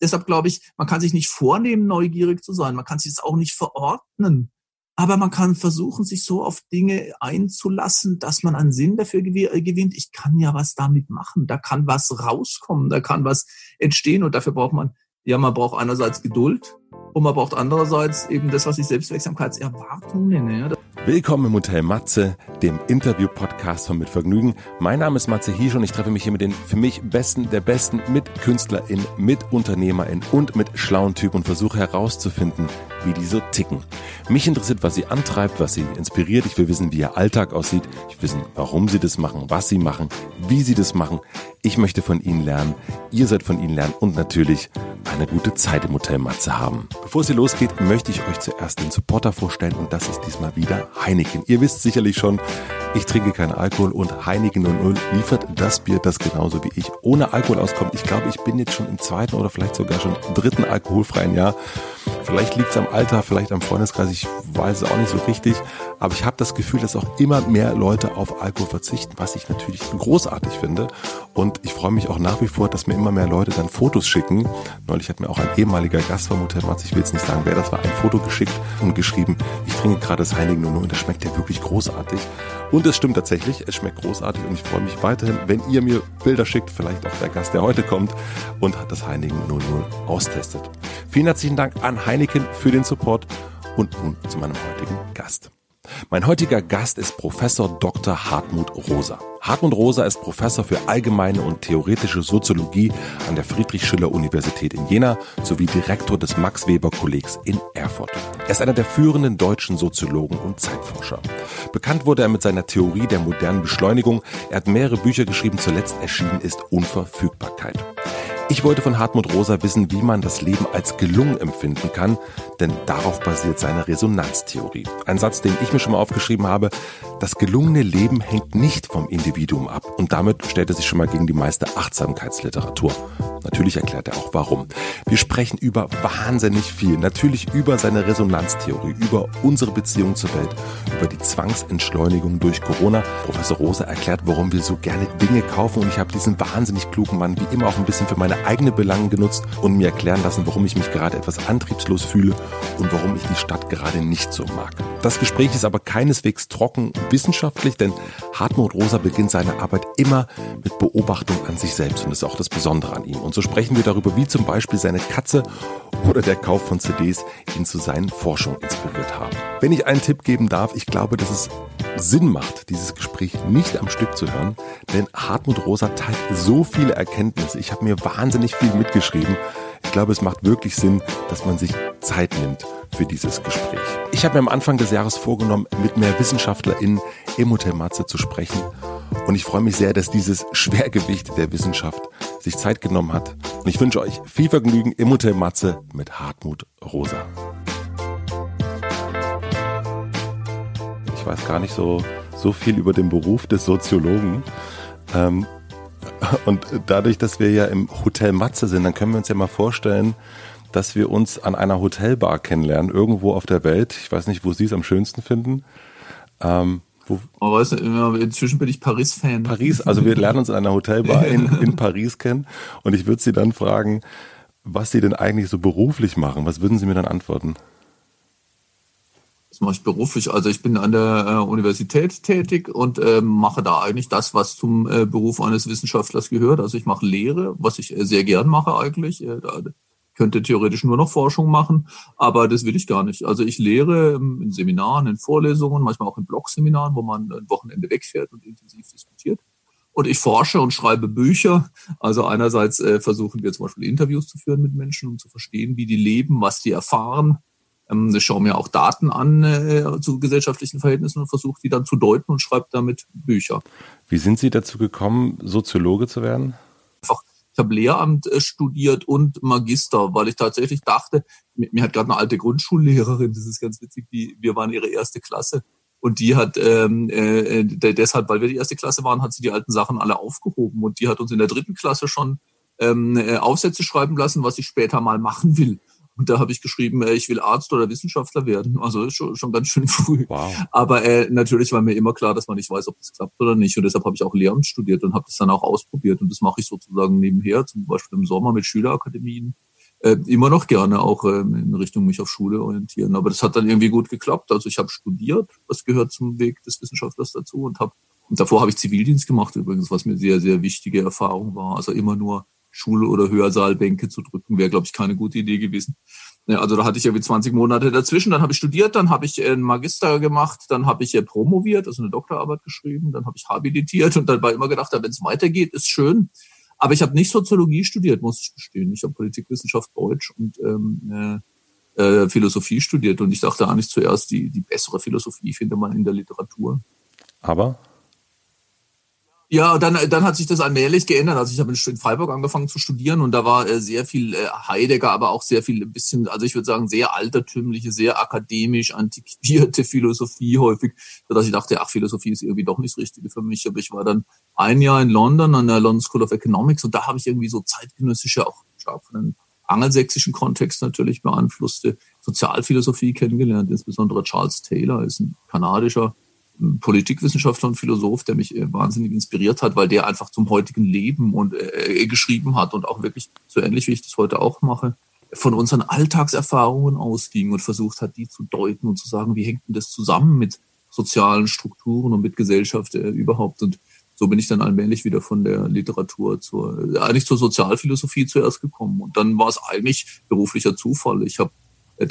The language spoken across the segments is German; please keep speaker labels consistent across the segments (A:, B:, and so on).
A: deshalb glaube ich, man kann sich nicht vornehmen, neugierig zu sein. Man kann sich es auch nicht verordnen. Aber man kann versuchen, sich so auf Dinge einzulassen, dass man einen Sinn dafür äh, gewinnt. Ich kann ja was damit machen. Da kann was rauskommen. Da kann was entstehen. Und dafür braucht man, ja, man braucht einerseits Geduld. Und man braucht andererseits eben das, was ich Selbstwirksamkeitserwartung nenne. Ja.
B: Willkommen im Hotel Matze, dem Interview-Podcast von Mit Vergnügen. Mein Name ist Matze Hiesch und ich treffe mich hier mit den für mich Besten der Besten, mit KünstlerInnen, mit UnternehmerInnen und mit schlauen Typen und versuche herauszufinden, wie die so ticken. Mich interessiert, was sie antreibt, was sie inspiriert. Ich will wissen, wie ihr Alltag aussieht. Ich will wissen, warum sie das machen, was sie machen, wie sie das machen. Ich möchte von ihnen lernen. Ihr seid von ihnen lernen und natürlich eine gute Zeit im Hotel Matze haben. Bevor es hier losgeht, möchte ich euch zuerst den Supporter vorstellen und das ist diesmal wieder Heineken. Ihr wisst sicherlich schon, ich trinke keinen Alkohol und Heineken 00 liefert das Bier, das genauso wie ich ohne Alkohol auskommt. Ich glaube, ich bin jetzt schon im zweiten oder vielleicht sogar schon dritten alkoholfreien Jahr. Vielleicht liegt es am Alter, vielleicht am Freundeskreis, ich weiß es auch nicht so richtig. Aber ich habe das Gefühl, dass auch immer mehr Leute auf Alkohol verzichten, was ich natürlich großartig finde. Und ich freue mich auch nach wie vor, dass mir immer mehr Leute dann Fotos schicken. Neulich hat mir auch ein ehemaliger Gast vom Hotel Matz, ich will jetzt nicht sagen, wer das war, ein Foto geschickt und geschrieben, ich trinke gerade das Heineken 00 und das schmeckt ja wirklich großartig. Und es stimmt tatsächlich, es schmeckt großartig und ich freue mich weiterhin, wenn ihr mir Bilder schickt, vielleicht auch der Gast, der heute kommt und das Heineken 00 austestet. Vielen herzlichen Dank an Heineken für den Support und nun zu meinem heutigen Gast. Mein heutiger Gast ist Professor Dr. Hartmut Rosa. Hartmut Rosa ist Professor für allgemeine und theoretische Soziologie an der Friedrich-Schiller-Universität in Jena sowie Direktor des Max-Weber-Kollegs in Erfurt. Er ist einer der führenden deutschen Soziologen und Zeitforscher. Bekannt wurde er mit seiner Theorie der modernen Beschleunigung. Er hat mehrere Bücher geschrieben, zuletzt erschienen ist Unverfügbarkeit. Ich wollte von Hartmut Rosa wissen, wie man das Leben als gelungen empfinden kann, denn darauf basiert seine Resonanztheorie. Ein Satz, den ich mir schon mal aufgeschrieben habe, das gelungene Leben hängt nicht vom Individuum ab und damit stellt er sich schon mal gegen die meiste Achtsamkeitsliteratur. Natürlich erklärt er auch warum. Wir sprechen über wahnsinnig viel, natürlich über seine Resonanztheorie, über unsere Beziehung zur Welt, über die Zwangsentschleunigung durch Corona. Professor Rosa erklärt, warum wir so gerne Dinge kaufen und ich habe diesen wahnsinnig klugen Mann wie immer auch ein bisschen für meine eigene Belangen genutzt und mir erklären lassen, warum ich mich gerade etwas antriebslos fühle und warum ich die Stadt gerade nicht so mag. Das Gespräch ist aber keineswegs trocken wissenschaftlich, denn Hartmut Rosa beginnt seine Arbeit immer mit Beobachtung an sich selbst und das ist auch das Besondere an ihm. Und so sprechen wir darüber, wie zum Beispiel seine Katze oder der Kauf von CDs ihn zu seinen Forschungen inspiriert haben. Wenn ich einen Tipp geben darf, ich glaube, dass es Sinn macht, dieses Gespräch nicht am Stück zu hören, denn Hartmut Rosa teilt so viele Erkenntnisse. Ich habe mir wahnsinnig viel mitgeschrieben. Ich glaube, es macht wirklich Sinn, dass man sich Zeit nimmt für dieses Gespräch. Ich habe mir am Anfang des Jahres vorgenommen, mit mehr WissenschaftlerInnen im Hotel Matze zu sprechen. Und ich freue mich sehr, dass dieses Schwergewicht der Wissenschaft sich Zeit genommen hat. Und ich wünsche euch viel Vergnügen im Hotel Matze mit Hartmut Rosa. Ich weiß gar nicht so, so viel über den Beruf des Soziologen. Ähm, und dadurch, dass wir ja im Hotel Matze sind, dann können wir uns ja mal vorstellen, dass wir uns an einer Hotelbar kennenlernen, irgendwo auf der Welt. Ich weiß nicht, wo Sie es am schönsten finden.
A: Ähm, wo oh, weißt du, inzwischen bin ich Paris-Fan.
B: Paris, also wir lernen uns an einer Hotelbar in, in Paris kennen und ich würde Sie dann fragen, was Sie denn eigentlich so beruflich machen. Was würden Sie mir dann antworten?
A: Das mache ich beruflich. Also ich bin an der äh, Universität tätig und äh, mache da eigentlich das, was zum äh, Beruf eines Wissenschaftlers gehört. Also ich mache Lehre, was ich äh, sehr gern mache eigentlich. Äh, da könnte theoretisch nur noch Forschung machen, aber das will ich gar nicht. Also ich lehre in Seminaren, in Vorlesungen, manchmal auch in Blogseminaren, wo man ein Wochenende wegfährt und intensiv diskutiert. Und ich forsche und schreibe Bücher. Also einerseits äh, versuchen wir zum Beispiel Interviews zu führen mit Menschen, um zu verstehen, wie die leben, was die erfahren. Ähm, ich schaue mir auch Daten an äh, zu gesellschaftlichen Verhältnissen und versuche die dann zu deuten und schreibe damit Bücher.
B: Wie sind Sie dazu gekommen, Soziologe zu werden?
A: Einfach ich habe Lehramt äh, studiert und Magister, weil ich tatsächlich dachte, mir, hat gerade eine alte Grundschullehrerin, das ist ganz witzig, die, wir waren ihre erste Klasse. Und die hat ähm, äh, deshalb, weil wir die erste Klasse waren, hat sie die alten Sachen alle aufgehoben. Und die hat uns in der dritten Klasse schon ähm, äh, Aufsätze schreiben lassen, was ich später mal machen will. Und da habe ich geschrieben, äh, ich will Arzt oder Wissenschaftler werden. Also schon, schon ganz schön früh. Wow. Aber äh, natürlich war mir immer klar, dass man nicht weiß, ob das klappt oder nicht. Und deshalb habe ich auch Lehramt studiert und habe das dann auch ausprobiert. Und das mache ich sozusagen nebenher, zum Beispiel im Sommer mit Schülerakademien äh, immer noch gerne auch äh, in Richtung mich auf Schule orientieren. Aber das hat dann irgendwie gut geklappt. Also ich habe studiert, was gehört zum Weg des Wissenschaftlers dazu und habe und davor habe ich Zivildienst gemacht übrigens, was mir sehr, sehr wichtige Erfahrung war. Also immer nur Schule- oder Hörsaalbänke zu drücken, wäre, glaube ich, keine gute Idee gewesen. Also da hatte ich ja wie 20 Monate dazwischen. Dann habe ich studiert, dann habe ich einen Magister gemacht, dann habe ich promoviert, also eine Doktorarbeit geschrieben, dann habe ich habilitiert und dann war immer gedacht, wenn es weitergeht, ist schön. Aber ich habe nicht Soziologie studiert, muss ich gestehen. Ich habe Politikwissenschaft, Deutsch und ähm, äh, äh, Philosophie studiert. Und ich dachte eigentlich zuerst, die, die bessere Philosophie findet man in der Literatur.
B: Aber
A: ja, dann, dann hat sich das allmählich geändert. Also ich habe in Freiburg angefangen zu studieren und da war äh, sehr viel äh, Heidegger, aber auch sehr viel ein bisschen, also ich würde sagen, sehr altertümliche, sehr akademisch antiquierte Philosophie häufig, sodass ich dachte, ach, Philosophie ist irgendwie doch nicht das Richtige für mich. Aber ich war dann ein Jahr in London an der London School of Economics und da habe ich irgendwie so zeitgenössische, auch stark von einem angelsächsischen Kontext natürlich beeinflusste Sozialphilosophie kennengelernt. Insbesondere Charles Taylor ist ein kanadischer Politikwissenschaftler und Philosoph, der mich äh, wahnsinnig inspiriert hat, weil der einfach zum heutigen Leben und äh, geschrieben hat und auch wirklich so ähnlich wie ich das heute auch mache, von unseren Alltagserfahrungen ausging und versucht hat, die zu deuten und zu sagen, wie hängt denn das zusammen mit sozialen Strukturen und mit Gesellschaft äh, überhaupt. Und so bin ich dann allmählich wieder von der Literatur zur, äh, eigentlich zur Sozialphilosophie zuerst gekommen. Und dann war es eigentlich beruflicher Zufall. Ich habe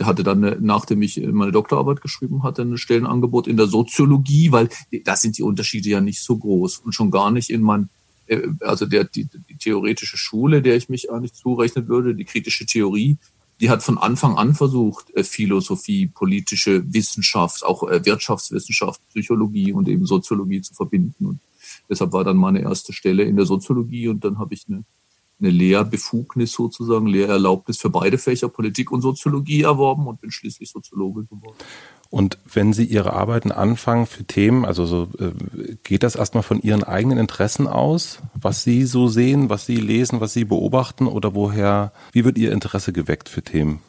A: hatte dann, äh, nachdem ich meine Doktorarbeit geschrieben hatte, ein Stellenangebot in der Soziologie, weil da sind die Unterschiede ja nicht so groß und schon gar nicht in mein, äh, also der, die, die theoretische Schule, der ich mich eigentlich zurechnen würde, die kritische Theorie, die hat von Anfang an versucht, äh, Philosophie, politische Wissenschaft, auch Wirtschaftswissenschaft, Psychologie und eben Soziologie zu verbinden. Und deshalb war dann meine erste Stelle in der Soziologie und dann habe ich eine eine Lehrbefugnis sozusagen, Lehrerlaubnis für beide Fächer Politik und Soziologie erworben und bin schließlich Soziologe geworden.
B: Und wenn Sie Ihre Arbeiten anfangen für Themen, also so, äh, geht das erstmal von Ihren eigenen Interessen aus, was Sie so sehen, was Sie lesen, was Sie beobachten oder woher, wie wird Ihr Interesse geweckt für Themen?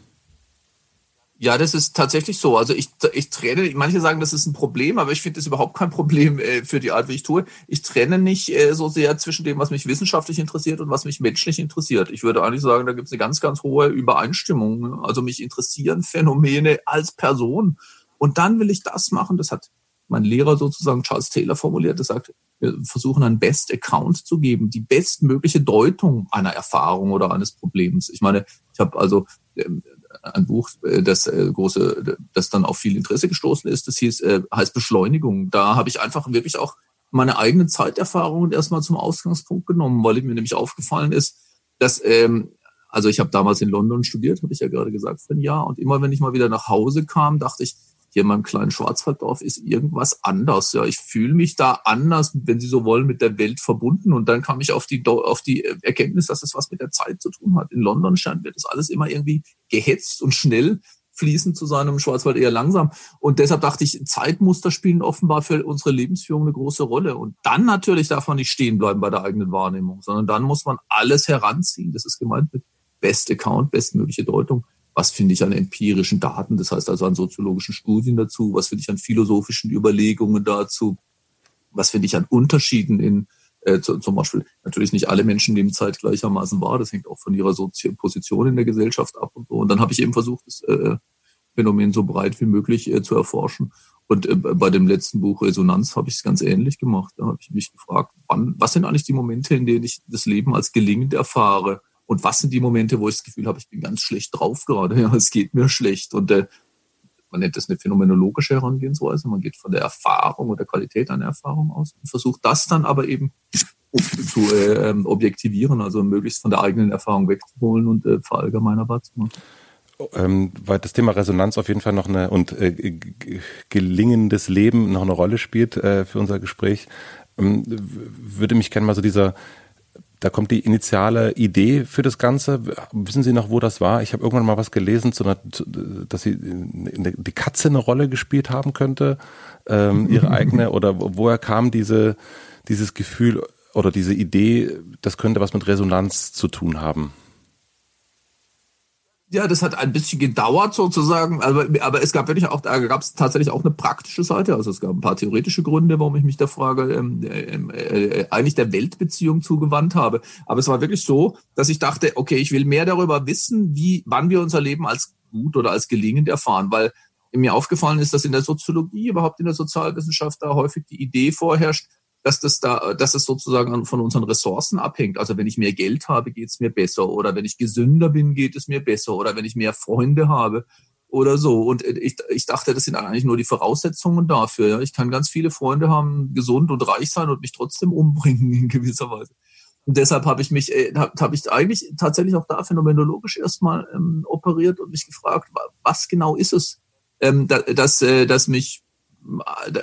A: Ja, das ist tatsächlich so. Also ich, ich trenne, manche sagen, das ist ein Problem, aber ich finde das überhaupt kein Problem äh, für die Art, wie ich tue. Ich trenne nicht äh, so sehr zwischen dem, was mich wissenschaftlich interessiert und was mich menschlich interessiert. Ich würde eigentlich sagen, da gibt es eine ganz, ganz hohe Übereinstimmung. Also mich interessieren Phänomene als Person. Und dann will ich das machen, das hat mein Lehrer sozusagen Charles Taylor formuliert, der sagt, wir versuchen einen Best Account zu geben, die bestmögliche Deutung einer Erfahrung oder eines Problems. Ich meine, ich habe also ähm, ein Buch, äh, das äh, große, das dann auf viel Interesse gestoßen ist. Das hieß, äh, heißt Beschleunigung. Da habe ich einfach wirklich auch meine eigenen Zeiterfahrungen erstmal zum Ausgangspunkt genommen, weil mir nämlich aufgefallen ist, dass ähm, also ich habe damals in London studiert, habe ich ja gerade gesagt, für ein Jahr. Und immer wenn ich mal wieder nach Hause kam, dachte ich, hier in meinem kleinen Schwarzwalddorf ist irgendwas anders. Ja, ich fühle mich da anders, wenn Sie so wollen, mit der Welt verbunden. Und dann kam ich auf die, auf die Erkenntnis, dass es was mit der Zeit zu tun hat. In London scheint mir das alles immer irgendwie gehetzt und schnell fließend zu sein, im Schwarzwald eher langsam. Und deshalb dachte ich, Zeitmuster spielen offenbar für unsere Lebensführung eine große Rolle. Und dann natürlich darf man nicht stehen bleiben bei der eigenen Wahrnehmung, sondern dann muss man alles heranziehen. Das ist gemeint mit Best Account, bestmögliche Deutung was finde ich an empirischen Daten, das heißt also an soziologischen Studien dazu, was finde ich an philosophischen Überlegungen dazu, was finde ich an Unterschieden in äh, zu, zum Beispiel natürlich nicht alle Menschen nehmen Zeit gleichermaßen wahr, das hängt auch von ihrer Sozi Position in der Gesellschaft ab und so. Und dann habe ich eben versucht, das äh, Phänomen so breit wie möglich äh, zu erforschen. Und äh, bei dem letzten Buch Resonanz habe ich es ganz ähnlich gemacht. Da habe ich mich gefragt, wann, was sind eigentlich die Momente, in denen ich das Leben als gelingend erfahre? Und was sind die Momente, wo ich das Gefühl habe, ich bin ganz schlecht drauf gerade, ja, es geht mir schlecht. Und äh, man nennt das eine phänomenologische Herangehensweise. Man geht von der Erfahrung oder der Qualität einer Erfahrung aus und versucht das dann aber eben zu äh, ähm, objektivieren, also möglichst von der eigenen Erfahrung wegzuholen und äh, verallgemeinerbar zu machen.
B: Ähm, weil das Thema Resonanz auf jeden Fall noch eine und äh, gelingendes Leben noch eine Rolle spielt äh, für unser Gespräch, ähm, würde mich gerne mal so dieser da kommt die initiale Idee für das Ganze. Wissen Sie noch, wo das war? Ich habe irgendwann mal was gelesen, zu einer, dass sie die Katze eine Rolle gespielt haben könnte, ähm, ihre eigene, oder woher kam diese, dieses Gefühl oder diese Idee, das könnte was mit Resonanz zu tun haben?
A: Ja, das hat ein bisschen gedauert sozusagen, aber, aber es gab wirklich auch, da gab es tatsächlich auch eine praktische Seite. Also es gab ein paar theoretische Gründe, warum ich mich der Frage ähm, ähm, äh, eigentlich der Weltbeziehung zugewandt habe. Aber es war wirklich so, dass ich dachte, okay, ich will mehr darüber wissen, wie, wann wir unser Leben als gut oder als gelingend erfahren, weil mir aufgefallen ist, dass in der Soziologie, überhaupt in der Sozialwissenschaft da häufig die Idee vorherrscht, dass das da, dass es sozusagen von unseren Ressourcen abhängt. Also wenn ich mehr Geld habe, geht es mir besser. Oder wenn ich gesünder bin, geht es mir besser. Oder wenn ich mehr Freunde habe oder so. Und ich, ich dachte, das sind eigentlich nur die Voraussetzungen dafür. Ich kann ganz viele Freunde haben, gesund und reich sein und mich trotzdem umbringen in gewisser Weise. Und deshalb habe ich mich, äh, habe hab ich eigentlich tatsächlich auch da phänomenologisch erstmal ähm, operiert und mich gefragt, was genau ist es, ähm, dass, äh, dass mich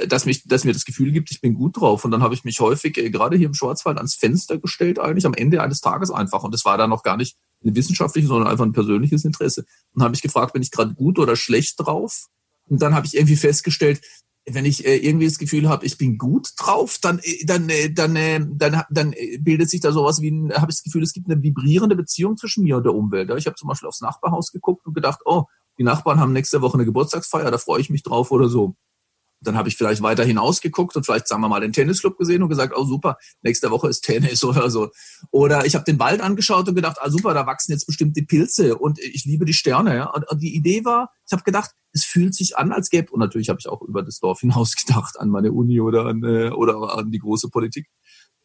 A: dass, mich, dass mir das Gefühl gibt, ich bin gut drauf. Und dann habe ich mich häufig, äh, gerade hier im Schwarzwald, ans Fenster gestellt, eigentlich am Ende eines Tages einfach. Und das war dann noch gar nicht ein wissenschaftliches, sondern einfach ein persönliches Interesse. Und habe ich gefragt, bin ich gerade gut oder schlecht drauf? Und dann habe ich irgendwie festgestellt, wenn ich äh, irgendwie das Gefühl habe, ich bin gut drauf, dann äh, dann dann dann dann bildet sich da sowas wie ein, habe ich das Gefühl, es gibt eine vibrierende Beziehung zwischen mir und der Umwelt. Ich habe zum Beispiel aufs Nachbarhaus geguckt und gedacht, oh, die Nachbarn haben nächste Woche eine Geburtstagsfeier, da freue ich mich drauf oder so. Dann habe ich vielleicht weiter hinausgeguckt und vielleicht, sagen wir mal, den Tennisclub gesehen und gesagt, oh super, nächste Woche ist Tennis oder so. Oder ich habe den Wald angeschaut und gedacht, ah super, da wachsen jetzt bestimmt die Pilze und ich liebe die Sterne. Ja? Und, und die Idee war, ich habe gedacht, es fühlt sich an, als gäbe, und natürlich habe ich auch über das Dorf hinaus gedacht, an meine Uni oder an, äh, oder an die große Politik.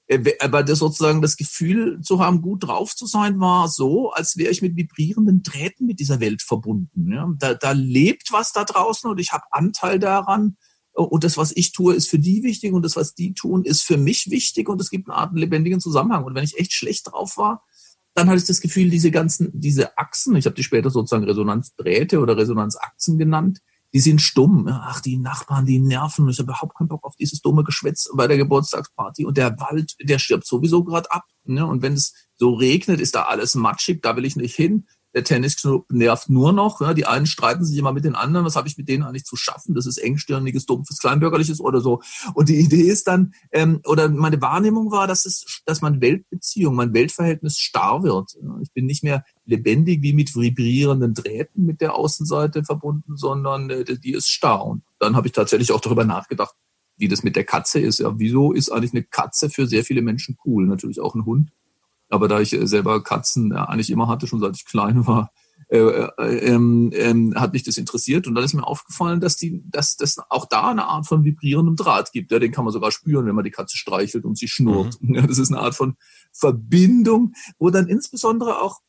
A: Äh, aber das sozusagen das Gefühl zu haben, gut drauf zu sein, war so, als wäre ich mit vibrierenden Drähten mit dieser Welt verbunden. Ja? Da, da lebt was da draußen und ich habe Anteil daran und das, was ich tue, ist für die wichtig und das, was die tun, ist für mich wichtig und es gibt eine Art lebendigen Zusammenhang. Und wenn ich echt schlecht drauf war, dann hatte ich das Gefühl, diese ganzen, diese Achsen, ich habe die später sozusagen Resonanzdrähte oder Resonanzachsen genannt, die sind stumm. Ach, die Nachbarn, die nerven. Ich habe überhaupt keinen Bock auf dieses dumme Geschwätz bei der Geburtstagsparty. Und der Wald, der stirbt sowieso gerade ab. Ne? Und wenn es so regnet, ist da alles matschig, da will ich nicht hin der Tennisclub nervt nur noch. Ja, die einen streiten sich immer mit den anderen. Was habe ich mit denen eigentlich zu schaffen? Das ist engstirniges, dumpfes, kleinbürgerliches oder so. Und die Idee ist dann, ähm, oder meine Wahrnehmung war, dass es, dass meine Weltbeziehung, mein Weltverhältnis starr wird. Ich bin nicht mehr lebendig wie mit vibrierenden Drähten mit der Außenseite verbunden, sondern äh, die ist starr. Und dann habe ich tatsächlich auch darüber nachgedacht, wie das mit der Katze ist. Ja, wieso ist eigentlich eine Katze für sehr viele Menschen cool? Natürlich auch ein Hund. Aber da ich äh, selber Katzen eigentlich immer hatte, schon seit ich klein war, äh, äh, ähm, hat mich das interessiert. Und dann ist mir aufgefallen, dass die, dass das auch da eine Art von vibrierendem Draht gibt. Ja, den kann man sogar spüren, wenn man die Katze streichelt und sie schnurrt. Mhm. Ja, das ist eine Art von Verbindung, wo dann insbesondere auch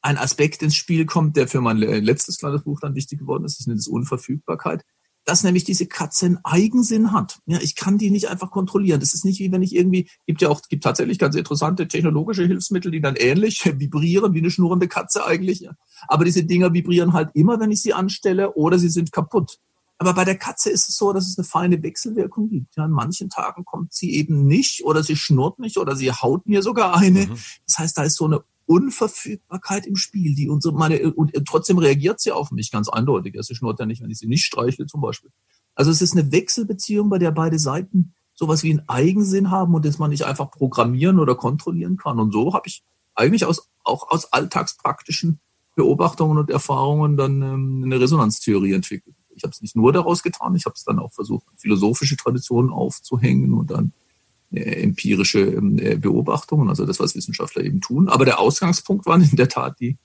A: ein Aspekt ins Spiel kommt, der für mein letztes kleines Buch dann wichtig geworden ist. Das ist Unverfügbarkeit dass nämlich diese Katze einen Eigensinn hat. Ja, ich kann die nicht einfach kontrollieren. Das ist nicht wie wenn ich irgendwie, gibt ja auch, gibt tatsächlich ganz interessante technologische Hilfsmittel, die dann ähnlich vibrieren wie eine schnurrende Katze eigentlich. Ja. Aber diese Dinger vibrieren halt immer, wenn ich sie anstelle oder sie sind kaputt. Aber bei der Katze ist es so, dass es eine feine Wechselwirkung gibt. Ja, an manchen Tagen kommt sie eben nicht oder sie schnurrt nicht oder sie haut mir sogar eine. Mhm. Das heißt, da ist so eine Unverfügbarkeit im Spiel, die unsere, meine, und trotzdem reagiert sie auf mich ganz eindeutig. Sie schnurrt ja nicht, wenn ich sie nicht streichle zum Beispiel. Also es ist eine Wechselbeziehung, bei der beide Seiten sowas wie einen Eigensinn haben und das man nicht einfach programmieren oder kontrollieren kann. Und so habe ich eigentlich aus, auch aus alltagspraktischen Beobachtungen und Erfahrungen dann ähm, eine Resonanztheorie entwickelt. Ich habe es nicht nur daraus getan, ich habe es dann auch versucht, philosophische Traditionen aufzuhängen und dann äh, empirische ähm, äh, Beobachtungen, also das, was Wissenschaftler eben tun. Aber der Ausgangspunkt waren in der Tat die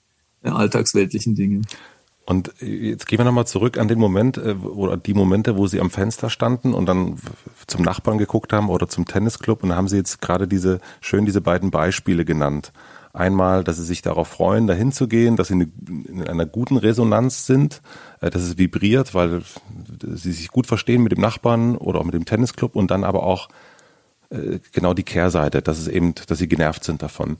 A: äh, alltagsweltlichen Dinge.
B: Und jetzt gehen wir nochmal zurück an den Moment oder die Momente, wo Sie am Fenster standen und dann zum Nachbarn geguckt haben oder zum Tennisclub und da haben Sie jetzt gerade diese schön diese beiden Beispiele genannt. Einmal, dass Sie sich darauf freuen, dahin zu gehen, dass Sie in einer guten Resonanz sind, dass es vibriert, weil Sie sich gut verstehen mit dem Nachbarn oder auch mit dem Tennisclub und dann aber auch äh, genau die Kehrseite, dass es eben, dass sie genervt sind davon.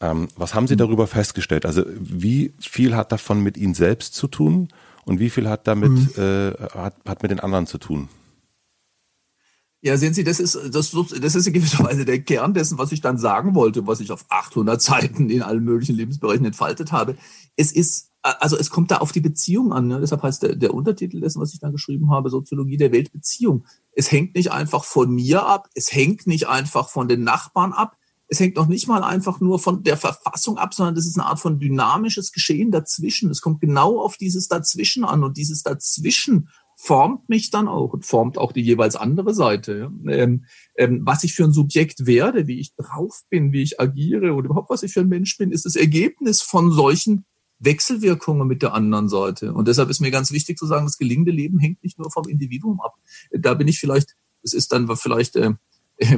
B: Ähm, was haben Sie mhm. darüber festgestellt? Also wie viel hat davon mit Ihnen selbst zu tun und wie viel hat damit mhm. äh, hat, hat mit den anderen zu tun?
A: Ja, sehen Sie, das ist, das, das ist in gewisser Weise der Kern dessen, was ich dann sagen wollte, was ich auf 800 Seiten in allen möglichen Lebensbereichen entfaltet habe. Es ist also es kommt da auf die Beziehung an. Ne? Deshalb heißt der, der Untertitel dessen, was ich da geschrieben habe, Soziologie der Weltbeziehung. Es hängt nicht einfach von mir ab, es hängt nicht einfach von den Nachbarn ab, es hängt noch nicht mal einfach nur von der Verfassung ab, sondern das ist eine Art von dynamisches Geschehen dazwischen. Es kommt genau auf dieses Dazwischen an und dieses Dazwischen formt mich dann auch und formt auch die jeweils andere Seite. Ähm, ähm, was ich für ein Subjekt werde, wie ich drauf bin, wie ich agiere oder überhaupt was ich für ein Mensch bin, ist das Ergebnis von solchen Wechselwirkungen mit der anderen Seite. Und deshalb ist mir ganz wichtig zu sagen, das gelingende Leben hängt nicht nur vom Individuum ab. Da bin ich vielleicht, es ist dann vielleicht äh,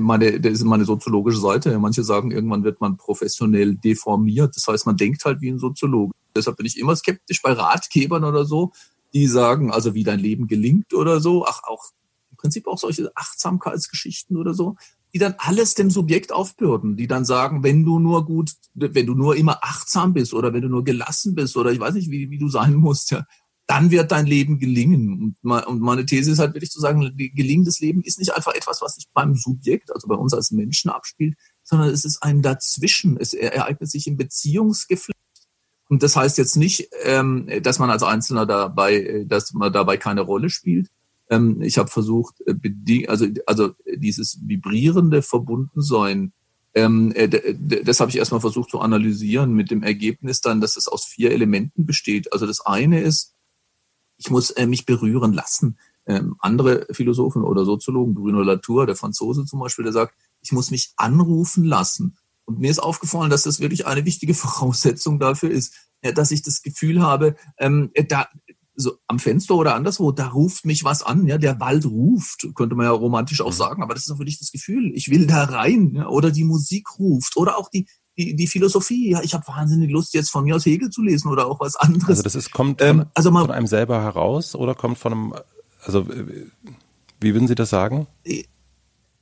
A: meine, das ist meine soziologische Seite. Manche sagen, irgendwann wird man professionell deformiert. Das heißt, man denkt halt wie ein Soziologe. Deshalb bin ich immer skeptisch bei Ratgebern oder so, die sagen, also wie dein Leben gelingt oder so. Ach, auch im Prinzip auch solche Achtsamkeitsgeschichten oder so, die dann alles dem Subjekt aufbürden, die dann sagen, wenn du nur gut, wenn du nur immer achtsam bist oder wenn du nur gelassen bist oder ich weiß nicht, wie, wie du sein musst, ja, dann wird dein Leben gelingen. Und meine These ist halt wirklich zu sagen, gelingendes Leben ist nicht einfach etwas, was sich beim Subjekt, also bei uns als Menschen abspielt, sondern es ist ein Dazwischen. Es ereignet sich im Beziehungsgeflecht. Und das heißt jetzt nicht, ähm, dass man als Einzelner dabei, dass man dabei keine Rolle spielt. Ähm, ich habe versucht, äh, also, also dieses vibrierende Verbundensein, ähm, äh, das habe ich erstmal versucht zu analysieren mit dem Ergebnis dann, dass es aus vier Elementen besteht. Also das eine ist, ich muss äh, mich berühren lassen. Ähm, andere Philosophen oder Soziologen, Bruno Latour, der Franzose zum Beispiel, der sagt, ich muss mich anrufen lassen. Und mir ist aufgefallen, dass das wirklich eine wichtige Voraussetzung dafür ist, dass ich das Gefühl habe, ähm, äh, da, so am Fenster oder anderswo, da ruft mich was an, ja, der Wald ruft, könnte man ja romantisch auch mhm. sagen, aber das ist auch wirklich das Gefühl, ich will da rein, ja, oder die Musik ruft, oder auch die, die, die Philosophie, ja, ich habe wahnsinnig Lust, jetzt von mir aus Hegel zu lesen oder auch was anderes.
B: Also das ist, kommt von, ähm, also man, von einem selber heraus oder kommt von einem, also wie würden Sie das sagen?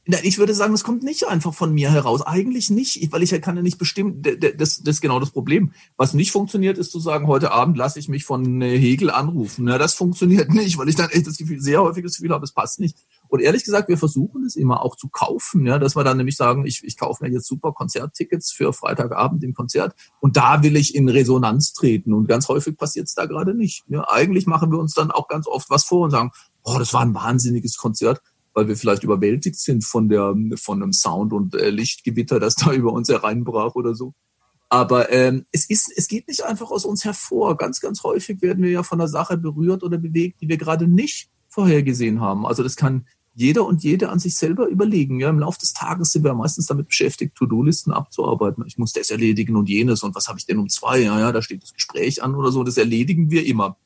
A: Ich würde sagen, es kommt nicht einfach von mir heraus. Eigentlich nicht, weil ich kann ja nicht bestimmen, das, das ist genau das Problem. Was nicht funktioniert, ist zu sagen, heute Abend lasse ich mich von äh, Hegel anrufen. Ja, das funktioniert nicht, weil ich dann echt das Gefühl, sehr häufig das Gefühl habe, es passt nicht. Und ehrlich gesagt, wir versuchen es immer auch zu kaufen, ja, dass wir dann nämlich sagen, ich, ich kaufe mir jetzt super Konzerttickets für Freitagabend im Konzert und da will ich in Resonanz treten. Und ganz häufig passiert es da gerade nicht. Ja, eigentlich machen wir uns dann auch ganz oft was vor und sagen, oh, das war ein wahnsinniges Konzert weil wir vielleicht überwältigt sind von der von einem Sound und äh, Lichtgewitter, das da über uns hereinbrach oder so. Aber ähm, es ist, es geht nicht einfach aus uns hervor. Ganz, ganz häufig werden wir ja von einer Sache berührt oder bewegt, die wir gerade nicht vorhergesehen haben. Also das kann jeder und jede an sich selber überlegen. Ja, Im Laufe des Tages sind wir meistens damit beschäftigt, To-Do-Listen abzuarbeiten. Ich muss das erledigen und jenes und was habe ich denn um zwei? Ja, ja, da steht das Gespräch an oder so. Das erledigen wir immer.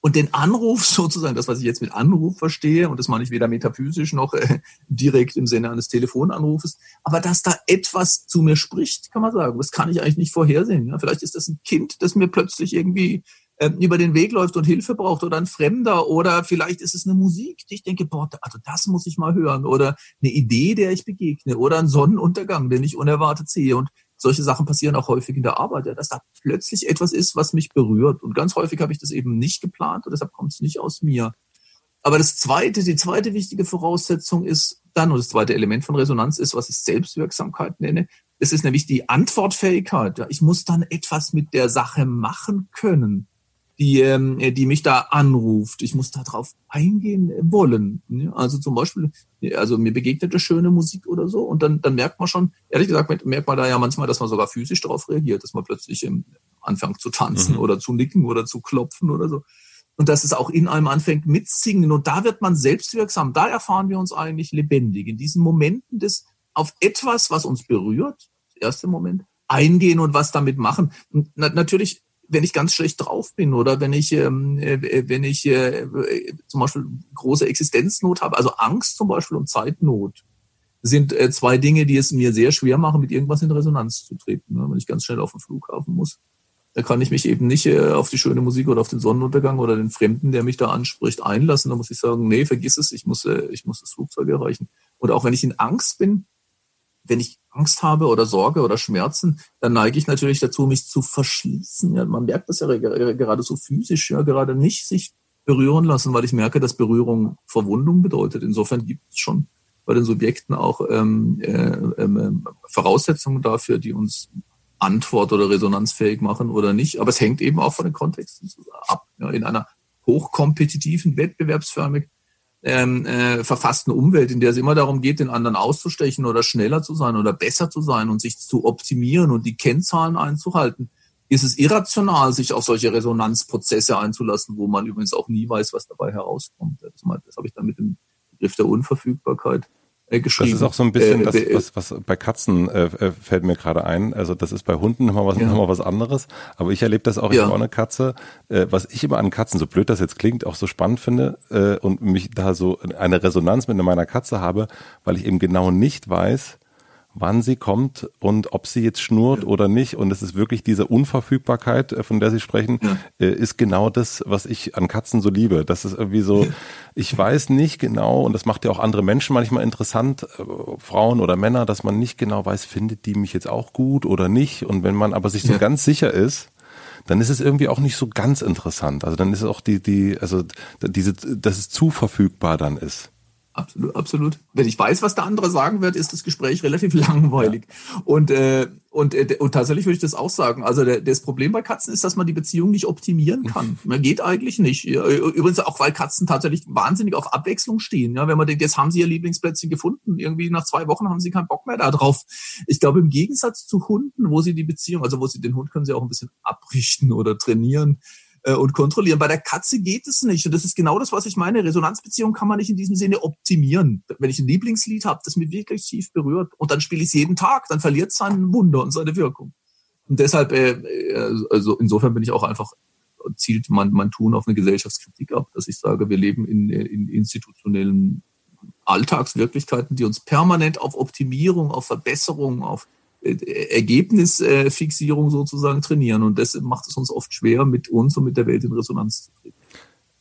A: Und den Anruf sozusagen, das, was ich jetzt mit Anruf verstehe, und das meine ich weder metaphysisch noch äh, direkt im Sinne eines Telefonanrufes, aber dass da etwas zu mir spricht, kann man sagen, das kann ich eigentlich nicht vorhersehen. Ja? Vielleicht ist das ein Kind, das mir plötzlich irgendwie äh, über den Weg läuft und Hilfe braucht oder ein Fremder oder vielleicht ist es eine Musik, die ich denke, boah, also das muss ich mal hören oder eine Idee, der ich begegne oder ein Sonnenuntergang, den ich unerwartet sehe und solche Sachen passieren auch häufig in der Arbeit, ja, dass da plötzlich etwas ist, was mich berührt und ganz häufig habe ich das eben nicht geplant und deshalb kommt es nicht aus mir. Aber das zweite, die zweite wichtige Voraussetzung ist dann, und das zweite Element von Resonanz ist, was ich Selbstwirksamkeit nenne. Es ist nämlich die Antwortfähigkeit. Ja. Ich muss dann etwas mit der Sache machen können die, ähm, die mich da anruft. Ich muss da drauf eingehen wollen. Also zum Beispiel, also mir begegnet eine schöne Musik oder so und dann, dann merkt man schon, ehrlich gesagt, merkt man da ja manchmal, dass man sogar physisch darauf reagiert, dass man plötzlich ähm, anfängt zu tanzen mhm. oder zu nicken oder zu klopfen oder so. Und dass es auch in einem anfängt mitsingen. Und da wird man selbstwirksam. Da erfahren wir uns eigentlich lebendig. In diesen Momenten des auf etwas, was uns berührt, erste Moment, eingehen und was damit machen. Und na, natürlich wenn ich ganz schlecht drauf bin oder wenn ich, ähm, äh, wenn ich äh, zum Beispiel große Existenznot habe, also Angst zum Beispiel und Zeitnot, sind äh, zwei Dinge, die es mir sehr schwer machen, mit irgendwas in Resonanz zu treten. Ne? Wenn ich ganz schnell auf den Flughafen muss, da kann ich mich eben nicht äh, auf die schöne Musik oder auf den Sonnenuntergang oder den Fremden, der mich da anspricht, einlassen. Da muss ich sagen, nee, vergiss es, ich muss, äh, ich muss das Flugzeug erreichen. Und auch wenn ich in Angst bin, wenn ich Angst habe oder Sorge oder Schmerzen, dann neige ich natürlich dazu, mich zu verschließen. Ja, man merkt das ja gerade so physisch, ja, gerade nicht sich berühren lassen, weil ich merke, dass Berührung Verwundung bedeutet. Insofern gibt es schon bei den Subjekten auch ähm, äh, äh, Voraussetzungen dafür, die uns antwort- oder resonanzfähig machen oder nicht. Aber es hängt eben auch von den Kontexten ab. Ja, in einer hochkompetitiven, wettbewerbsförmig ähm, äh, verfassten Umwelt, in der es immer darum geht, den anderen auszustechen oder schneller zu sein oder besser zu sein und sich zu optimieren und die Kennzahlen einzuhalten, ist es irrational, sich auf solche Resonanzprozesse einzulassen, wo man übrigens auch nie weiß, was dabei herauskommt. Das, habe ich dann mit dem Begriff der Unverfügbarkeit äh, geschrieben.
B: Das ist auch so ein bisschen äh, das, was, was bei Katzen äh, äh, fällt mir gerade ein. Also das ist bei Hunden nochmal was, ja. noch was anderes. Aber ich erlebe das auch, ich ja. habe auch eine Katze. Äh, was ich immer an Katzen, so blöd das jetzt klingt, auch so spannend finde äh, und mich da so eine Resonanz mit meiner Katze habe, weil ich eben genau nicht weiß, wann sie kommt und ob sie jetzt schnurrt ja. oder nicht. Und es ist wirklich diese Unverfügbarkeit, äh, von der Sie sprechen, ja. Äh, ist genau das, was ich an Katzen so liebe. Das ist irgendwie so, ich weiß nicht genau, und das macht ja auch andere Menschen manchmal interessant, äh, Frauen oder Männer, dass man nicht genau weiß, findet die mich jetzt auch gut oder nicht. Und wenn man aber sich so ja. ganz sicher ist, dann ist es irgendwie auch nicht so ganz interessant. Also dann ist es auch die, die, also diese, dass es zu verfügbar dann ist.
A: Absolut, absolut. Wenn ich weiß, was der andere sagen wird, ist das Gespräch relativ langweilig. Ja. Und, äh, und, äh, und tatsächlich würde ich das auch sagen. Also der, das Problem bei Katzen ist, dass man die Beziehung nicht optimieren kann. Man geht eigentlich nicht. Übrigens auch, weil Katzen tatsächlich wahnsinnig auf Abwechslung stehen. Ja, wenn man denkt, jetzt haben sie ihr Lieblingsplätzchen gefunden, irgendwie nach zwei Wochen haben sie keinen Bock mehr darauf. Ich glaube, im Gegensatz zu Hunden, wo sie die Beziehung, also wo sie den Hund können sie auch ein bisschen abrichten oder trainieren äh, und kontrollieren. Bei der Katze geht es nicht. Und das ist genau das, was ich meine. Resonanzbeziehung kann man nicht in diesem Sinne optimieren. Wenn ich ein Lieblingslied habe, das mich wirklich tief berührt und dann spiele ich es jeden Tag, dann verliert es sein Wunder und seine Wirkung. Und deshalb, äh, äh, also insofern bin ich auch einfach zielt mein, mein Tun auf eine Gesellschaftskritik ab, dass ich sage, wir leben in, in institutionellen Alltagswirklichkeiten, die uns permanent auf Optimierung, auf Verbesserung, auf Ergebnisfixierung sozusagen trainieren. Und das macht es uns oft schwer, mit uns und mit der Welt in Resonanz zu treten.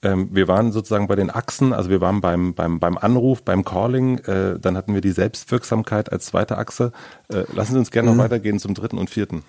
B: Ähm, wir waren sozusagen bei den Achsen, also wir waren beim, beim, beim Anruf, beim Calling, äh, dann hatten wir die Selbstwirksamkeit als zweite Achse. Äh, lassen Sie uns gerne mhm. noch weitergehen zum dritten und vierten.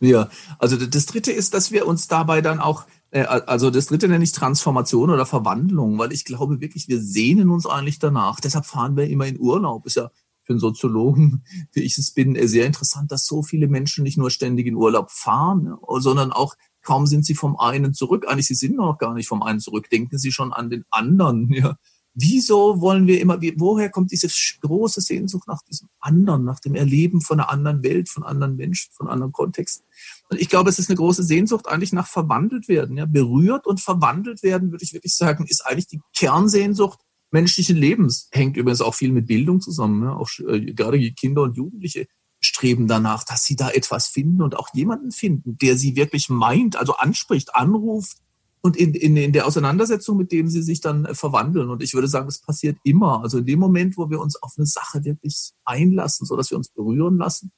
A: Ja, also das dritte ist, dass wir uns dabei dann auch, äh, also das dritte nenne ich Transformation oder Verwandlung, weil ich glaube wirklich, wir sehnen uns eigentlich danach. Deshalb fahren wir immer in Urlaub. Ist ja für Soziologen, wie ich es bin, sehr interessant, dass so viele Menschen nicht nur ständig in Urlaub fahren, sondern auch kaum sind sie vom einen zurück. Eigentlich, sie sind noch gar nicht vom einen zurück. Denken sie schon an den anderen. Ja. Wieso wollen wir immer, woher kommt diese große Sehnsucht nach diesem anderen, nach dem Erleben von einer anderen Welt, von anderen Menschen, von anderen Kontexten? Und ich glaube, es ist eine große Sehnsucht eigentlich nach verwandelt werden. Ja. Berührt und verwandelt werden, würde ich wirklich sagen, ist eigentlich die Kernsehnsucht menschlichen Lebens. Hängt übrigens auch viel mit Bildung zusammen. Ne? Auch äh, gerade Kinder und Jugendliche streben danach, dass sie da etwas finden und auch jemanden finden, der sie wirklich meint, also anspricht, anruft und in, in, in der Auseinandersetzung, mit dem sie sich dann äh, verwandeln. Und ich würde sagen, es passiert immer. Also in dem Moment, wo wir uns auf eine Sache wirklich einlassen, so dass wir uns berühren lassen,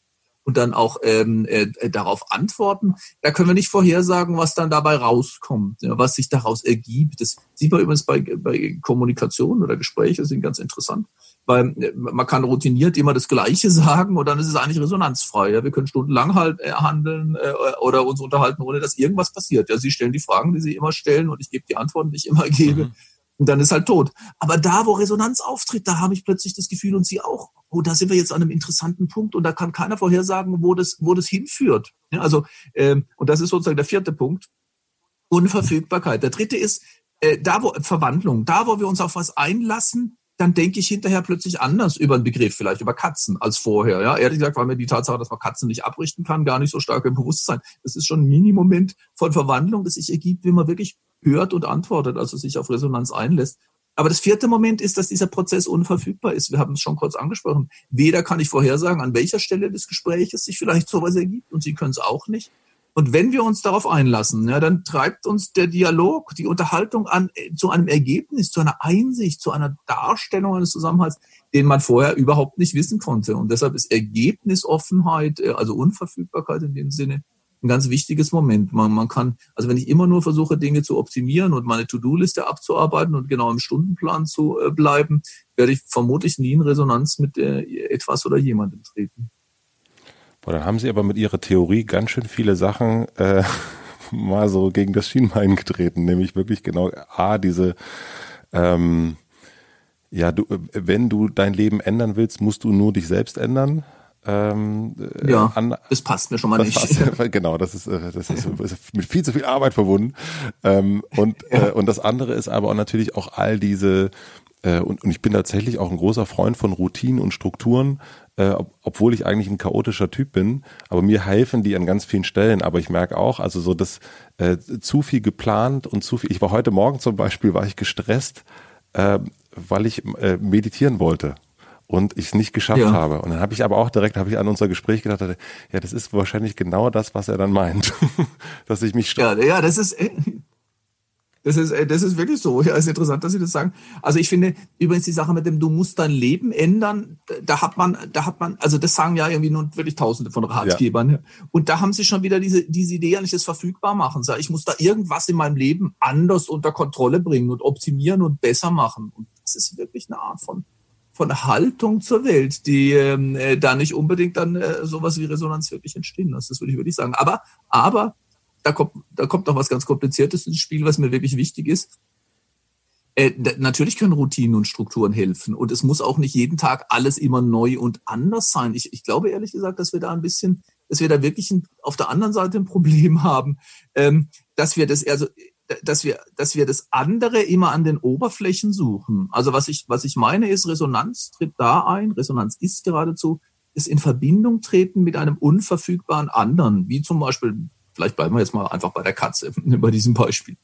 A: und dann auch ähm, äh, darauf antworten. Da können wir nicht vorhersagen, was dann dabei rauskommt, ja, was sich daraus ergibt. Das sieht man übrigens bei, bei Kommunikation oder Gespräche, sind ganz interessant. Weil äh, man kann routiniert immer das Gleiche sagen und dann ist es eigentlich resonanzfrei. Ja. Wir können stundenlang halt äh, handeln äh, oder uns unterhalten, ohne dass irgendwas passiert. Ja, Sie stellen die Fragen, die Sie immer stellen und ich gebe die Antworten, die ich immer gebe. Mhm. Und dann ist halt tot. Aber da, wo Resonanz auftritt, da habe ich plötzlich das Gefühl und Sie auch, oh, da sind wir jetzt an einem interessanten Punkt und da kann keiner vorhersagen, wo das, wo das hinführt. Ja, also, ähm, und das ist sozusagen der vierte Punkt. Unverfügbarkeit. Der dritte ist, äh, da wo Verwandlung, da wo wir uns auf was einlassen, dann denke ich hinterher plötzlich anders über einen Begriff, vielleicht über Katzen als vorher. Ja, ehrlich gesagt war mir die Tatsache, dass man Katzen nicht abrichten kann, gar nicht so stark im Bewusstsein. Das ist schon ein Mini-Moment von Verwandlung, das sich ergibt, wenn man wirklich hört und antwortet, also sich auf Resonanz einlässt. Aber das vierte Moment ist, dass dieser Prozess unverfügbar ist. Wir haben es schon kurz angesprochen. Weder kann ich vorhersagen, an welcher Stelle des Gespräches sich vielleicht sowas ergibt und Sie können es auch nicht. Und wenn wir uns darauf einlassen, ja, dann treibt uns der Dialog, die Unterhaltung an äh, zu einem Ergebnis, zu einer Einsicht, zu einer Darstellung eines Zusammenhalts, den man vorher überhaupt nicht wissen konnte. Und deshalb ist Ergebnisoffenheit, äh, also Unverfügbarkeit in dem Sinne, ein ganz wichtiges Moment. Man, man kann, also wenn ich immer nur versuche, Dinge zu optimieren und meine To-Do-Liste abzuarbeiten und genau im Stundenplan zu äh, bleiben, werde ich vermutlich nie in Resonanz mit äh, etwas oder jemandem treten.
B: Boah, dann haben Sie aber mit Ihrer Theorie ganz schön viele Sachen äh, mal so gegen das Schienbein getreten, nämlich wirklich genau A, diese ähm, ja, du, wenn du dein Leben ändern willst, musst du nur dich selbst ändern. Ähm,
A: äh, ja, an, das passt mir schon mal nicht.
B: Passt, genau, das ist, äh, das ist, ist, mit viel zu viel Arbeit verbunden. Ähm, und, ja. äh, und das andere ist aber auch natürlich auch all diese, äh, und, und ich bin tatsächlich auch ein großer Freund von Routinen und Strukturen, äh, ob, obwohl ich eigentlich ein chaotischer Typ bin, aber mir helfen die an ganz vielen Stellen. Aber ich merke auch, also so das äh, zu viel geplant und zu viel. Ich war heute Morgen zum Beispiel, war ich gestresst, äh, weil ich äh, meditieren wollte und ich es nicht geschafft ja. habe. Und dann habe ich aber auch direkt, habe ich an unser Gespräch gedacht, ja, das ist wahrscheinlich genau das, was er dann meint, dass ich mich
A: ja, ja, das ist das ist, das ist wirklich so. Ja, ist interessant, dass Sie das sagen. Also ich finde übrigens die Sache mit dem, du musst dein Leben ändern, da hat man, da hat man, also das sagen ja irgendwie nun wirklich Tausende von Ratgebern. Ja. Und da haben Sie schon wieder diese, diese Idee nicht das verfügbar machen. Ich muss da irgendwas in meinem Leben anders unter Kontrolle bringen und optimieren und besser machen. Und das ist wirklich eine Art von von Haltung zur Welt, die ähm, äh, da nicht unbedingt dann äh, sowas wie Resonanz wirklich entstehen lässt. Das würde ich wirklich sagen. Aber, aber da kommt, da kommt noch was ganz Kompliziertes ins Spiel, was mir wirklich wichtig ist. Äh, natürlich können Routinen und Strukturen helfen und es muss auch nicht jeden Tag alles immer neu und anders sein. Ich, ich glaube ehrlich gesagt, dass wir da ein bisschen, dass wir da wirklich ein, auf der anderen Seite ein Problem haben, ähm, dass wir das, also dass wir, dass wir das andere immer an den Oberflächen suchen. Also was ich, was ich meine ist, Resonanz tritt da ein, Resonanz ist geradezu, ist in Verbindung treten mit einem unverfügbaren anderen, wie zum Beispiel, vielleicht bleiben wir jetzt mal einfach bei der Katze, bei diesem Beispiel.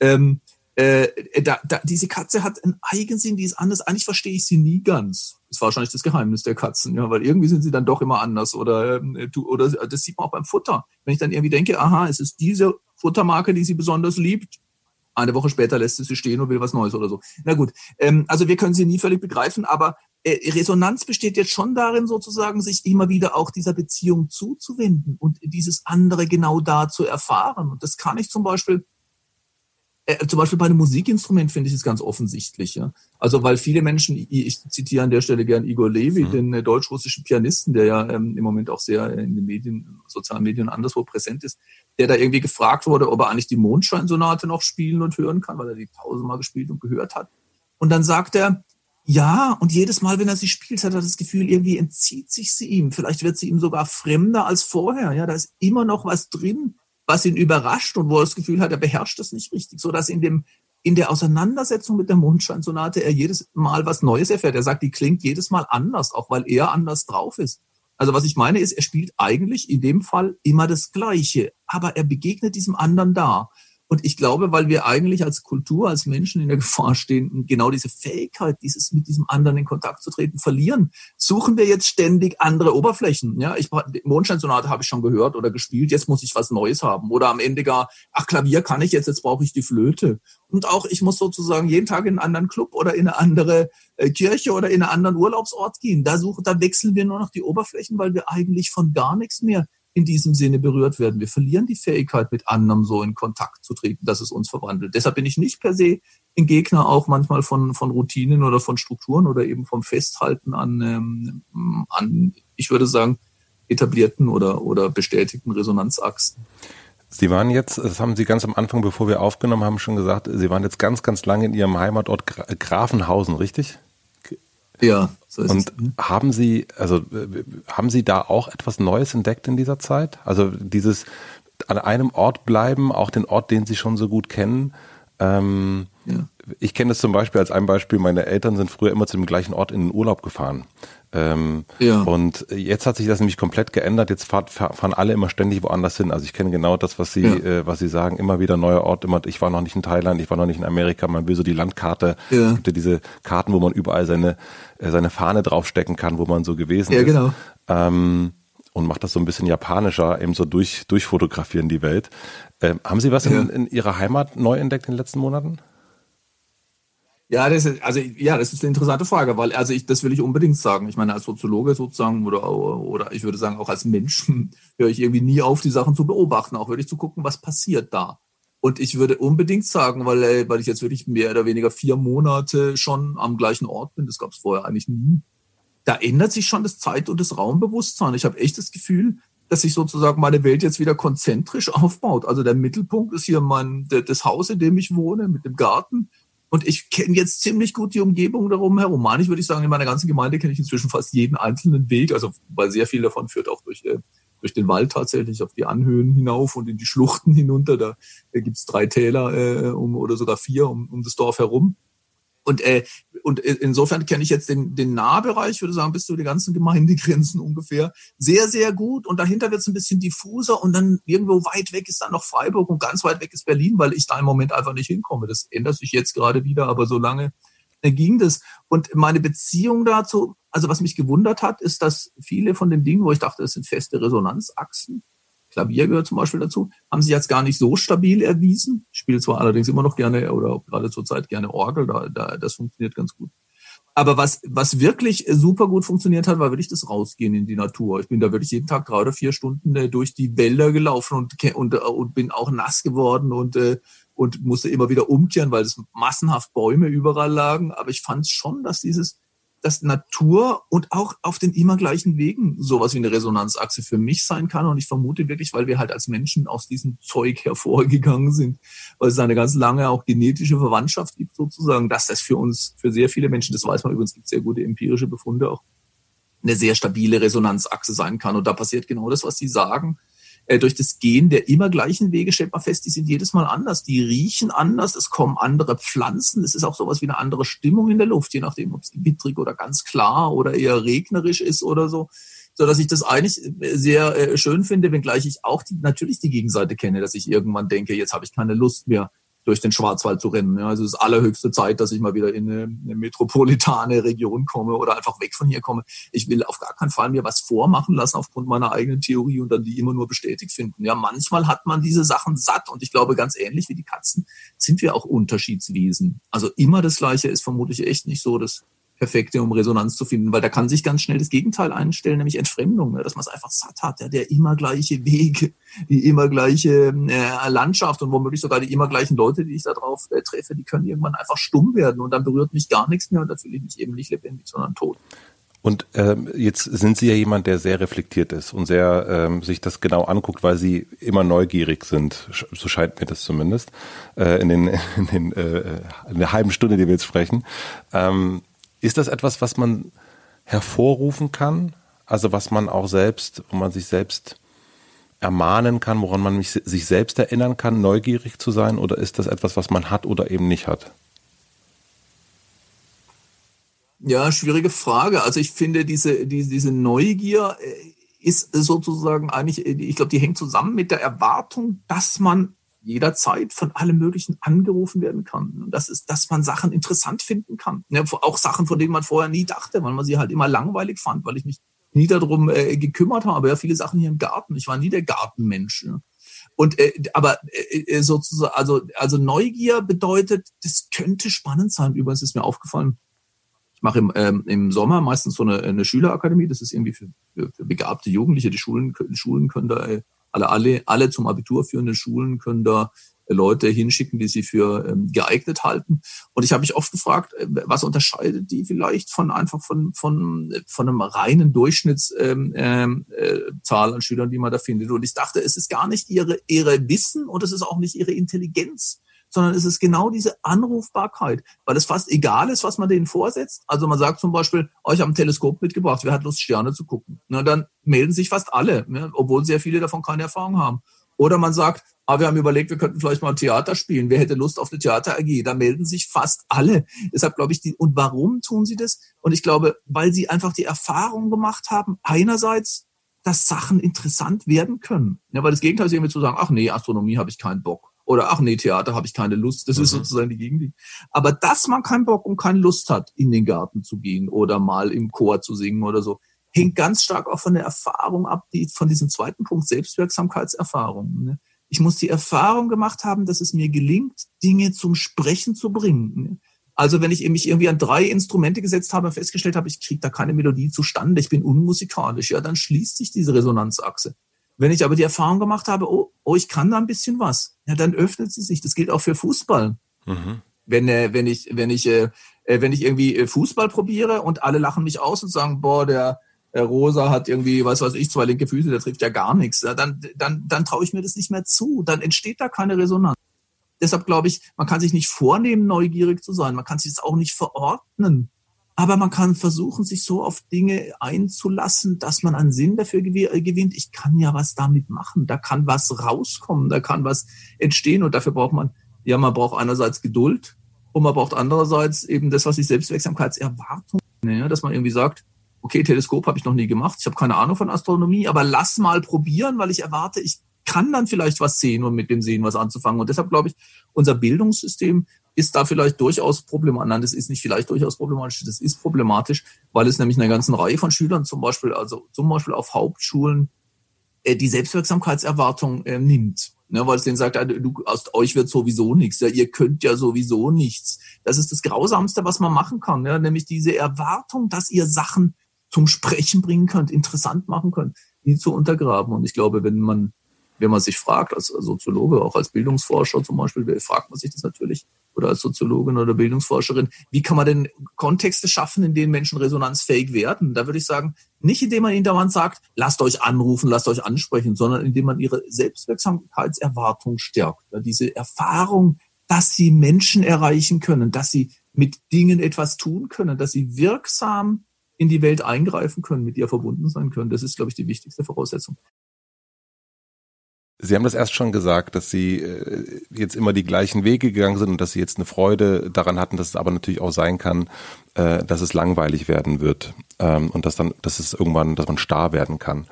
A: Ähm, äh, da, da, diese Katze hat einen Eigensinn, die ist anders. Eigentlich verstehe ich sie nie ganz. Das ist wahrscheinlich das Geheimnis der Katzen, ja, weil irgendwie sind sie dann doch immer anders oder äh, du, oder das sieht man auch beim Futter. Wenn ich dann irgendwie denke, aha, es ist diese Futtermarke, die sie besonders liebt. Eine Woche später lässt sie sie stehen und will was Neues oder so. Na gut, ähm, also wir können sie nie völlig begreifen, aber äh, Resonanz besteht jetzt schon darin, sozusagen, sich immer wieder auch dieser Beziehung zuzuwenden und dieses andere genau da zu erfahren. Und das kann ich zum Beispiel äh, zum Beispiel bei einem Musikinstrument finde ich es ganz offensichtlich. Ja? Also weil viele Menschen, ich zitiere an der Stelle gern Igor Levi, mhm. den äh, deutsch-russischen Pianisten, der ja ähm, im Moment auch sehr in den Medien, sozialen Medien anderswo präsent ist, der da irgendwie gefragt wurde, ob er eigentlich die Mondscheinsonate noch spielen und hören kann, weil er die tausendmal gespielt und gehört hat. Und dann sagt er, ja, und jedes Mal, wenn er sie spielt, hat er das Gefühl, irgendwie entzieht sich sie ihm. Vielleicht wird sie ihm sogar fremder als vorher. Ja, da ist immer noch was drin, was ihn überrascht und wo er das Gefühl hat, er beherrscht das nicht richtig, so dass in dem in der Auseinandersetzung mit der Mondscheinsonate er jedes Mal was Neues erfährt. Er sagt, die klingt jedes Mal anders, auch weil er anders drauf ist. Also was ich meine ist, er spielt eigentlich in dem Fall immer das Gleiche, aber er begegnet diesem anderen da. Und ich glaube, weil wir eigentlich als Kultur, als Menschen in der Gefahr stehen, genau diese Fähigkeit, dieses mit diesem anderen in Kontakt zu treten, verlieren, suchen wir jetzt ständig andere Oberflächen. Ja, ich Mondscheinsonate habe ich schon gehört oder gespielt, jetzt muss ich was Neues haben. Oder am Ende gar, ach Klavier kann ich jetzt, jetzt brauche ich die Flöte. Und auch ich muss sozusagen jeden Tag in einen anderen Club oder in eine andere äh, Kirche oder in einen anderen Urlaubsort gehen. Da suchen, da wechseln wir nur noch die Oberflächen, weil wir eigentlich von gar nichts mehr in diesem Sinne berührt werden. Wir verlieren die Fähigkeit, mit anderem so in Kontakt zu treten, dass es uns verwandelt. Deshalb bin ich nicht per se ein Gegner auch manchmal von, von Routinen oder von Strukturen oder eben vom Festhalten an, ähm, an ich würde sagen, etablierten oder, oder bestätigten Resonanzachsen.
B: Sie waren jetzt, das haben Sie ganz am Anfang, bevor wir aufgenommen haben, schon gesagt, Sie waren jetzt ganz, ganz lange in Ihrem Heimatort Grafenhausen, richtig?
A: Ja,
B: so ist Und es. Mhm. haben Sie, also haben Sie da auch etwas Neues entdeckt in dieser Zeit? Also dieses an einem Ort bleiben, auch den Ort, den Sie schon so gut kennen. Ähm, ja. Ich kenne das zum Beispiel als ein Beispiel, meine Eltern sind früher immer zu dem gleichen Ort in den Urlaub gefahren. Ähm, ja. Und jetzt hat sich das nämlich komplett geändert. Jetzt fahr, fahren alle immer ständig woanders hin. Also ich kenne genau das, was Sie, ja. äh, was Sie sagen. Immer wieder neuer Ort. Immer, ich war noch nicht in Thailand, ich war noch nicht in Amerika. Man will so die Landkarte. Ja. Es gibt ja diese Karten, wo man überall seine äh, seine Fahne draufstecken kann, wo man so gewesen ja, ist. Ja, genau. Ähm, und macht das so ein bisschen japanischer, eben so durch durchfotografieren die Welt. Ähm, haben Sie was in, in Ihrer Heimat neu entdeckt in den letzten Monaten?
A: Ja, das ist, also, ja, das ist eine interessante Frage, weil, also ich, das will ich unbedingt sagen. Ich meine, als Soziologe sozusagen oder, oder ich würde sagen auch als Mensch höre ich irgendwie nie auf, die Sachen zu beobachten, auch wirklich zu gucken, was passiert da. Und ich würde unbedingt sagen, weil, äh, weil ich jetzt wirklich mehr oder weniger vier Monate schon am gleichen Ort bin, das gab es vorher eigentlich nie, da ändert sich schon das Zeit- und das Raumbewusstsein. Ich habe echt das Gefühl, dass sich sozusagen meine Welt jetzt wieder konzentrisch aufbaut. Also der Mittelpunkt ist hier mein, das Haus, in dem ich wohne, mit dem Garten Und ich kenne jetzt ziemlich gut die Umgebung darum herum. Eigentlich würde ich sagen, in meiner ganzen Gemeinde kenne ich inzwischen fast jeden einzelnen Weg. Also, weil sehr viel davon führt auch durch, äh, durch den Wald tatsächlich auf die Anhöhen hinauf und in die Schluchten hinunter. Da, da gibt's drei Täler äh, um, oder sogar vier um, um das Dorf herum. Und, äh, und insofern kenne ich jetzt den, den Nahbereich, würde sagen, bis zu den ganzen Gemeindegrenzen ungefähr, sehr, sehr gut. Und dahinter wird es ein bisschen diffuser und dann irgendwo weit weg ist dann noch Freiburg und ganz weit weg ist Berlin, weil ich da im Moment einfach nicht hinkomme. Das ändert sich jetzt gerade wieder, aber so lange äh, ging das. Und meine Beziehung dazu, also was mich gewundert hat, ist, dass viele von den Dingen, wo ich dachte, das sind feste Resonanzachsen, Klavier gehört zum Beispiel dazu, haben sich jetzt gar nicht so stabil erwiesen. Ich spiele zwar allerdings immer noch gerne oder gerade zur Zeit gerne Orgel, da, da, das funktioniert ganz gut. Aber was, was wirklich super gut funktioniert hat, war wirklich das Rausgehen in die Natur. Ich bin da wirklich jeden Tag oder vier Stunden äh, durch die Wälder gelaufen und, und, und bin auch nass geworden und, äh, und musste immer wieder umkehren, weil es massenhaft Bäume überall lagen. Aber ich fand schon, dass dieses, dass Natur und auch auf den immer gleichen Wegen sowas wie eine Resonanzachse für mich sein kann. Und ich vermute wirklich, weil wir halt als Menschen aus diesem Zeug hervorgegangen sind, weil es eine ganz lange auch genetische Verwandtschaft gibt sozusagen, dass das für uns, für sehr viele Menschen, das weiß man übrigens, gibt sehr gute empirische Befunde auch, eine sehr stabile Resonanzachse sein kann. Und da passiert genau das, was Sie sagen äh, durch das Gehen der immer gleichen Wege stellt man fest, die sind jedes Mal anders. Die riechen anders, es kommen andere Pflanzen, es ist auch sowas wie eine andere Stimmung in der Luft, je nachdem, ob es gewittrig oder ganz klar oder eher regnerisch ist oder so so dass ich das eigentlich sehr äh, schön finde, wenngleich ich auch die, natürlich die Gegenseite kenne, dass ich irgendwann denke, jetzt habe ich keine Lust mehr, durch den Schwarzwald zu rennen. Ja, also es ist allerhöchste Zeit, dass ich mal wieder in eine, eine, metropolitane Region komme oder einfach weg von hier komme. Ich will auf gar keinen Fall mir was vormachen lassen aufgrund meiner eigenen Theorie und dann die immer nur bestätigt finden. Ja, manchmal hat man diese Sachen satt und ich glaube, ganz ähnlich wie die Katzen sind wir auch Unterschiedswesen. Also immer das Gleiche ist vermutlich echt nicht so das perfekte, um Resonanz zu finden, weil da kann sich ganz schnell das Gegenteil einstellen, nämlich Entfremdung, ne? dass man es einfach satt hat, ja, der immer gleiche Weg, die immer gleiche äh, Landschaft und womöglich sogar die immer gleichen Leute, die ich da drauf äh, treffe, die können irgendwann einfach stumm werden und dann berührt mich gar nichts mehr und da fühle ich mich eben nicht lebendig, sondern tot.
B: Und ähm, jetzt sind Sie ja jemand, der sehr reflektiert ist und sehr ähm, sich das genau anguckt, weil Sie immer neugierig sind. So scheint mir das zumindest äh, in, den, in, den, äh, in der halben Stunde, die wir jetzt sprechen. Ähm, ist das etwas, was man hervorrufen kann? Also was man auch selbst, wo man sich selbst ermahnen kann, woran man sich selbst erinnern kann, neugierig zu sein? Oder ist das etwas, was man hat oder eben nicht hat?
A: Ja, schwierige Frage. Also ich finde, diese, diese, diese Neugier äh, ist sozusagen eigentlich, ich glaube, die hängt zusammen mit der Erwartung, dass man jederzeit von allem Möglichen angerufen werden kann. Und das ist, dass man Sachen interessant finden kann. Ja, auch Sachen, von denen man vorher nie dachte, weil man sie halt immer langweilig fand, weil ich mich nie darum äh, gekümmert habe. Ja, viele Sachen hier im Garten. Ich war nie der Gartenmensch. Ja. Und äh, aber äh, äh sozusagen, also also Neugier bedeutet, das könnte spannend sein. Übrigens ist mir aufgefallen. Ich mache im, ähm, im Sommer meistens so eine, eine Schülerakademie. Das ist irgendwie für, für, begabte Jugendliche. Die Schulen, Schulen können da äh, alle, alle, alle zum Abitur führenden Schulen können da äh, Leute hinschicken, die sie für ähm, geeignet halten. Und ich habe mich oft gefragt, äh, was unterscheidet die vielleicht von einfach von von von einem reinen Durchschnittszahl ähm, ähm, äh, an Schülern, die man da findet. Und ich dachte, es ist gar nicht ihre ihre Wissen und es ist auch nicht ihre Intelligenz, sondern es ist genau diese Anrufbarkeit, weil es fast egal ist, was man denen vorsetzt. Also man sagt zum Beispiel, oh, ich habe ein Teleskop mitgebracht, wer hat Lust, Sterne zu gucken? Na, dann melden sich fast alle, ne, obwohl sehr viele davon keine Erfahrung haben. Oder man sagt, ah, wir haben überlegt, wir könnten vielleicht mal Theater spielen. Wer hätte Lust auf eine Theater AG? Da melden sich fast alle. Deshalb glaube ich, die, und warum tun sie das? Und ich glaube, weil sie einfach die Erfahrung gemacht haben, einerseits, dass Sachen interessant werden können. Ja, weil das Gegenteil ist irgendwie zu sagen, ach nee, Astronomie habe ich keinen Bock. Oder ach nee, Theater habe ich keine Lust. Das mhm. ist sozusagen die Gegenlinie. Aber dass man keinen Bock und keine Lust hat, in den Garten zu gehen oder mal im Chor zu singen oder so, hängt ganz stark auch von der Erfahrung ab, die von diesem zweiten Punkt Selbstwirksamkeitserfahrung. Ne? Ich muss die Erfahrung gemacht haben, dass es mir gelingt, Dinge zum Sprechen zu bringen. Ne? Also wenn ich mich irgendwie an drei Instrumente gesetzt habe und festgestellt habe, ich kriege da keine Melodie zustande, ich bin unmusikalisch, ja, dann schließt sich diese Resonanzachse. Wenn ich aber die Erfahrung gemacht habe, oh, oh, ich kann da ein bisschen was, ja, dann öffnet sie sich. Das gilt auch für Fußball. Mhm. Wenn, äh, wenn ich, wenn ich, äh, äh wenn ich irgendwie äh, Fußball probiere und alle lachen mich aus und sagen, boah, der, der Rosa hat irgendwie, was weiß ich, zwei linke Füße, der trifft ja gar nichts, ja, dann, dann, dann traue ich mir das nicht mehr zu. Dann entsteht da keine Resonanz deshalb glaube ich, man kann sich nicht vornehmen, neugierig zu sein. Man kann sich das auch nicht verordnen. Aber man kann versuchen, sich so auf Dinge einzulassen, dass man einen Sinn dafür gewinnt. Ich kann ja was damit machen. Da kann was rauskommen. Da kann was entstehen. Und dafür braucht man, ja, man braucht einerseits Geduld und man braucht andererseits eben das, was ich Selbstwirksamkeitserwartung nenne, dass man irgendwie sagt, okay, Teleskop habe ich noch nie gemacht. Ich habe keine Ahnung von Astronomie, aber lass mal probieren, weil ich erwarte, ich kann dann vielleicht was sehen und mit dem Sehen was anzufangen. Und deshalb glaube ich, unser Bildungssystem ist da vielleicht durchaus problematisch. Nein, das ist nicht vielleicht durchaus problematisch, das ist problematisch, weil es nämlich eine ganze Reihe von Schülern zum Beispiel, also zum Beispiel auf Hauptschulen, äh, die Selbstwirksamkeitserwartung äh, nimmt. Ne, weil es denen sagt, du, aus euch wird sowieso nichts, ja, ihr könnt ja sowieso nichts. Das ist das Grausamste, was man machen kann, ja, nämlich diese Erwartung, dass ihr Sachen zum Sprechen bringen könnt, interessant machen könnt, die zu untergraben. Und ich glaube, wenn man wenn man sich fragt, als Soziologe, auch als Bildungsforscher zum Beispiel, fragt man sich das natürlich, oder als Soziologin oder Bildungsforscherin, wie kann man denn Kontexte schaffen, in denen Menschen resonanzfähig werden? Da würde ich sagen, nicht indem man ihnen dauernd sagt, lasst euch anrufen, lasst euch ansprechen, sondern indem man ihre Selbstwirksamkeitserwartung stärkt. Diese Erfahrung, dass sie Menschen erreichen können, dass sie mit Dingen etwas tun können, dass sie wirksam in die Welt eingreifen können, mit ihr verbunden sein können. Das ist, glaube ich, die wichtigste Voraussetzung.
B: Sie haben das erst schon gesagt, dass Sie äh, jetzt immer die gleichen Wege gegangen sind und dass Sie jetzt eine Freude daran hatten, dass es aber natürlich auch sein kann, äh, dass es langweilig werden wird ähm, und dass dann, dass es irgendwann, dass man starr werden kann.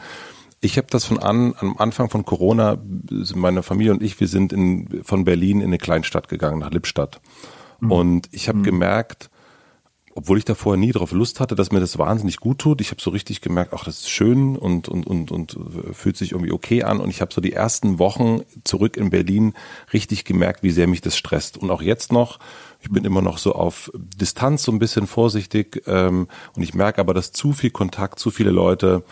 B: Ich habe das von an, am Anfang von Corona, meine Familie und ich, wir sind in, von Berlin in eine Kleinstadt gegangen, nach Lippstadt. Mhm. Und ich habe mhm. gemerkt, obwohl ich da vorher nie drauf Lust hatte, dass mir das wahnsinnig gut tut. Ich habe so richtig gemerkt, ach, das ist schön und, und, und, und fühlt sich irgendwie okay an. Und ich habe so die ersten Wochen zurück in Berlin richtig gemerkt, wie sehr mich das stresst. Und auch jetzt noch, ich bin immer noch so auf Distanz so ein bisschen vorsichtig. Ähm, und ich merke aber, dass zu viel Kontakt, zu viele Leute,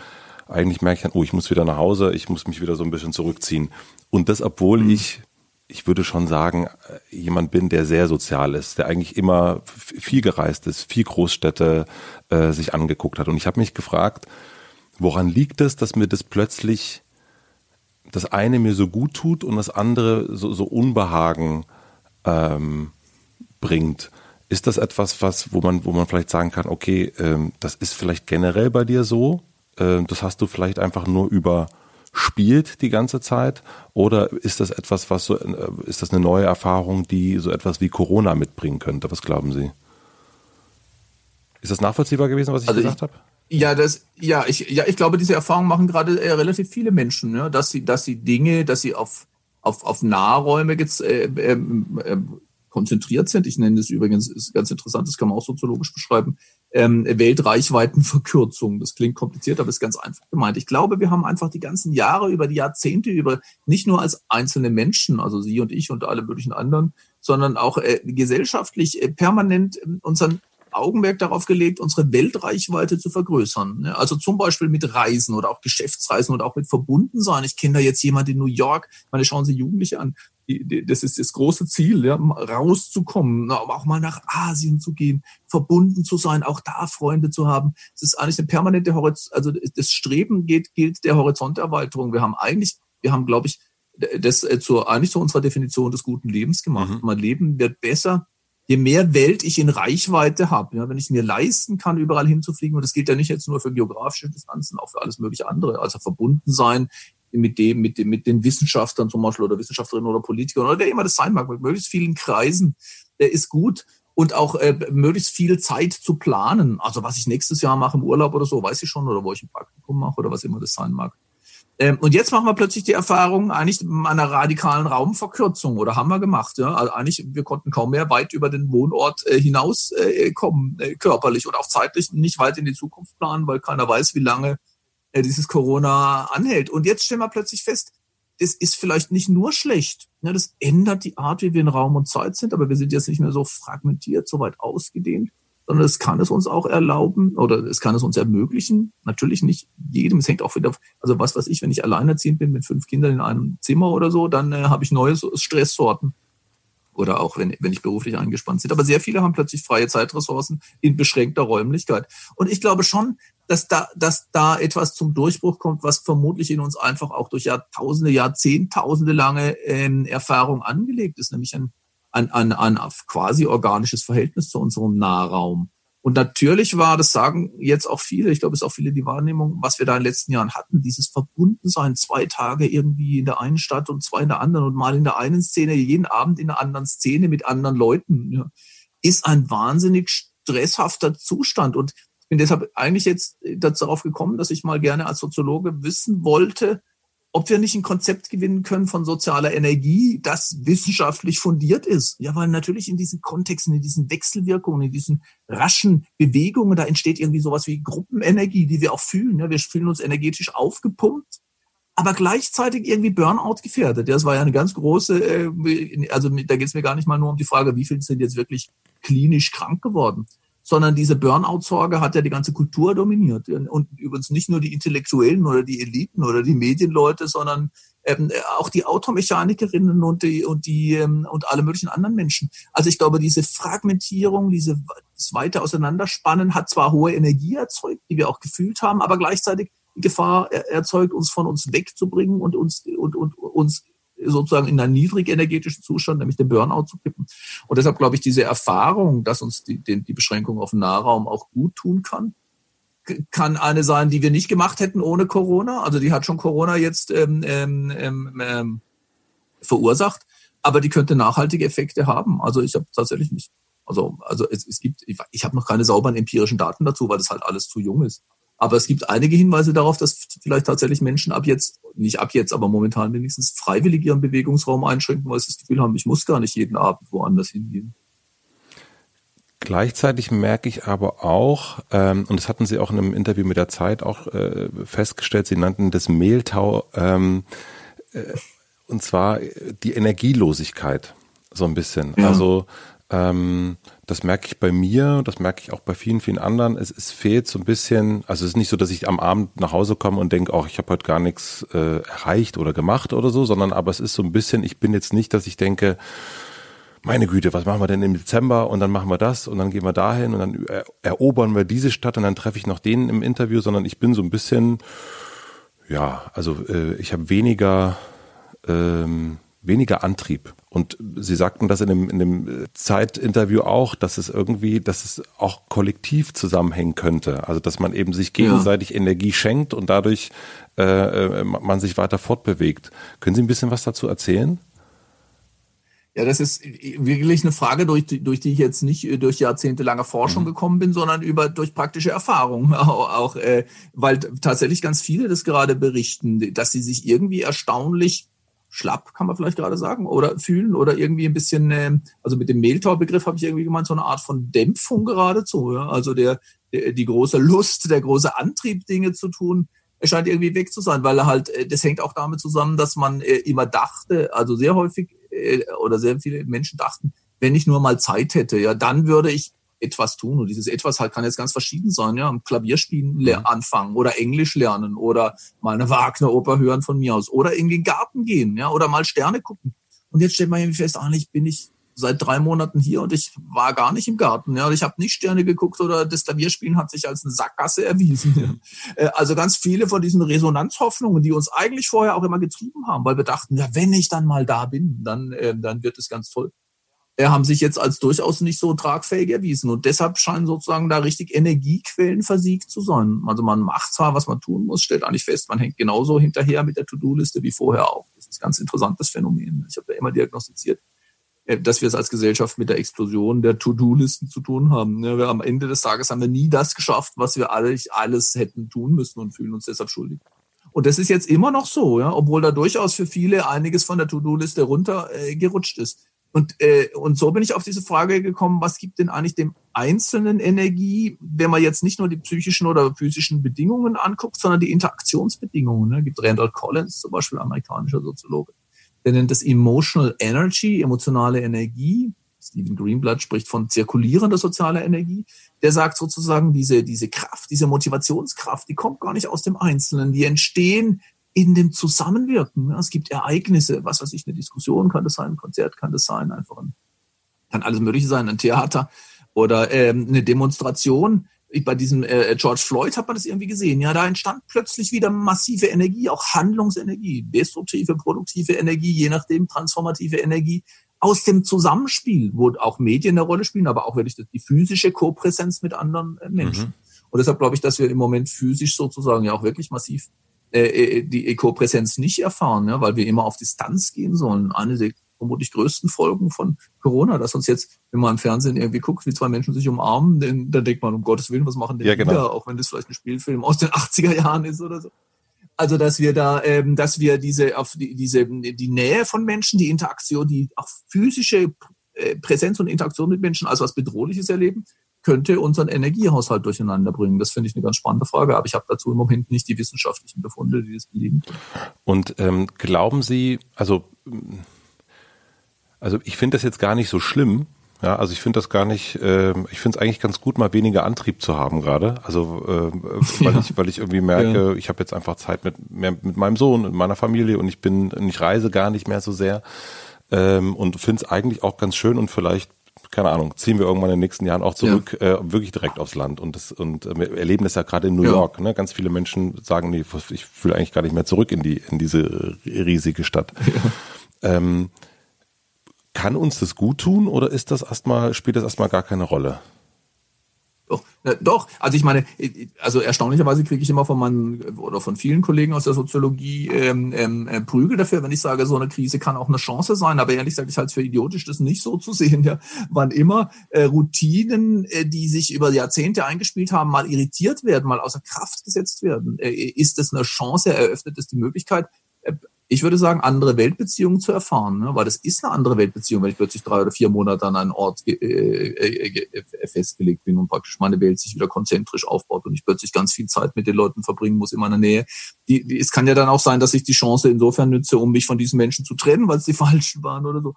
B: eigentlich merke ich dann, oh, ich muss wieder nach Hause, ich muss mich wieder so ein bisschen zurückziehen. Und das, obwohl mhm. ich ich würde schon sagen, äh, jemand bin, der sehr sozial ist, der eigentlich immer viel gereist ist, viel Großstädte äh, sich angeguckt hat. Und ich habe mich gefragt, woran liegt es, dass mir das plötzlich das eine mir so gut tut und das andere so, so Unbehagen ähm, bringt? Ist das etwas, was, wo man, wo man vielleicht sagen kann, okay, ähm, das ist vielleicht generell bei dir so? Äh, das hast du vielleicht einfach nur über spielt die ganze Zeit? Oder ist das etwas, was so, äh, ist das eine neue Erfahrung, die so etwas wie Corona mitbringen könnte? Was glauben Sie? Ist das nachvollziehbar gewesen, was ich also gesagt habe?
A: Ja, das, ja, ich, ja, ich glaube, diese Erfahrung machen gerade äh, relativ viele Menschen, ja, dass sie, dass sie Dinge, dass sie auf, auf, auf Nahräume jetzt, äh, äh, konzentriert sind. Ich nenne das übrigens, ist ganz interessant, das kann man auch soziologisch beschreiben, ähm, Weltreichweitenverkürzung. Das klingt kompliziert, aber ist ganz einfach gemeint. Ich glaube, wir haben einfach die ganzen Jahre, über die Jahrzehnte, über nicht nur als einzelne Menschen, also Sie und ich und alle möglichen anderen, sondern auch äh, gesellschaftlich äh, permanent äh, unseren Augenmerk darauf gelegt, unsere Weltreichweite zu vergrößern. Also zum Beispiel mit Reisen oder auch Geschäftsreisen oder auch mit Verbundensein. Ich kenne da jetzt jemanden in New York, meine schauen Sie Jugendliche an, das ist das große Ziel, ja, rauszukommen, aber auch mal nach Asien zu gehen, verbunden zu sein, auch da Freunde zu haben. Es ist eigentlich eine permanente Horizont, also das Streben geht, gilt der Horizonterweiterung. Wir haben eigentlich, wir haben, glaube ich, das äh, zur, eigentlich zu unserer Definition des guten Lebens gemacht. Mhm. Mein Leben wird besser, je mehr Welt ich in Reichweite habe. Ja, wenn ich mir leisten kann, überall hinzufliegen, und das gilt ja nicht jetzt nur für geografische Distanzen, auch für alles mögliche andere, also verbunden sein, mit dem, mit dem, mit den Wissenschaftlern zum Beispiel oder Wissenschaftlerinnen oder Politikern oder wer immer das sein mag, mit möglichst vielen Kreisen, der ist gut und auch äh, möglichst viel Zeit zu planen. Also was ich nächstes Jahr mache im Urlaub oder so, weiß ich schon, oder wo ich ein Praktikum mache oder was immer das sein mag. Ähm, und jetzt machen wir plötzlich die Erfahrung eigentlich einer radikalen Raumverkürzung oder haben wir gemacht. Ja? Also eigentlich, wir konnten kaum mehr weit über den Wohnort äh, hinauskommen, äh, äh, körperlich und auch zeitlich nicht weit in die Zukunft planen, weil keiner weiß, wie lange äh, dieses Corona anhält. Und jetzt stellen wir plötzlich fest, das ist vielleicht nicht nur schlecht. Ja, das ändert die Art, wie wir in Raum und Zeit sind, aber wir sind jetzt nicht mehr so fragmentiert, so weit ausgedehnt, sondern es kann es uns auch erlauben oder es kann es uns ermöglichen. Natürlich nicht jedem. Es hängt auch wieder, also was weiß ich, wenn ich alleinerziehend bin mit fünf Kindern in einem Zimmer oder so, dann äh, habe ich neue Stresssorten. Oder auch wenn, wenn ich beruflich eingespannt bin. Aber sehr viele haben plötzlich freie Zeitressourcen in beschränkter Räumlichkeit. Und ich glaube schon, dass da, dass da etwas zum Durchbruch kommt, was vermutlich in uns einfach auch durch Jahrtausende, Jahrzehntausende lange ähm, Erfahrung angelegt ist, nämlich ein, ein, ein, ein quasi organisches Verhältnis zu unserem Nahraum. Und natürlich war, das sagen jetzt auch viele, ich glaube, es ist auch viele die Wahrnehmung, was wir da in den letzten Jahren hatten, dieses Verbundensein, zwei Tage irgendwie in der einen Stadt und zwei in der anderen und mal in der einen Szene, jeden Abend in der anderen Szene mit anderen Leuten, ja, ist ein wahnsinnig stresshafter Zustand. Und ich bin deshalb eigentlich jetzt darauf gekommen, dass ich mal gerne als Soziologe wissen wollte, ob wir nicht ein Konzept gewinnen können von sozialer Energie, das wissenschaftlich fundiert ist. Ja, weil natürlich in diesen Kontexten, in diesen Wechselwirkungen, in diesen raschen Bewegungen, da entsteht irgendwie sowas wie Gruppenenergie, die wir auch fühlen. Ja, wir fühlen uns energetisch aufgepumpt, aber gleichzeitig irgendwie Burnout gefährdet. Das war ja eine ganz große, äh, also da geht es mir gar nicht mal nur um die Frage, wie viele sind jetzt wirklich klinisch krank geworden sondern diese Burnout-Sorge hat ja die ganze Kultur dominiert. Und übrigens nicht nur die Intellektuellen oder die Eliten oder die Medienleute, sondern ähm, auch die Automechanikerinnen und die und die ähm, und alle möglichen anderen Menschen. Also ich glaube, diese Fragmentierung, diese das weite Auseinanderspannen hat zwar hohe Energie erzeugt, die wir auch gefühlt haben, aber gleichzeitig die Gefahr erzeugt, uns von uns wegzubringen und uns und, und uns sozusagen in einen niedrigenergetischen Zustand, nämlich den Burnout zu kippen. Und deshalb glaube ich, diese Erfahrung, dass uns die, die, die Beschränkung auf den Nahraum auch gut tun kann, kann eine sein, die wir nicht gemacht hätten ohne Corona. Also die hat schon Corona jetzt ähm, ähm, ähm, ähm verursacht, aber die könnte nachhaltige Effekte haben. Also ich habe tatsächlich nicht. Also, also es, es gibt, ich, ich habe noch keine sauberen empirischen Daten dazu, weil das halt alles zu jung ist. Aber es gibt einige Hinweise darauf, dass vielleicht tatsächlich Menschen ab jetzt, nicht ab jetzt, aber momentan wenigstens freiwillig ihren Bewegungsraum einschränken, weil sie das Gefühl haben, ich muss gar nicht jeden Abend woanders hingehen.
B: Gleichzeitig merke ich aber auch, ähm, und das hatten Sie auch in einem Interview mit der Zeit auch äh, festgestellt, Sie nannten das Mehltau, ähm, äh, und zwar die Energielosigkeit so ein bisschen. Ja. Also ähm, das merke ich bei mir, das merke ich auch bei vielen, vielen anderen. Es, es fehlt so ein bisschen, also es ist nicht so, dass ich am Abend nach Hause komme und denke, oh, ich habe heute gar nichts äh, erreicht oder gemacht oder so, sondern aber es ist so ein bisschen, ich bin jetzt nicht, dass ich denke, meine Güte, was machen wir denn im Dezember und dann machen wir das und dann gehen wir dahin und dann erobern wir diese Stadt und dann treffe ich noch den im Interview, sondern ich bin so ein bisschen, ja, also äh, ich habe weniger ähm, weniger Antrieb. Und Sie sagten das in dem, in dem Zeitinterview auch, dass es irgendwie, dass es auch kollektiv zusammenhängen könnte. Also dass man eben sich gegenseitig ja. Energie schenkt und dadurch äh, äh, man sich weiter fortbewegt. Können Sie ein bisschen was dazu erzählen?
A: Ja, das ist wirklich eine Frage, durch die, durch die ich jetzt nicht durch jahrzehntelange Forschung mhm. gekommen bin, sondern über durch praktische Erfahrung auch, auch äh, weil tatsächlich ganz viele das gerade berichten, dass sie sich irgendwie erstaunlich schlapp, kann man vielleicht gerade sagen, oder fühlen oder irgendwie ein bisschen, äh, also mit dem Mehltau-Begriff habe ich irgendwie gemeint, so eine Art von Dämpfung geradezu. Ja? Also der, der, die große Lust, der große Antrieb, Dinge zu tun, scheint irgendwie weg zu sein, weil er halt, äh, das hängt auch damit zusammen, dass man äh, immer dachte, also sehr häufig äh, oder sehr viele Menschen dachten, wenn ich nur mal Zeit hätte, ja, dann würde ich etwas tun. Und dieses etwas halt kann jetzt ganz verschieden sein, ja. Klavierspielen mhm. anfangen oder Englisch lernen oder mal eine Wagner-Oper hören von mir aus oder in den Garten gehen, ja, oder mal Sterne gucken. Und jetzt stellt man irgendwie fest, eigentlich bin ich seit drei Monaten hier und ich war gar nicht im Garten. Ja, ich habe nicht Sterne geguckt oder das Klavierspielen hat sich als eine Sackgasse erwiesen. Äh, also ganz viele von diesen Resonanzhoffnungen, die uns eigentlich vorher auch immer getrieben haben, weil wir dachten, ja, wenn ich dann mal da bin, dann, äh, dann wird es ganz toll haben sich jetzt als durchaus nicht so tragfähig erwiesen. Und deshalb scheinen sozusagen da richtig Energiequellen versiegt zu sein. Also man macht zwar, was man tun muss, stellt eigentlich fest, man hängt genauso hinterher mit der To-Do-Liste wie vorher auch. Das ist ein ganz interessantes Phänomen. Ich habe da immer diagnostiziert, äh, dass wir es als Gesellschaft mit der Explosion der To-Do-Listen zu tun haben. Ja, am Ende des Tages haben wir nie das geschafft, was wir alles, alles hätten tun müssen und fühlen uns deshalb schuldig. Und das ist jetzt immer noch so, ja, obwohl da durchaus für viele einiges von der To-Do-Liste runtergerutscht äh, ist. Und, äh, und so bin ich auf diese Frage gekommen, was gibt denn eigentlich dem Einzelnen Energie, wenn man jetzt nicht nur die psychischen oder physischen Bedingungen anguckt, sondern die Interaktionsbedingungen. Ne? Gibt Randall Collins zum Beispiel, amerikanischer Soziologe, der nennt das Emotional Energy, emotionale Energie. Stephen Greenblatt spricht von zirkulierender sozialer Energie. Der sagt sozusagen, diese, diese Kraft, diese Motivationskraft, die kommt gar nicht aus dem Einzelnen. Die entstehen in dem Zusammenwirken. Es gibt Ereignisse, was weiß ich, eine Diskussion kann das sein, ein Konzert kann das sein, einfach ein, kann alles Mögliche sein, ein Theater oder ähm, eine Demonstration. bei diesem äh, George Floyd hat man das irgendwie gesehen. Ja, da entstand plötzlich wieder massive Energie, auch Handlungsenergie, destruktive, produktive Energie, je nachdem transformative Energie aus dem Zusammenspiel, wo auch Medien eine Rolle spielen, aber auch wirklich die physische Kopräsenz mit anderen äh, Menschen. Mhm. Und deshalb glaube ich, dass wir im Moment physisch sozusagen ja auch wirklich massiv äh, äh die Kopräsenz nicht erfahren, ja, weil wir immer auf Distanz gehen sollen. Eine der vermutlich größten Folgen von Corona, dass uns jetzt, wenn man im Fernsehen irgendwie guckt, wie zwei Menschen sich umarmen, dann, dann denkt man, um Gottes Willen, was machen denn ja, genau. wieder, auch wenn das vielleicht ein Spielfilm aus den 80er Jahren ist oder so. Also, dass wir da, ähm, dass wir diese, auf die, diese, die Nähe von Menschen, die Interaktion, die auch physische äh, Präsenz und Interaktion mit Menschen als was Bedrohliches erleben, könnte unseren Energiehaushalt durcheinander bringen. Das finde ich eine ganz spannende Frage, aber ich habe dazu im Moment nicht die wissenschaftlichen Befunde, die das belegen.
B: Und ähm, glauben Sie, also also ich finde das jetzt gar nicht so schlimm. Ja, also ich finde das gar nicht, äh, ich finde es eigentlich ganz gut, mal weniger Antrieb zu haben gerade. Also äh, weil, ja. ich, weil ich irgendwie merke, ja. ich habe jetzt einfach Zeit mit, mehr mit meinem Sohn und meiner Familie und ich bin, ich reise gar nicht mehr so sehr. Ähm, und finde es eigentlich auch ganz schön und vielleicht keine Ahnung, ziehen wir irgendwann in den nächsten Jahren auch zurück, ja. äh, wirklich direkt aufs Land. Und das, und äh, wir erleben das ja gerade in New ja. York. Ne? Ganz viele Menschen sagen, nee, ich will eigentlich gar nicht mehr zurück in die, in diese riesige Stadt. Ja. Ähm, kann uns das gut tun oder ist das erstmal, spielt das erstmal gar keine Rolle?
A: Doch, na, doch. Also ich meine, also erstaunlicherweise kriege ich immer von meinen oder von vielen Kollegen aus der Soziologie ähm, ähm, äh, Prügel dafür, wenn ich sage, so eine Krise kann auch eine Chance sein. Aber ehrlich gesagt, ich halte es für idiotisch, das nicht so zu sehen. Ja, wann immer äh, Routinen, äh, die sich über Jahrzehnte eingespielt haben, mal irritiert werden, mal außer Kraft gesetzt werden, äh, ist das eine Chance, eröffnet es die Möglichkeit, äh, ich würde sagen, andere Weltbeziehungen zu erfahren, ne? weil das ist eine andere Weltbeziehung, wenn ich plötzlich drei oder vier Monate an einen Ort äh, äh, äh, festgelegt bin und praktisch meine Welt sich wieder konzentrisch aufbaut und ich plötzlich ganz viel Zeit mit den Leuten verbringen muss in meiner Nähe. Die, die, es kann ja dann auch sein, dass ich die Chance insofern nütze, um mich von diesen Menschen zu trennen, weil es die falschen waren oder so.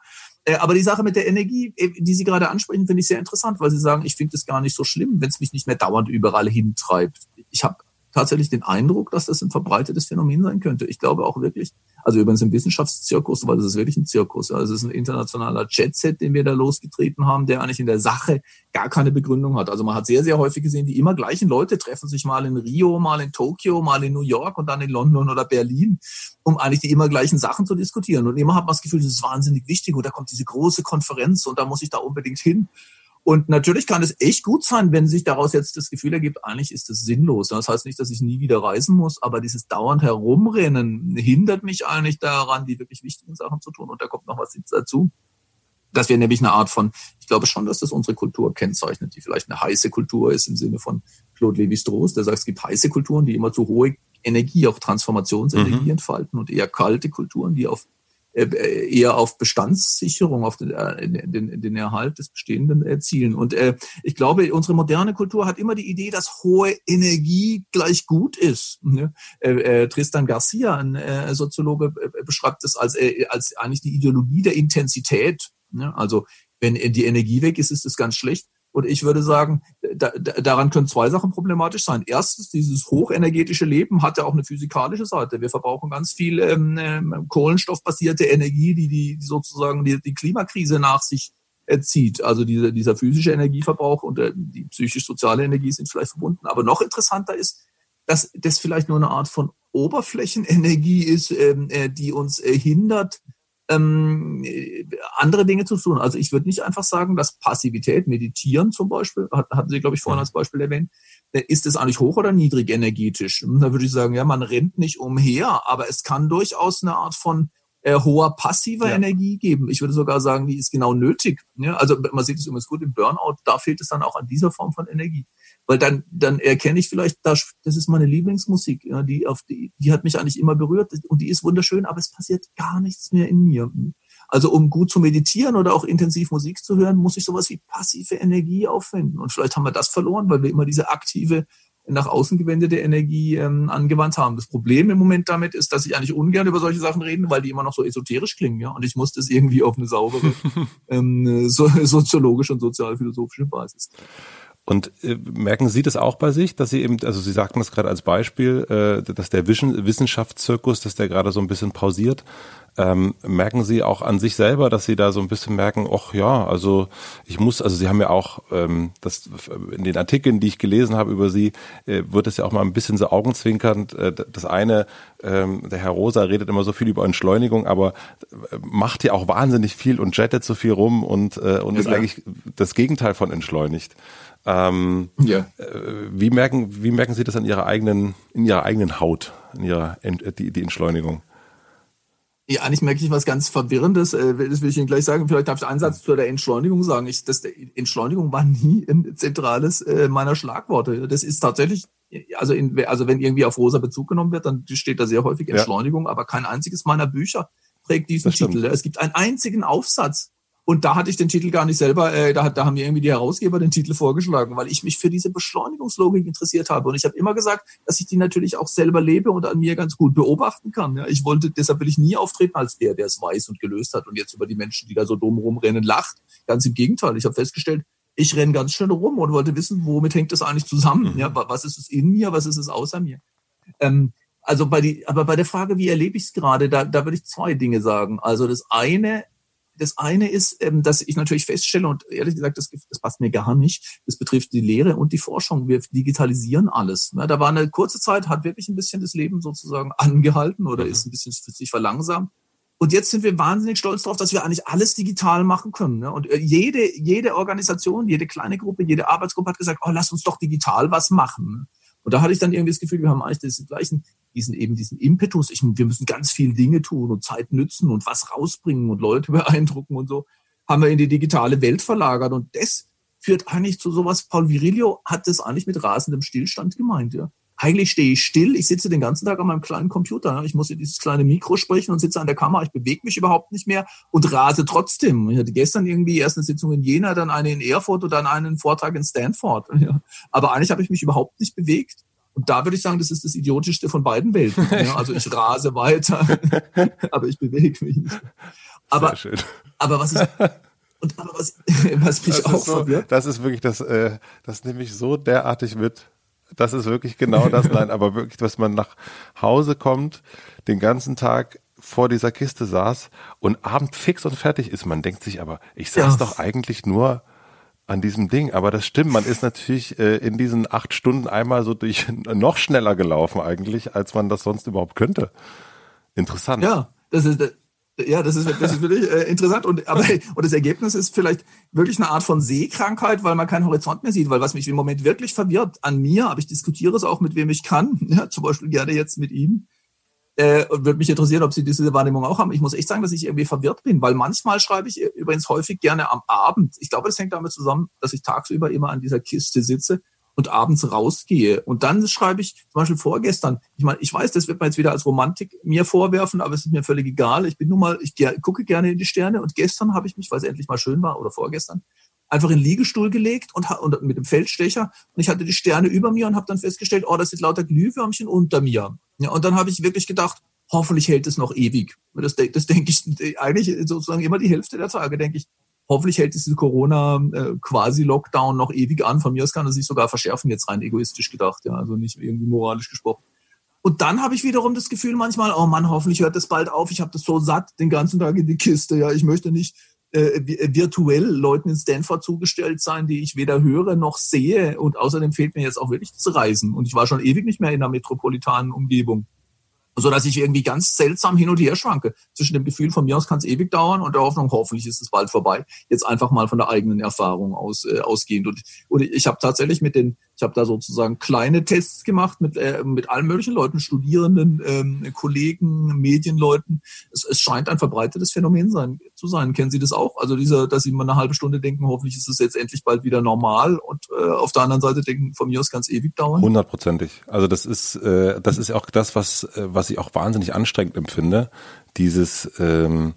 A: Aber die Sache mit der Energie, die Sie gerade ansprechen, finde ich sehr interessant, weil Sie sagen, ich finde es gar nicht so schlimm, wenn es mich nicht mehr dauernd überall hintreibt. Ich habe tatsächlich den Eindruck, dass das ein verbreitetes Phänomen sein könnte. Ich glaube auch wirklich, also übrigens im Wissenschaftszirkus, weil das ist wirklich ein Zirkus. Also es ist ein internationaler Jetset, den wir da losgetreten haben, der eigentlich in der Sache gar keine Begründung hat. Also man hat sehr, sehr häufig gesehen, die immer gleichen Leute treffen sich mal in Rio, mal in Tokio, mal in New York und dann in London oder Berlin, um eigentlich die immer gleichen Sachen zu diskutieren. Und immer hat man das Gefühl, das ist wahnsinnig wichtig und da kommt diese große Konferenz und da muss ich da unbedingt hin. Und natürlich kann es echt gut sein, wenn sich daraus jetzt das Gefühl ergibt, eigentlich ist das sinnlos. Das heißt nicht, dass ich nie wieder reisen muss, aber dieses dauernd Herumrennen hindert mich eigentlich daran, die wirklich wichtigen Sachen zu tun. Und da kommt noch was dazu. Das wäre nämlich eine Art von, ich glaube schon, dass das unsere Kultur kennzeichnet, die vielleicht eine heiße Kultur ist im Sinne von Claude Lévi-Strauss, der sagt, es gibt heiße Kulturen, die immer zu hohe Energie, auch Transformationsenergie mhm. entfalten und eher kalte Kulturen, die auf eher auf Bestandssicherung, auf den, äh, den, den Erhalt des Bestehenden erzielen. Und äh, ich glaube, unsere moderne Kultur hat immer die Idee, dass hohe Energie gleich gut ist. Ne? Äh, äh, Tristan Garcia, ein äh, Soziologe, äh, beschreibt es als, äh, als eigentlich die Ideologie der Intensität. Ne? Also wenn die Energie weg ist, ist es ganz schlecht. Und ich würde sagen, da, daran können zwei Sachen problematisch sein. Erstens, dieses hochenergetische Leben hat ja auch eine physikalische Seite. Wir verbrauchen ganz viel ähm, ähm, kohlenstoffbasierte Energie, die, die, sozusagen die, die Klimakrise nach sich zieht. Also diese, dieser physische Energieverbrauch und äh, die psychisch-soziale Energie sind vielleicht verbunden. Aber noch interessanter ist, dass das vielleicht nur eine Art von Oberflächenenergie ist, ähm, äh, die uns äh, hindert, ähm, andere Dinge zu tun. Also ich würde nicht einfach sagen, dass Passivität, Meditieren zum Beispiel, hat, hatten Sie, glaube ich, vorhin als Beispiel erwähnt, äh, ist es eigentlich hoch oder niedrig energetisch? Hm, da würde ich sagen, ja, man rennt nicht umher, aber es kann durchaus eine Art von äh, hoher passiver ja. Energie geben. Ich würde sogar sagen, die ist genau nötig. Ja? Also man sieht es übrigens gut im Burnout, da fehlt es dann auch an dieser Form von Energie. Weil dann, dann erkenne ich vielleicht, das, das ist meine Lieblingsmusik, ja, die, auf die, die hat mich eigentlich immer berührt und die ist wunderschön, aber es passiert gar nichts mehr in mir. Also um gut zu meditieren oder auch intensiv Musik zu hören, muss ich sowas wie passive Energie aufwenden. Und vielleicht haben wir das verloren, weil wir immer diese aktive, nach außen gewendete Energie ähm, angewandt haben. Das Problem im Moment damit ist, dass ich eigentlich ungern über solche Sachen rede, weil die immer noch so esoterisch klingen, ja. Und ich muss das irgendwie auf eine saubere ähm, so, soziologische und sozialphilosophische Basis.
B: Und äh, merken Sie das auch bei sich, dass Sie eben, also Sie sagten das gerade als Beispiel, äh, dass der Wissenschaftszirkus, dass der gerade so ein bisschen pausiert. Ähm, merken Sie auch an sich selber, dass Sie da so ein bisschen merken, ach ja, also ich muss, also Sie haben ja auch ähm, das in den Artikeln, die ich gelesen habe über Sie, äh, wird es ja auch mal ein bisschen so augenzwinkernd. Äh, das eine, ähm, der Herr Rosa redet immer so viel über Entschleunigung, aber äh, macht ja auch wahnsinnig viel und jettet so viel rum und äh, und ist eigentlich das Gegenteil von entschleunigt. Ähm, ja. Äh, wie merken, wie merken Sie das an Ihrer eigenen, in Ihrer eigenen Haut, in Ihrer die, die Entschleunigung?
A: Ja, eigentlich merke ich was ganz Verwirrendes. Äh, das will ich Ihnen gleich sagen. Vielleicht darf ich einen Satz zu der Entschleunigung sagen. Ich, das, Entschleunigung war nie ein zentrales äh, meiner Schlagworte. Das ist tatsächlich, also, in, also wenn irgendwie auf Rosa Bezug genommen wird, dann steht da sehr häufig Entschleunigung, ja. aber kein einziges meiner Bücher trägt diesen Titel. Es gibt einen einzigen Aufsatz, und da hatte ich den Titel gar nicht selber, äh, da, da haben mir irgendwie die Herausgeber den Titel vorgeschlagen, weil ich mich für diese Beschleunigungslogik interessiert habe. Und ich habe immer gesagt, dass ich die natürlich auch selber lebe und an mir ganz gut beobachten kann. Ja, ich wollte, deshalb will ich nie auftreten als der, der es weiß und gelöst hat und jetzt über die Menschen, die da so dumm rumrennen, lacht. Ganz im Gegenteil. Ich habe festgestellt, ich renne ganz schnell rum und wollte wissen, womit hängt das eigentlich zusammen? Mhm. Ja, was ist es in mir, was ist es außer mir? Ähm, also bei die, aber bei der Frage, wie erlebe ich es gerade, da, da würde ich zwei Dinge sagen. Also das eine das eine ist, ähm, dass ich natürlich feststelle, und ehrlich gesagt, das, das passt mir gar nicht, das betrifft die Lehre und die Forschung. Wir digitalisieren alles. Ne? Da war eine kurze Zeit, hat wirklich ein bisschen das Leben sozusagen angehalten oder mhm. ist ein bisschen für sich verlangsamt. Und jetzt sind wir wahnsinnig stolz darauf, dass wir eigentlich alles digital machen können. Ne? Und äh, jede, jede Organisation, jede kleine Gruppe, jede Arbeitsgruppe hat gesagt, oh, lass uns doch digital was machen. Und da hatte ich dann irgendwie das Gefühl, wir haben eigentlich diesen gleichen, diesen eben diesen Impetus. Ich, wir müssen ganz viele Dinge tun und Zeit nützen und was rausbringen und Leute beeindrucken und so. Haben wir in die digitale Welt verlagert. Und das führt eigentlich zu sowas. Paul Virilio hat das eigentlich mit rasendem Stillstand gemeint, ja eigentlich stehe ich still, ich sitze den ganzen Tag an meinem kleinen Computer, ich muss in dieses kleine Mikro sprechen und sitze an der Kamera, ich bewege mich überhaupt nicht mehr und rase trotzdem. Ich hatte gestern irgendwie erst eine Sitzung in Jena, dann eine in Erfurt und dann einen Vortrag in Stanford. Aber eigentlich habe ich mich überhaupt nicht bewegt. Und da würde ich sagen, das ist das Idiotischste von beiden Welten. Also ich rase weiter, aber ich bewege mich nicht. Aber, aber was ist, und aber was, was mich
B: das
A: auch
B: so, verwirrt. Das ist wirklich das, äh, das nehme ich so derartig mit. Das ist wirklich genau das. Nein, aber wirklich, dass man nach Hause kommt, den ganzen Tag vor dieser Kiste saß und abend fix und fertig ist. Man denkt sich aber, ich saß ja. doch eigentlich nur an diesem Ding. Aber das stimmt, man ist natürlich äh, in diesen acht Stunden einmal so durch noch schneller gelaufen eigentlich, als man das sonst überhaupt könnte. Interessant.
A: Ja, das ist, ja, das ist, das ist wirklich äh, interessant. Und, aber, und das Ergebnis ist vielleicht wirklich eine Art von Sehkrankheit, weil man keinen Horizont mehr sieht. Weil was mich im Moment wirklich verwirrt an mir, aber ich diskutiere es auch mit wem ich kann, ja, zum Beispiel gerne jetzt mit Ihnen, äh, und würde mich interessieren, ob Sie diese Wahrnehmung auch haben. Ich muss echt sagen, dass ich irgendwie verwirrt bin, weil manchmal schreibe ich übrigens häufig gerne am Abend. Ich glaube, das hängt damit zusammen, dass ich tagsüber immer an dieser Kiste sitze und abends rausgehe. Und dann schreibe ich, zum Beispiel vorgestern, ich meine, ich weiß, das wird man jetzt wieder als Romantik mir vorwerfen, aber es ist mir völlig egal. Ich bin nun mal, ich gucke gerne in die Sterne und gestern habe ich mich, weil es endlich mal schön war, oder vorgestern, einfach in den Liegestuhl gelegt und, und mit dem Feldstecher und ich hatte die Sterne über mir und habe dann festgestellt, oh, das sind lauter Glühwürmchen unter mir. Ja, und dann habe ich wirklich gedacht, hoffentlich hält es noch ewig. Das, das denke ich eigentlich sozusagen immer die Hälfte der Tage, denke ich, Hoffentlich hält diese Corona-Quasi-Lockdown äh, noch ewig an. Von mir aus kann er sich sogar verschärfen, jetzt rein egoistisch gedacht, ja, also nicht irgendwie moralisch gesprochen. Und dann habe ich wiederum das Gefühl manchmal, oh Mann, hoffentlich hört das bald auf. Ich habe das so satt, den ganzen Tag in die Kiste. Ja, ich möchte nicht äh, virtuell Leuten in Stanford zugestellt sein, die ich weder höre noch sehe. Und außerdem fehlt mir jetzt auch wirklich das Reisen. Und ich war schon ewig nicht mehr in einer metropolitanen Umgebung so dass ich irgendwie ganz seltsam hin und her schwanke zwischen dem Gefühl, von mir aus kann es ewig dauern und der Hoffnung, hoffentlich ist es bald vorbei. Jetzt einfach mal von der eigenen Erfahrung aus äh, ausgehend. Und, und ich habe tatsächlich mit den habe da sozusagen kleine Tests gemacht mit, äh, mit allen möglichen Leuten, Studierenden, ähm, Kollegen, Medienleuten. Es, es scheint ein verbreitetes Phänomen sein, zu sein. Kennen Sie das auch? Also dieser, dass Sie mal eine halbe Stunde denken, hoffentlich ist es jetzt endlich bald wieder normal und äh, auf der anderen Seite denken, von mir aus ganz ewig dauern.
B: Hundertprozentig. Also das ist, äh, das ist auch das, was, äh, was ich auch wahnsinnig anstrengend empfinde. Dieses, ähm,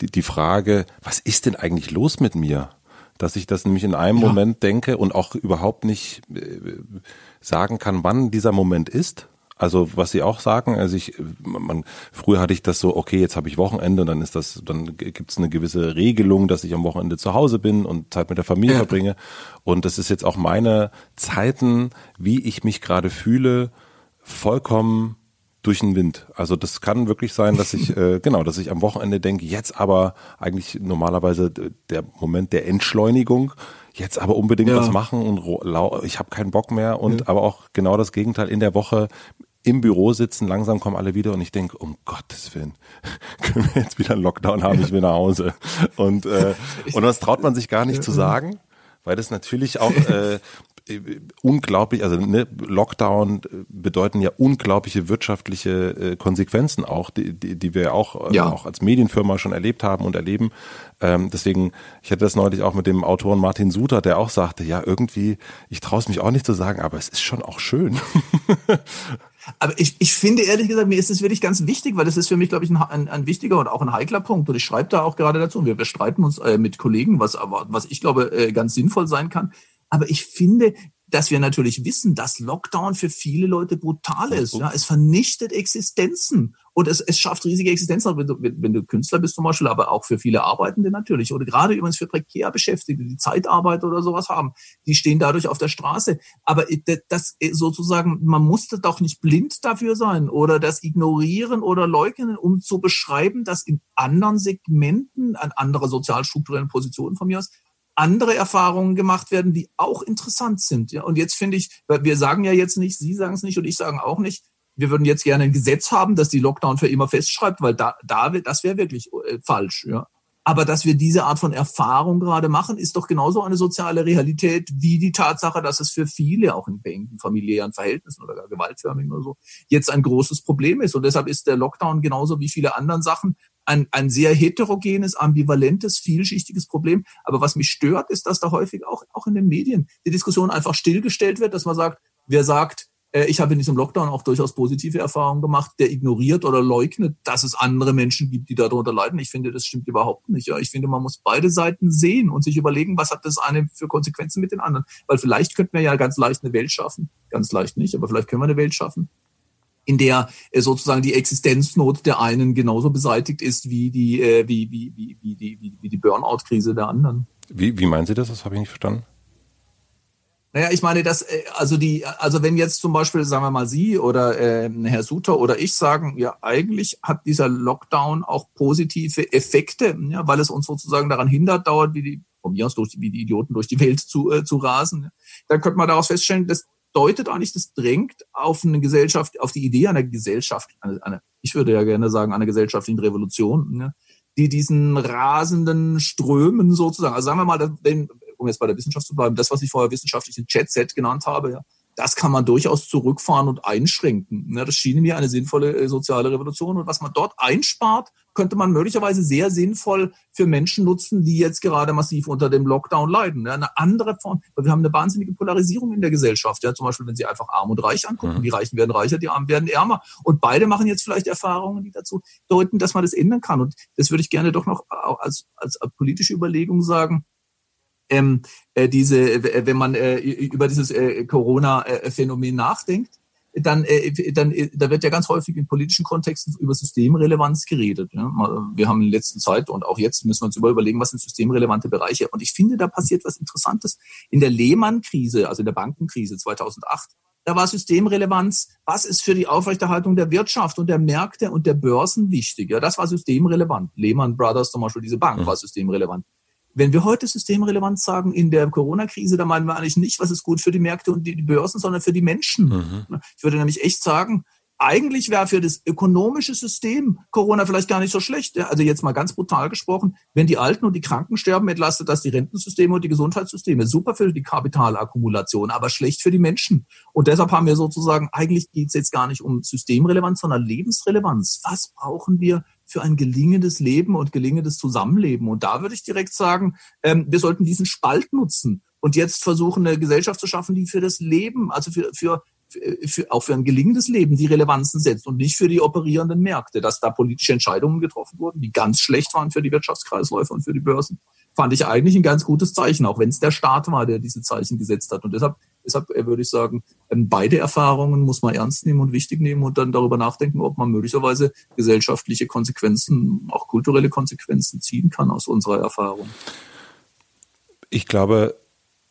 B: die, die Frage, was ist denn eigentlich los mit mir? Dass ich das nämlich in einem ja. Moment denke und auch überhaupt nicht äh, sagen kann, wann dieser Moment ist. Also was Sie auch sagen, also ich, man, früher hatte ich das so, okay, jetzt habe ich Wochenende, dann ist das, dann gibt es eine gewisse Regelung, dass ich am Wochenende zu Hause bin und Zeit mit der Familie ja. verbringe. Und das ist jetzt auch meine Zeiten, wie ich mich gerade fühle, vollkommen durch den Wind. Also das kann wirklich sein, dass ich äh, genau, dass ich am Wochenende denke, jetzt aber eigentlich normalerweise der Moment der Entschleunigung, jetzt aber unbedingt ja. was machen und ich habe keinen Bock mehr und ja. aber auch genau das Gegenteil in der Woche im Büro sitzen, langsam kommen alle wieder und ich denke, um Gottes Willen, können wir jetzt wieder einen Lockdown haben, ich will nach Hause. Und, äh, und das traut man sich gar nicht zu sagen, weil das natürlich auch äh, unglaublich, also ne, Lockdown bedeuten ja unglaubliche wirtschaftliche äh, Konsequenzen auch, die, die, die wir auch, äh, ja. auch als Medienfirma schon erlebt haben und erleben. Ähm, deswegen, ich hatte das neulich auch mit dem Autoren Martin Suter, der auch sagte, ja, irgendwie, ich traue es mich auch nicht zu sagen, aber es ist schon auch schön.
A: Aber ich, ich finde ehrlich gesagt, mir ist es wirklich ganz wichtig, weil das ist für mich, glaube ich, ein, ein, ein wichtiger und auch ein heikler Punkt. Und ich schreibe da auch gerade dazu. Wir, wir streiten uns äh, mit Kollegen, was aber, was ich glaube, äh, ganz sinnvoll sein kann. Aber ich finde, dass wir natürlich wissen, dass Lockdown für viele Leute brutal ist. Ja, es vernichtet Existenzen und es, es schafft riesige Existenzen, wenn du, wenn du Künstler bist zum Beispiel, aber auch für viele Arbeitende natürlich. Oder gerade übrigens für prekär Beschäftigte, die Zeitarbeit oder sowas haben, die stehen dadurch auf der Straße. Aber das sozusagen, man musste doch nicht blind dafür sein oder das ignorieren oder leugnen, um zu beschreiben, dass in anderen Segmenten, an anderer sozialstrukturellen Positionen von mir aus, andere Erfahrungen gemacht werden, die auch interessant sind. Ja, und jetzt finde ich, wir sagen ja jetzt nicht, Sie sagen es nicht und ich sagen auch nicht, wir würden jetzt gerne ein Gesetz haben, das die Lockdown für immer festschreibt, weil da, da das wäre wirklich äh, falsch. Ja. Aber dass wir diese Art von Erfahrung gerade machen, ist doch genauso eine soziale Realität wie die Tatsache, dass es für viele, auch in engen familiären Verhältnissen oder gar gewaltförmigen oder so, jetzt ein großes Problem ist. Und deshalb ist der Lockdown genauso wie viele anderen Sachen ein, ein sehr heterogenes, ambivalentes, vielschichtiges Problem. Aber was mich stört, ist, dass da häufig auch, auch in den Medien die Diskussion einfach stillgestellt wird, dass man sagt, wer sagt, äh, ich habe in diesem Lockdown auch durchaus positive Erfahrungen gemacht, der ignoriert oder leugnet, dass es andere Menschen gibt, die darunter leiden. Ich finde, das stimmt überhaupt nicht. Ich finde, man muss beide Seiten sehen und sich überlegen, was hat das eine für Konsequenzen mit den anderen. Weil vielleicht könnten wir ja ganz leicht eine Welt schaffen. Ganz leicht nicht, aber vielleicht können wir eine Welt schaffen, in der äh, sozusagen die Existenznot der einen genauso beseitigt ist wie die, äh, wie, wie, wie, wie, die, wie, die Burnout-Krise der anderen.
B: Wie, wie meinen Sie das? Das habe ich nicht verstanden.
A: Naja, ich meine, dass, äh, also die, also wenn jetzt zum Beispiel, sagen wir mal, Sie oder äh, Herr Suter oder ich sagen, ja, eigentlich hat dieser Lockdown auch positive Effekte, ja, weil es uns sozusagen daran hindert, dauert, wie die, von mir aus durch, wie die Idioten durch die Welt zu, äh, zu rasen. Dann könnte man daraus feststellen, dass deutet eigentlich, das drängt auf eine Gesellschaft, auf die Idee einer Gesellschaft, eine, eine, ich würde ja gerne sagen, einer gesellschaftlichen Revolution, ne, die diesen rasenden Strömen sozusagen, also sagen wir mal, wenn, um jetzt bei der Wissenschaft zu bleiben, das, was ich vorher wissenschaftlich in Chat-Set genannt habe, ja, das kann man durchaus zurückfahren und einschränken. Ja, das schien mir eine sinnvolle äh, soziale Revolution. Und was man dort einspart, könnte man möglicherweise sehr sinnvoll für Menschen nutzen, die jetzt gerade massiv unter dem Lockdown leiden. Ja, eine andere Form, weil wir haben eine wahnsinnige Polarisierung in der Gesellschaft. Ja, zum Beispiel, wenn Sie einfach arm und reich angucken. Mhm. Die Reichen werden reicher, die Armen werden ärmer. Und beide machen jetzt vielleicht Erfahrungen, die dazu deuten, dass man das ändern kann. Und das würde ich gerne doch noch als, als politische Überlegung sagen ähm, äh, diese, wenn man äh, über dieses äh, Corona-Phänomen nachdenkt, dann, äh, dann äh, da wird ja ganz häufig in politischen Kontexten über Systemrelevanz geredet. Ja. Wir haben in der letzten Zeit und auch jetzt müssen wir uns über überlegen, was sind systemrelevante Bereiche. Und ich finde, da passiert was Interessantes. In der Lehman-Krise, also in der Bankenkrise 2008, da war Systemrelevanz, was ist für die Aufrechterhaltung der Wirtschaft und der Märkte und der Börsen wichtig. Ja, das war systemrelevant. Lehman Brothers zum Beispiel, diese Bank war systemrelevant. Wenn wir heute systemrelevant sagen in der Corona-Krise, dann meinen wir eigentlich nicht, was ist gut für die Märkte und die Börsen, sondern für die Menschen. Mhm. Ich würde nämlich echt sagen, eigentlich wäre für das ökonomische System Corona vielleicht gar nicht so schlecht. Also jetzt mal ganz brutal gesprochen, wenn die Alten und die Kranken sterben, entlastet das die Rentensysteme und die Gesundheitssysteme. Super für die Kapitalakkumulation, aber schlecht für die Menschen. Und deshalb haben wir sozusagen, eigentlich geht es jetzt gar nicht um Systemrelevanz, sondern Lebensrelevanz. Was brauchen wir für ein gelingendes Leben und gelingendes Zusammenleben. Und da würde ich direkt sagen, ähm, wir sollten diesen Spalt nutzen und jetzt versuchen, eine Gesellschaft zu schaffen, die für das Leben, also für, für, für, auch für ein gelingendes Leben die Relevanzen setzt und nicht für die operierenden Märkte, dass da politische Entscheidungen getroffen wurden, die ganz schlecht waren für die Wirtschaftskreisläufe und für die Börsen, fand ich eigentlich ein ganz gutes Zeichen, auch wenn es der Staat war, der diese Zeichen gesetzt hat. Und deshalb Deshalb äh, würde ich sagen, ähm, beide Erfahrungen muss man ernst nehmen und wichtig nehmen und dann darüber nachdenken, ob man möglicherweise gesellschaftliche Konsequenzen, auch kulturelle Konsequenzen ziehen kann aus unserer Erfahrung.
B: Ich glaube,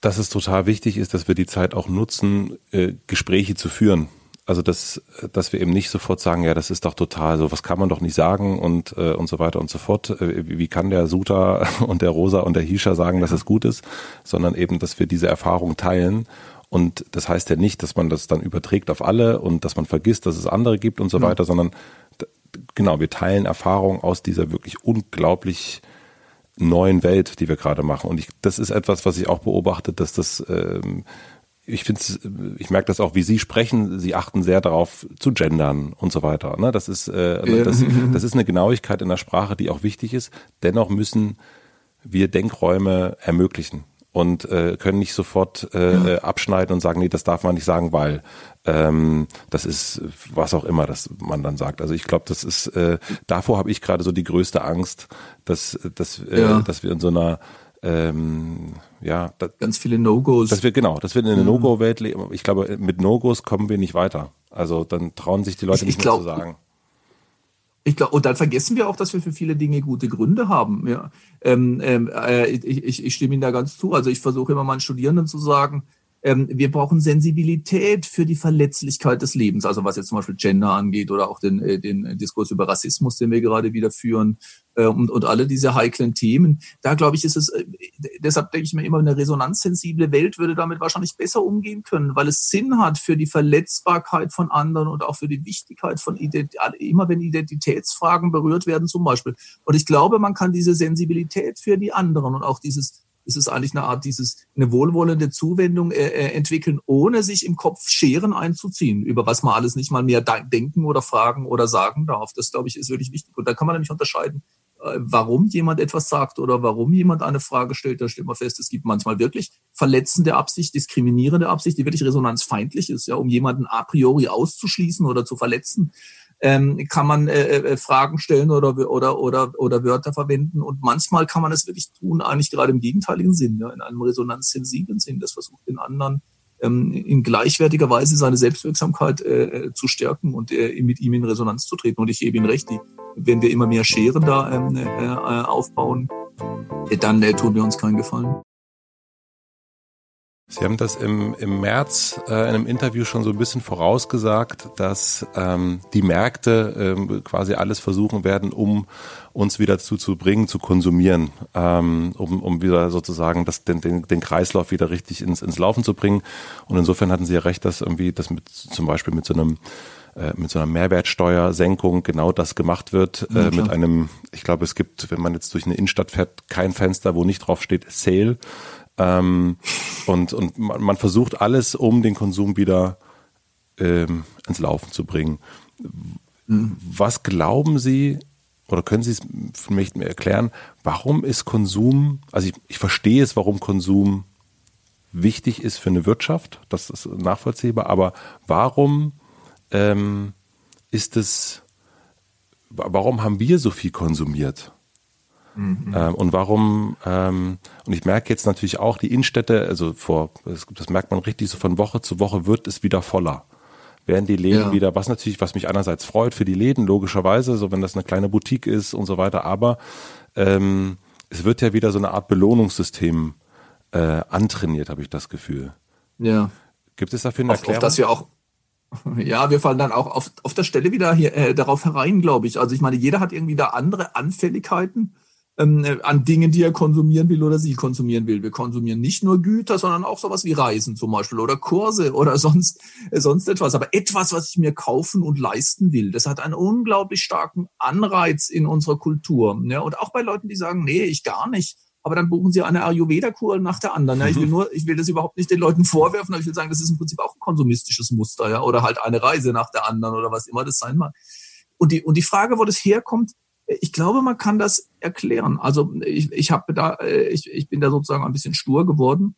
B: dass es total wichtig ist, dass wir die Zeit auch nutzen, äh, Gespräche zu führen. Also dass, dass wir eben nicht sofort sagen, ja, das ist doch total so, was kann man doch nicht sagen und, äh, und so weiter und so fort. Äh, wie kann der Suta und der Rosa und der Hisha sagen, dass es gut ist, sondern eben, dass wir diese Erfahrung teilen. Und das heißt ja nicht, dass man das dann überträgt auf alle und dass man vergisst, dass es andere gibt und so mhm. weiter, sondern genau, wir teilen Erfahrungen aus dieser wirklich unglaublich neuen Welt, die wir gerade machen. Und ich, das ist etwas, was ich auch beobachte, dass das ähm, ich finde, ich merke das auch, wie Sie sprechen. Sie achten sehr darauf zu gendern und so weiter. Ne? Das ist, äh, also das, das ist eine Genauigkeit in der Sprache, die auch wichtig ist. Dennoch müssen wir Denkräume ermöglichen und äh, können nicht sofort äh, ja. Äh, abschneiden und sagen, nee, das darf man nicht sagen, weil ähm, das ist was auch immer, das man dann sagt. Also ich glaube, das ist äh, davor habe ich gerade so die größte Angst, dass dass äh, ja. dass wir in so einer ähm, ja,
A: das, ganz viele No-Gos.
B: Dass wir genau, dass wir in eine mhm. No-Go-Welt leben. Ich glaube, mit No-Gos kommen wir nicht weiter. Also dann trauen sich die Leute ich, nicht ich glaub, mehr zu sagen.
A: Ich glaube, und dann vergessen wir auch, dass wir für viele Dinge gute Gründe haben. Ja. Ähm, ähm, äh, ich, ich, ich stimme Ihnen da ganz zu. Also ich versuche immer meinen Studierenden zu sagen, ähm, wir brauchen Sensibilität für die Verletzlichkeit des Lebens, also was jetzt zum Beispiel Gender angeht oder auch den, äh, den Diskurs über Rassismus, den wir gerade wieder führen äh, und, und alle diese heiklen Themen. Da glaube ich, ist es, äh, deshalb denke ich mir immer, eine resonanzsensible Welt würde damit wahrscheinlich besser umgehen können, weil es Sinn hat für die Verletzbarkeit von anderen und auch für die Wichtigkeit von Identität, immer wenn Identitätsfragen berührt werden zum Beispiel. Und ich glaube, man kann diese Sensibilität für die anderen und auch dieses ist es eigentlich eine Art dieses, eine wohlwollende Zuwendung äh, äh, entwickeln, ohne sich im Kopf Scheren einzuziehen, über was man alles nicht mal mehr denken oder fragen oder sagen darf. Das, glaube ich, ist wirklich wichtig. Und da kann man nämlich unterscheiden, äh, warum jemand etwas sagt oder warum jemand eine Frage stellt. Da stellt man fest, es gibt manchmal wirklich verletzende Absicht, diskriminierende Absicht, die wirklich resonanzfeindlich ist, ja, um jemanden a priori auszuschließen oder zu verletzen ähm, kann man äh, äh, Fragen stellen oder, oder, oder, oder Wörter verwenden. Und manchmal kann man es wirklich tun, eigentlich gerade im gegenteiligen Sinn, ja, in einem resonanzsensiblen Sinn. Das versucht den anderen ähm, in gleichwertiger Weise seine Selbstwirksamkeit äh, äh, zu stärken und äh, mit ihm in Resonanz zu treten. Und ich gebe Ihnen recht, die, wenn wir immer mehr Scheren da ähm, äh, äh aufbauen, dann äh, tun wir uns keinen Gefallen.
B: Sie haben das im, im März äh, in einem Interview schon so ein bisschen vorausgesagt, dass ähm, die Märkte ähm, quasi alles versuchen werden, um uns wieder dazu zu bringen, zu konsumieren, ähm, um, um wieder sozusagen das, den, den, den Kreislauf wieder richtig ins, ins Laufen zu bringen. Und insofern hatten Sie ja recht, dass irgendwie das mit zum Beispiel mit so einem äh, mit so einer Mehrwertsteuersenkung genau das gemacht wird, äh, mit einem, ich glaube, es gibt, wenn man jetzt durch eine Innenstadt fährt, kein Fenster, wo nicht drauf steht Sale. Ähm, und und man, man, versucht alles, um den Konsum wieder ähm, ins Laufen zu bringen. Was glauben Sie, oder können Sie es mich mir erklären, warum ist Konsum, also ich, ich verstehe es, warum Konsum wichtig ist für eine Wirtschaft, das ist nachvollziehbar, aber warum ähm, ist es, warum haben wir so viel konsumiert? Mhm. Ähm, und warum, ähm, und ich merke jetzt natürlich auch, die Innenstädte, also vor, das, das, merkt man richtig, so von Woche zu Woche wird es wieder voller. Werden die Läden ja. wieder, was natürlich, was mich einerseits freut für die Läden, logischerweise, so wenn das eine kleine Boutique ist und so weiter, aber ähm, es wird ja wieder so eine Art Belohnungssystem äh, antrainiert, habe ich das Gefühl.
A: Ja.
B: Gibt es dafür eine
A: auf, Erklärung? Auf das wir auch ja, wir fallen dann auch auf, auf der Stelle wieder hier äh, darauf herein, glaube ich. Also ich meine, jeder hat irgendwie da andere Anfälligkeiten ähm, äh, an Dingen, die er konsumieren will oder sie konsumieren will. Wir konsumieren nicht nur Güter, sondern auch sowas wie Reisen zum Beispiel oder Kurse oder sonst, äh, sonst etwas. Aber etwas, was ich mir kaufen und leisten will, das hat einen unglaublich starken Anreiz in unserer Kultur. Ja? Und auch bei Leuten, die sagen, nee, ich gar nicht. Aber dann buchen sie eine Ayurveda-Kur nach der anderen. Ja? Ich will nur, ich will das überhaupt nicht den Leuten vorwerfen, aber ich will sagen, das ist im Prinzip auch ein konsumistisches Muster, ja, oder halt eine Reise nach der anderen oder was immer das sein mag. Und die, und die Frage, wo das herkommt, ich glaube, man kann das erklären. Also ich, ich habe da, äh, ich, ich bin da sozusagen ein bisschen stur geworden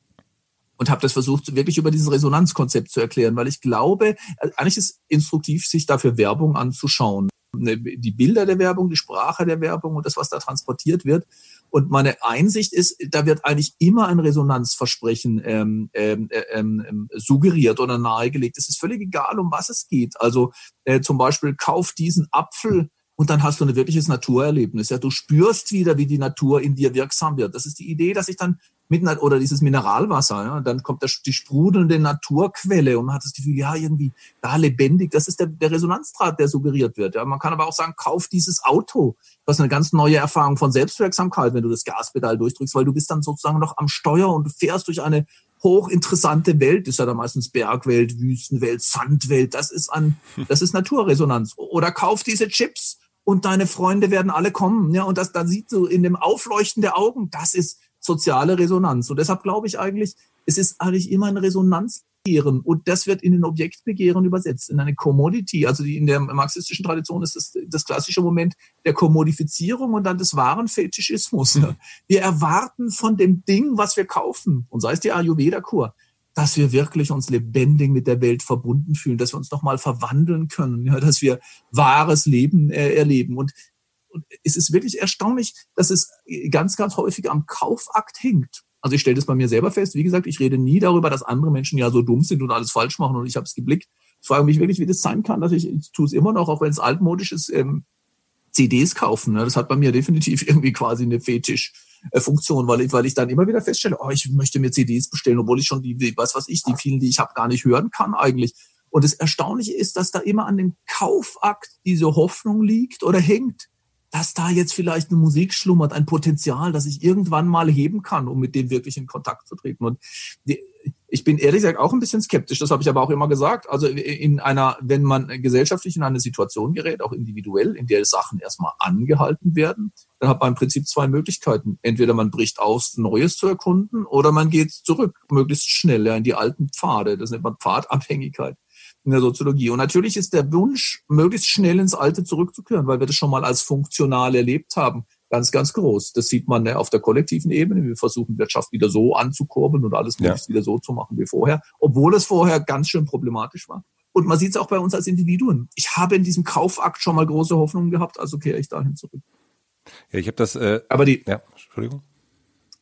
A: und habe das versucht, wirklich über dieses Resonanzkonzept zu erklären, weil ich glaube, äh, eigentlich ist instruktiv, sich dafür Werbung anzuschauen. Ne, die Bilder der Werbung, die Sprache der Werbung und das, was da transportiert wird. Und meine Einsicht ist, da wird eigentlich immer ein Resonanzversprechen ähm, ähm, äh, ähm, ähm, suggeriert oder nahegelegt. Es ist völlig egal, um was es geht. Also äh, zum Beispiel, kauf diesen Apfel und dann hast du ein wirkliches Naturerlebnis. Ja, du spürst wieder, wie die Natur in dir wirksam wird. Das ist die Idee, dass ich dann mit oder dieses Mineralwasser, ja, dann kommt das, die sprudelnde Naturquelle und man hat das Gefühl, ja, irgendwie da lebendig. Das ist der, der Resonanzdraht, der suggeriert wird. Ja, man kann aber auch sagen, kauf dieses Auto. Du hast eine ganz neue Erfahrung von Selbstwirksamkeit, wenn du das Gaspedal durchdrückst, weil du bist dann sozusagen noch am Steuer und du fährst durch eine hochinteressante Welt. Das ist ja da meistens Bergwelt, Wüstenwelt, Sandwelt. Das ist an, das ist Naturresonanz. Oder kauf diese Chips und deine Freunde werden alle kommen. Ja, und das, dann sieht du in dem Aufleuchten der Augen, das ist soziale Resonanz. Und deshalb glaube ich eigentlich, es ist eigentlich immer ein Resonanzbegehren. Und das wird in den Objektbegehren übersetzt, in eine Commodity. Also die, in der marxistischen Tradition ist das, das klassische Moment der Kommodifizierung und dann des wahren Fetischismus. Wir erwarten von dem Ding, was wir kaufen, und sei es die Ayurveda-Kur, dass wir wirklich uns lebendig mit der Welt verbunden fühlen, dass wir uns nochmal verwandeln können, ja, dass wir wahres Leben äh, erleben. Und, und es ist wirklich erstaunlich, dass es ganz, ganz häufig am Kaufakt hängt. Also ich stelle das bei mir selber fest. Wie gesagt, ich rede nie darüber, dass andere Menschen ja so dumm sind und alles falsch machen und ich habe es geblickt. Ich frage mich wirklich, wie das sein kann, dass ich, ich tue es immer noch, auch wenn es altmodisch ist, ähm, CDs kaufen. Ne? Das hat bei mir definitiv irgendwie quasi eine Fetisch. Äh, Funktion, weil ich, weil ich dann immer wieder feststelle, oh, ich möchte mir CDs bestellen, obwohl ich schon die, was was ich, die vielen, die ich habe, gar nicht hören kann eigentlich. Und das Erstaunliche ist, dass da immer an dem Kaufakt diese Hoffnung liegt oder hängt, dass da jetzt vielleicht eine Musik schlummert, ein Potenzial, das ich irgendwann mal heben kann, um mit dem wirklich in Kontakt zu treten. Und die, ich bin ehrlich gesagt auch ein bisschen skeptisch, das habe ich aber auch immer gesagt. Also in einer, wenn man gesellschaftlich in eine Situation gerät, auch individuell, in der Sachen erstmal angehalten werden, dann hat man im Prinzip zwei Möglichkeiten. Entweder man bricht aus, Neues zu erkunden, oder man geht zurück, möglichst schnell in die alten Pfade. Das nennt man Pfadabhängigkeit in der Soziologie. Und natürlich ist der Wunsch, möglichst schnell ins Alte zurückzukehren, weil wir das schon mal als funktional erlebt haben ganz, ganz groß. Das sieht man ne, auf der kollektiven Ebene. Wir versuchen Wirtschaft wieder so anzukurbeln und alles möglichst ja. wieder so zu machen wie vorher, obwohl es vorher ganz schön problematisch war. Und man sieht es auch bei uns als Individuen. Ich habe in diesem Kaufakt schon mal große Hoffnungen gehabt, also kehre ich dahin zurück.
B: Ja, ich habe das. Äh,
A: Aber die. Ja, Entschuldigung.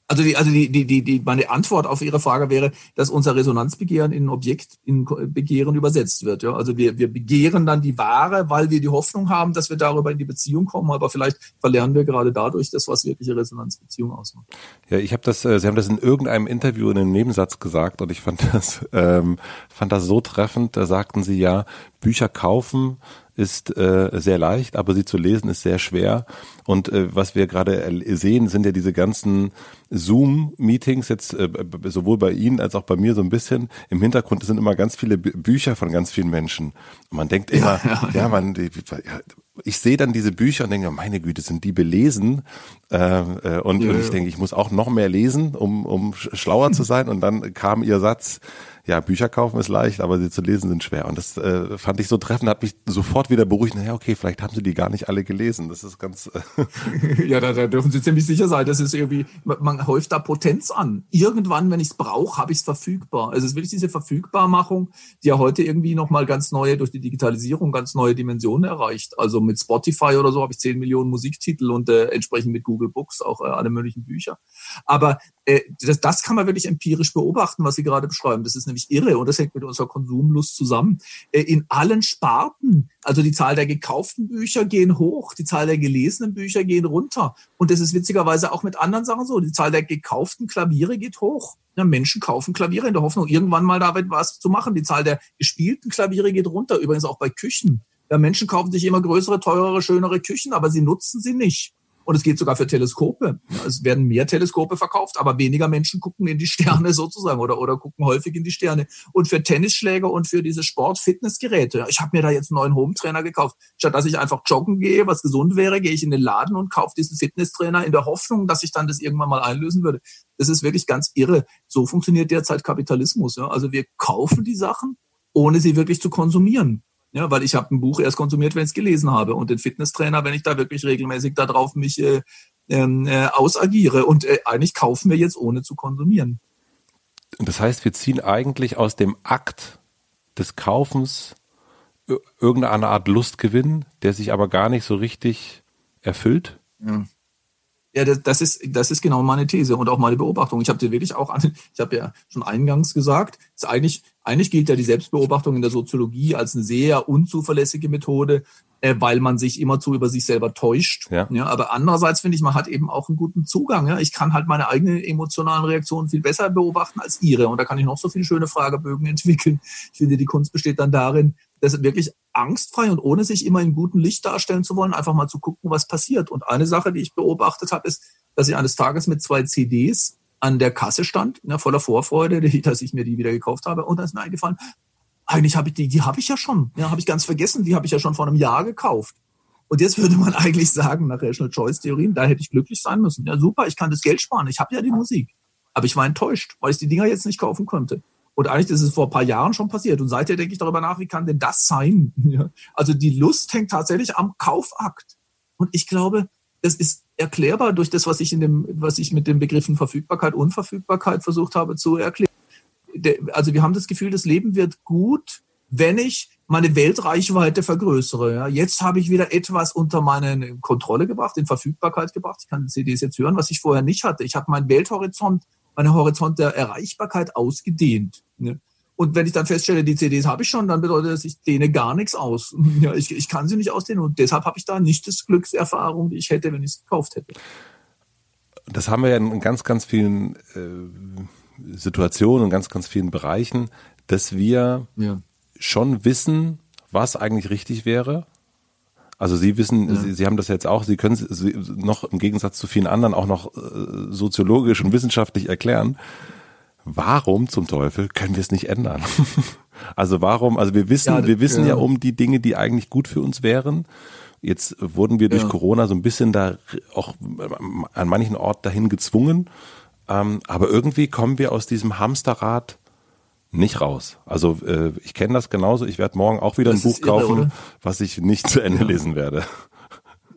A: Also die, also die, die, die, die, meine Antwort auf Ihre Frage wäre, dass unser Resonanzbegehren in Objekt, in Begehren übersetzt wird. Ja? Also wir, wir begehren dann die Ware, weil wir die Hoffnung haben, dass wir darüber in die Beziehung kommen, aber vielleicht verlernen wir gerade dadurch das, was wirkliche Resonanzbeziehung ausmacht.
B: Ja, ich habe das, äh, Sie haben das in irgendeinem Interview in einem Nebensatz gesagt und ich fand das, ähm, fand das so treffend. Da sagten Sie ja, Bücher kaufen ist äh, sehr leicht, aber sie zu lesen ist sehr schwer. Und äh, was wir gerade sehen, sind ja diese ganzen Zoom-Meetings jetzt äh, sowohl bei Ihnen als auch bei mir so ein bisschen. Im Hintergrund sind immer ganz viele Bücher von ganz vielen Menschen. Und man denkt immer, ja, ja, ja man, die, ja, ich sehe dann diese Bücher und denke, meine Güte, sind die belesen? Äh, äh, und, ja, und ich denke, ich muss auch noch mehr lesen, um, um schlauer zu sein. Und dann kam Ihr Satz, ja, Bücher kaufen ist leicht, aber sie zu lesen sind schwer. Und das äh, fand ich so treffend, hat mich sofort wieder beruhigt. Naja, okay, vielleicht haben sie die gar nicht alle gelesen. Das ist ganz.
A: Äh ja, da, da dürfen Sie ziemlich sicher sein. Das ist irgendwie, man häuft da Potenz an. Irgendwann, wenn ich es brauche, habe ich es verfügbar. Also es ist wirklich diese Verfügbarmachung, die ja heute irgendwie nochmal ganz neue, durch die Digitalisierung ganz neue Dimensionen erreicht. Also mit Spotify oder so habe ich 10 Millionen Musiktitel und äh, entsprechend mit Google Books auch äh, alle möglichen Bücher. Aber äh, das, das kann man wirklich empirisch beobachten, was Sie gerade beschreiben. Das ist nämlich irre und das hängt mit unserer Konsumlust zusammen. Äh, in allen Sparten, also die Zahl der gekauften Bücher gehen hoch, die Zahl der gelesenen Bücher gehen runter. Und das ist witzigerweise auch mit anderen Sachen so. Die Zahl der gekauften Klaviere geht hoch. Ja, Menschen kaufen Klaviere in der Hoffnung, irgendwann mal damit was zu machen. Die Zahl der gespielten Klaviere geht runter, übrigens auch bei Küchen. Ja, Menschen kaufen sich immer größere, teurere, schönere Küchen, aber sie nutzen sie nicht. Und es geht sogar für Teleskope. Es werden mehr Teleskope verkauft, aber weniger Menschen gucken in die Sterne sozusagen oder, oder gucken häufig in die Sterne. Und für Tennisschläger und für diese Sport-Fitnessgeräte. Ich habe mir da jetzt einen neuen Home-Trainer gekauft. Statt dass ich einfach joggen gehe, was gesund wäre, gehe ich in den Laden und kaufe diesen Fitnesstrainer in der Hoffnung, dass ich dann das irgendwann mal einlösen würde. Das ist wirklich ganz irre. So funktioniert derzeit Kapitalismus. Ja? Also wir kaufen die Sachen, ohne sie wirklich zu konsumieren. Ja, weil ich habe ein Buch erst konsumiert, wenn ich es gelesen habe. Und den Fitnesstrainer, wenn ich da wirklich regelmäßig darauf mich äh, ähm, äh, ausagiere. Und äh, eigentlich kaufen wir jetzt, ohne zu konsumieren.
B: Das heißt, wir ziehen eigentlich aus dem Akt des Kaufens irgendeine Art Lustgewinn, der sich aber gar nicht so richtig erfüllt?
A: Ja. Ja, das, das, ist, das ist genau meine These und auch meine Beobachtung. Ich habe dir wirklich auch an, ich habe ja schon eingangs gesagt, ist eigentlich, eigentlich gilt ja die Selbstbeobachtung in der Soziologie als eine sehr unzuverlässige Methode, äh, weil man sich immerzu über sich selber täuscht. Ja. ja aber andererseits finde ich, man hat eben auch einen guten Zugang. Ja? Ich kann halt meine eigenen emotionalen Reaktionen viel besser beobachten als ihre. Und da kann ich noch so viele schöne Fragebögen entwickeln. Ich finde, die Kunst besteht dann darin, das wirklich angstfrei und ohne sich immer in gutem Licht darstellen zu wollen, einfach mal zu gucken, was passiert. Und eine Sache, die ich beobachtet habe, ist, dass ich eines Tages mit zwei CDs an der Kasse stand, ja, voller Vorfreude, dass ich mir die wieder gekauft habe. Und da ist mir eingefallen, eigentlich habe ich die, die habe ich ja schon. Ja, habe ich ganz vergessen, die habe ich ja schon vor einem Jahr gekauft. Und jetzt würde man eigentlich sagen, nach Rational Choice Theorien, da hätte ich glücklich sein müssen. Ja, super, ich kann das Geld sparen, ich habe ja die Musik. Aber ich war enttäuscht, weil ich die Dinger jetzt nicht kaufen konnte. Und eigentlich ist es vor ein paar Jahren schon passiert. Und seither denke ich darüber nach, wie kann denn das sein? Ja. Also die Lust hängt tatsächlich am Kaufakt. Und ich glaube, das ist erklärbar durch das, was ich in dem, was ich mit den Begriffen Verfügbarkeit, Unverfügbarkeit versucht habe zu erklären. Also wir haben das Gefühl, das Leben wird gut, wenn ich meine Weltreichweite vergrößere. Jetzt habe ich wieder etwas unter meine Kontrolle gebracht, in Verfügbarkeit gebracht. Ich kann CDs jetzt hören, was ich vorher nicht hatte. Ich habe meinen Welthorizont meine Horizont der Erreichbarkeit ausgedehnt. Ne? Und wenn ich dann feststelle, die CDs habe ich schon, dann bedeutet das, ich dehne gar nichts aus. Ja, ich, ich kann sie nicht ausdehnen und deshalb habe ich da nicht das Glückserfahrung, die ich hätte, wenn ich es gekauft hätte.
B: Das haben wir ja in ganz, ganz vielen äh, Situationen und ganz, ganz vielen Bereichen, dass wir ja. schon wissen, was eigentlich richtig wäre, also Sie wissen, ja. Sie, Sie haben das jetzt auch, Sie können es noch im Gegensatz zu vielen anderen auch noch äh, soziologisch und wissenschaftlich erklären. Warum zum Teufel können wir es nicht ändern? also warum, also wir wissen, ja, wir wissen ja. ja. um die Dinge, die eigentlich gut für uns wären. Jetzt wurden wir durch Corona so ein bisschen da auch an manchen Ort dahin gezwungen. Ähm, aber irgendwie kommen wir aus diesem Hamsterrad nicht raus. Also äh, ich kenne das genauso. Ich werde morgen auch wieder das ein Buch irre, kaufen, oder? was ich nicht zu Ende ja. lesen werde.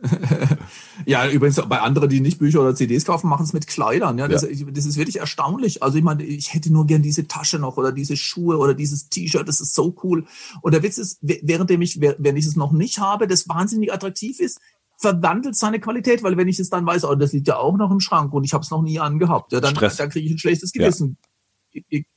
A: ja, übrigens bei anderen, die nicht Bücher oder CDs kaufen, machen es mit Kleidern. Ja, das, ja. das, ist wirklich erstaunlich. Also ich meine, ich hätte nur gern diese Tasche noch oder diese Schuhe oder dieses T-Shirt. Das ist so cool. Und der Witz ist, währenddem ich, wenn ich es noch nicht habe, das wahnsinnig attraktiv ist, verwandelt seine Qualität, weil wenn ich es dann weiß, oh, das liegt ja auch noch im Schrank und ich habe es noch nie angehabt, ja, dann, dann kriege ich ein schlechtes Gewissen. Ja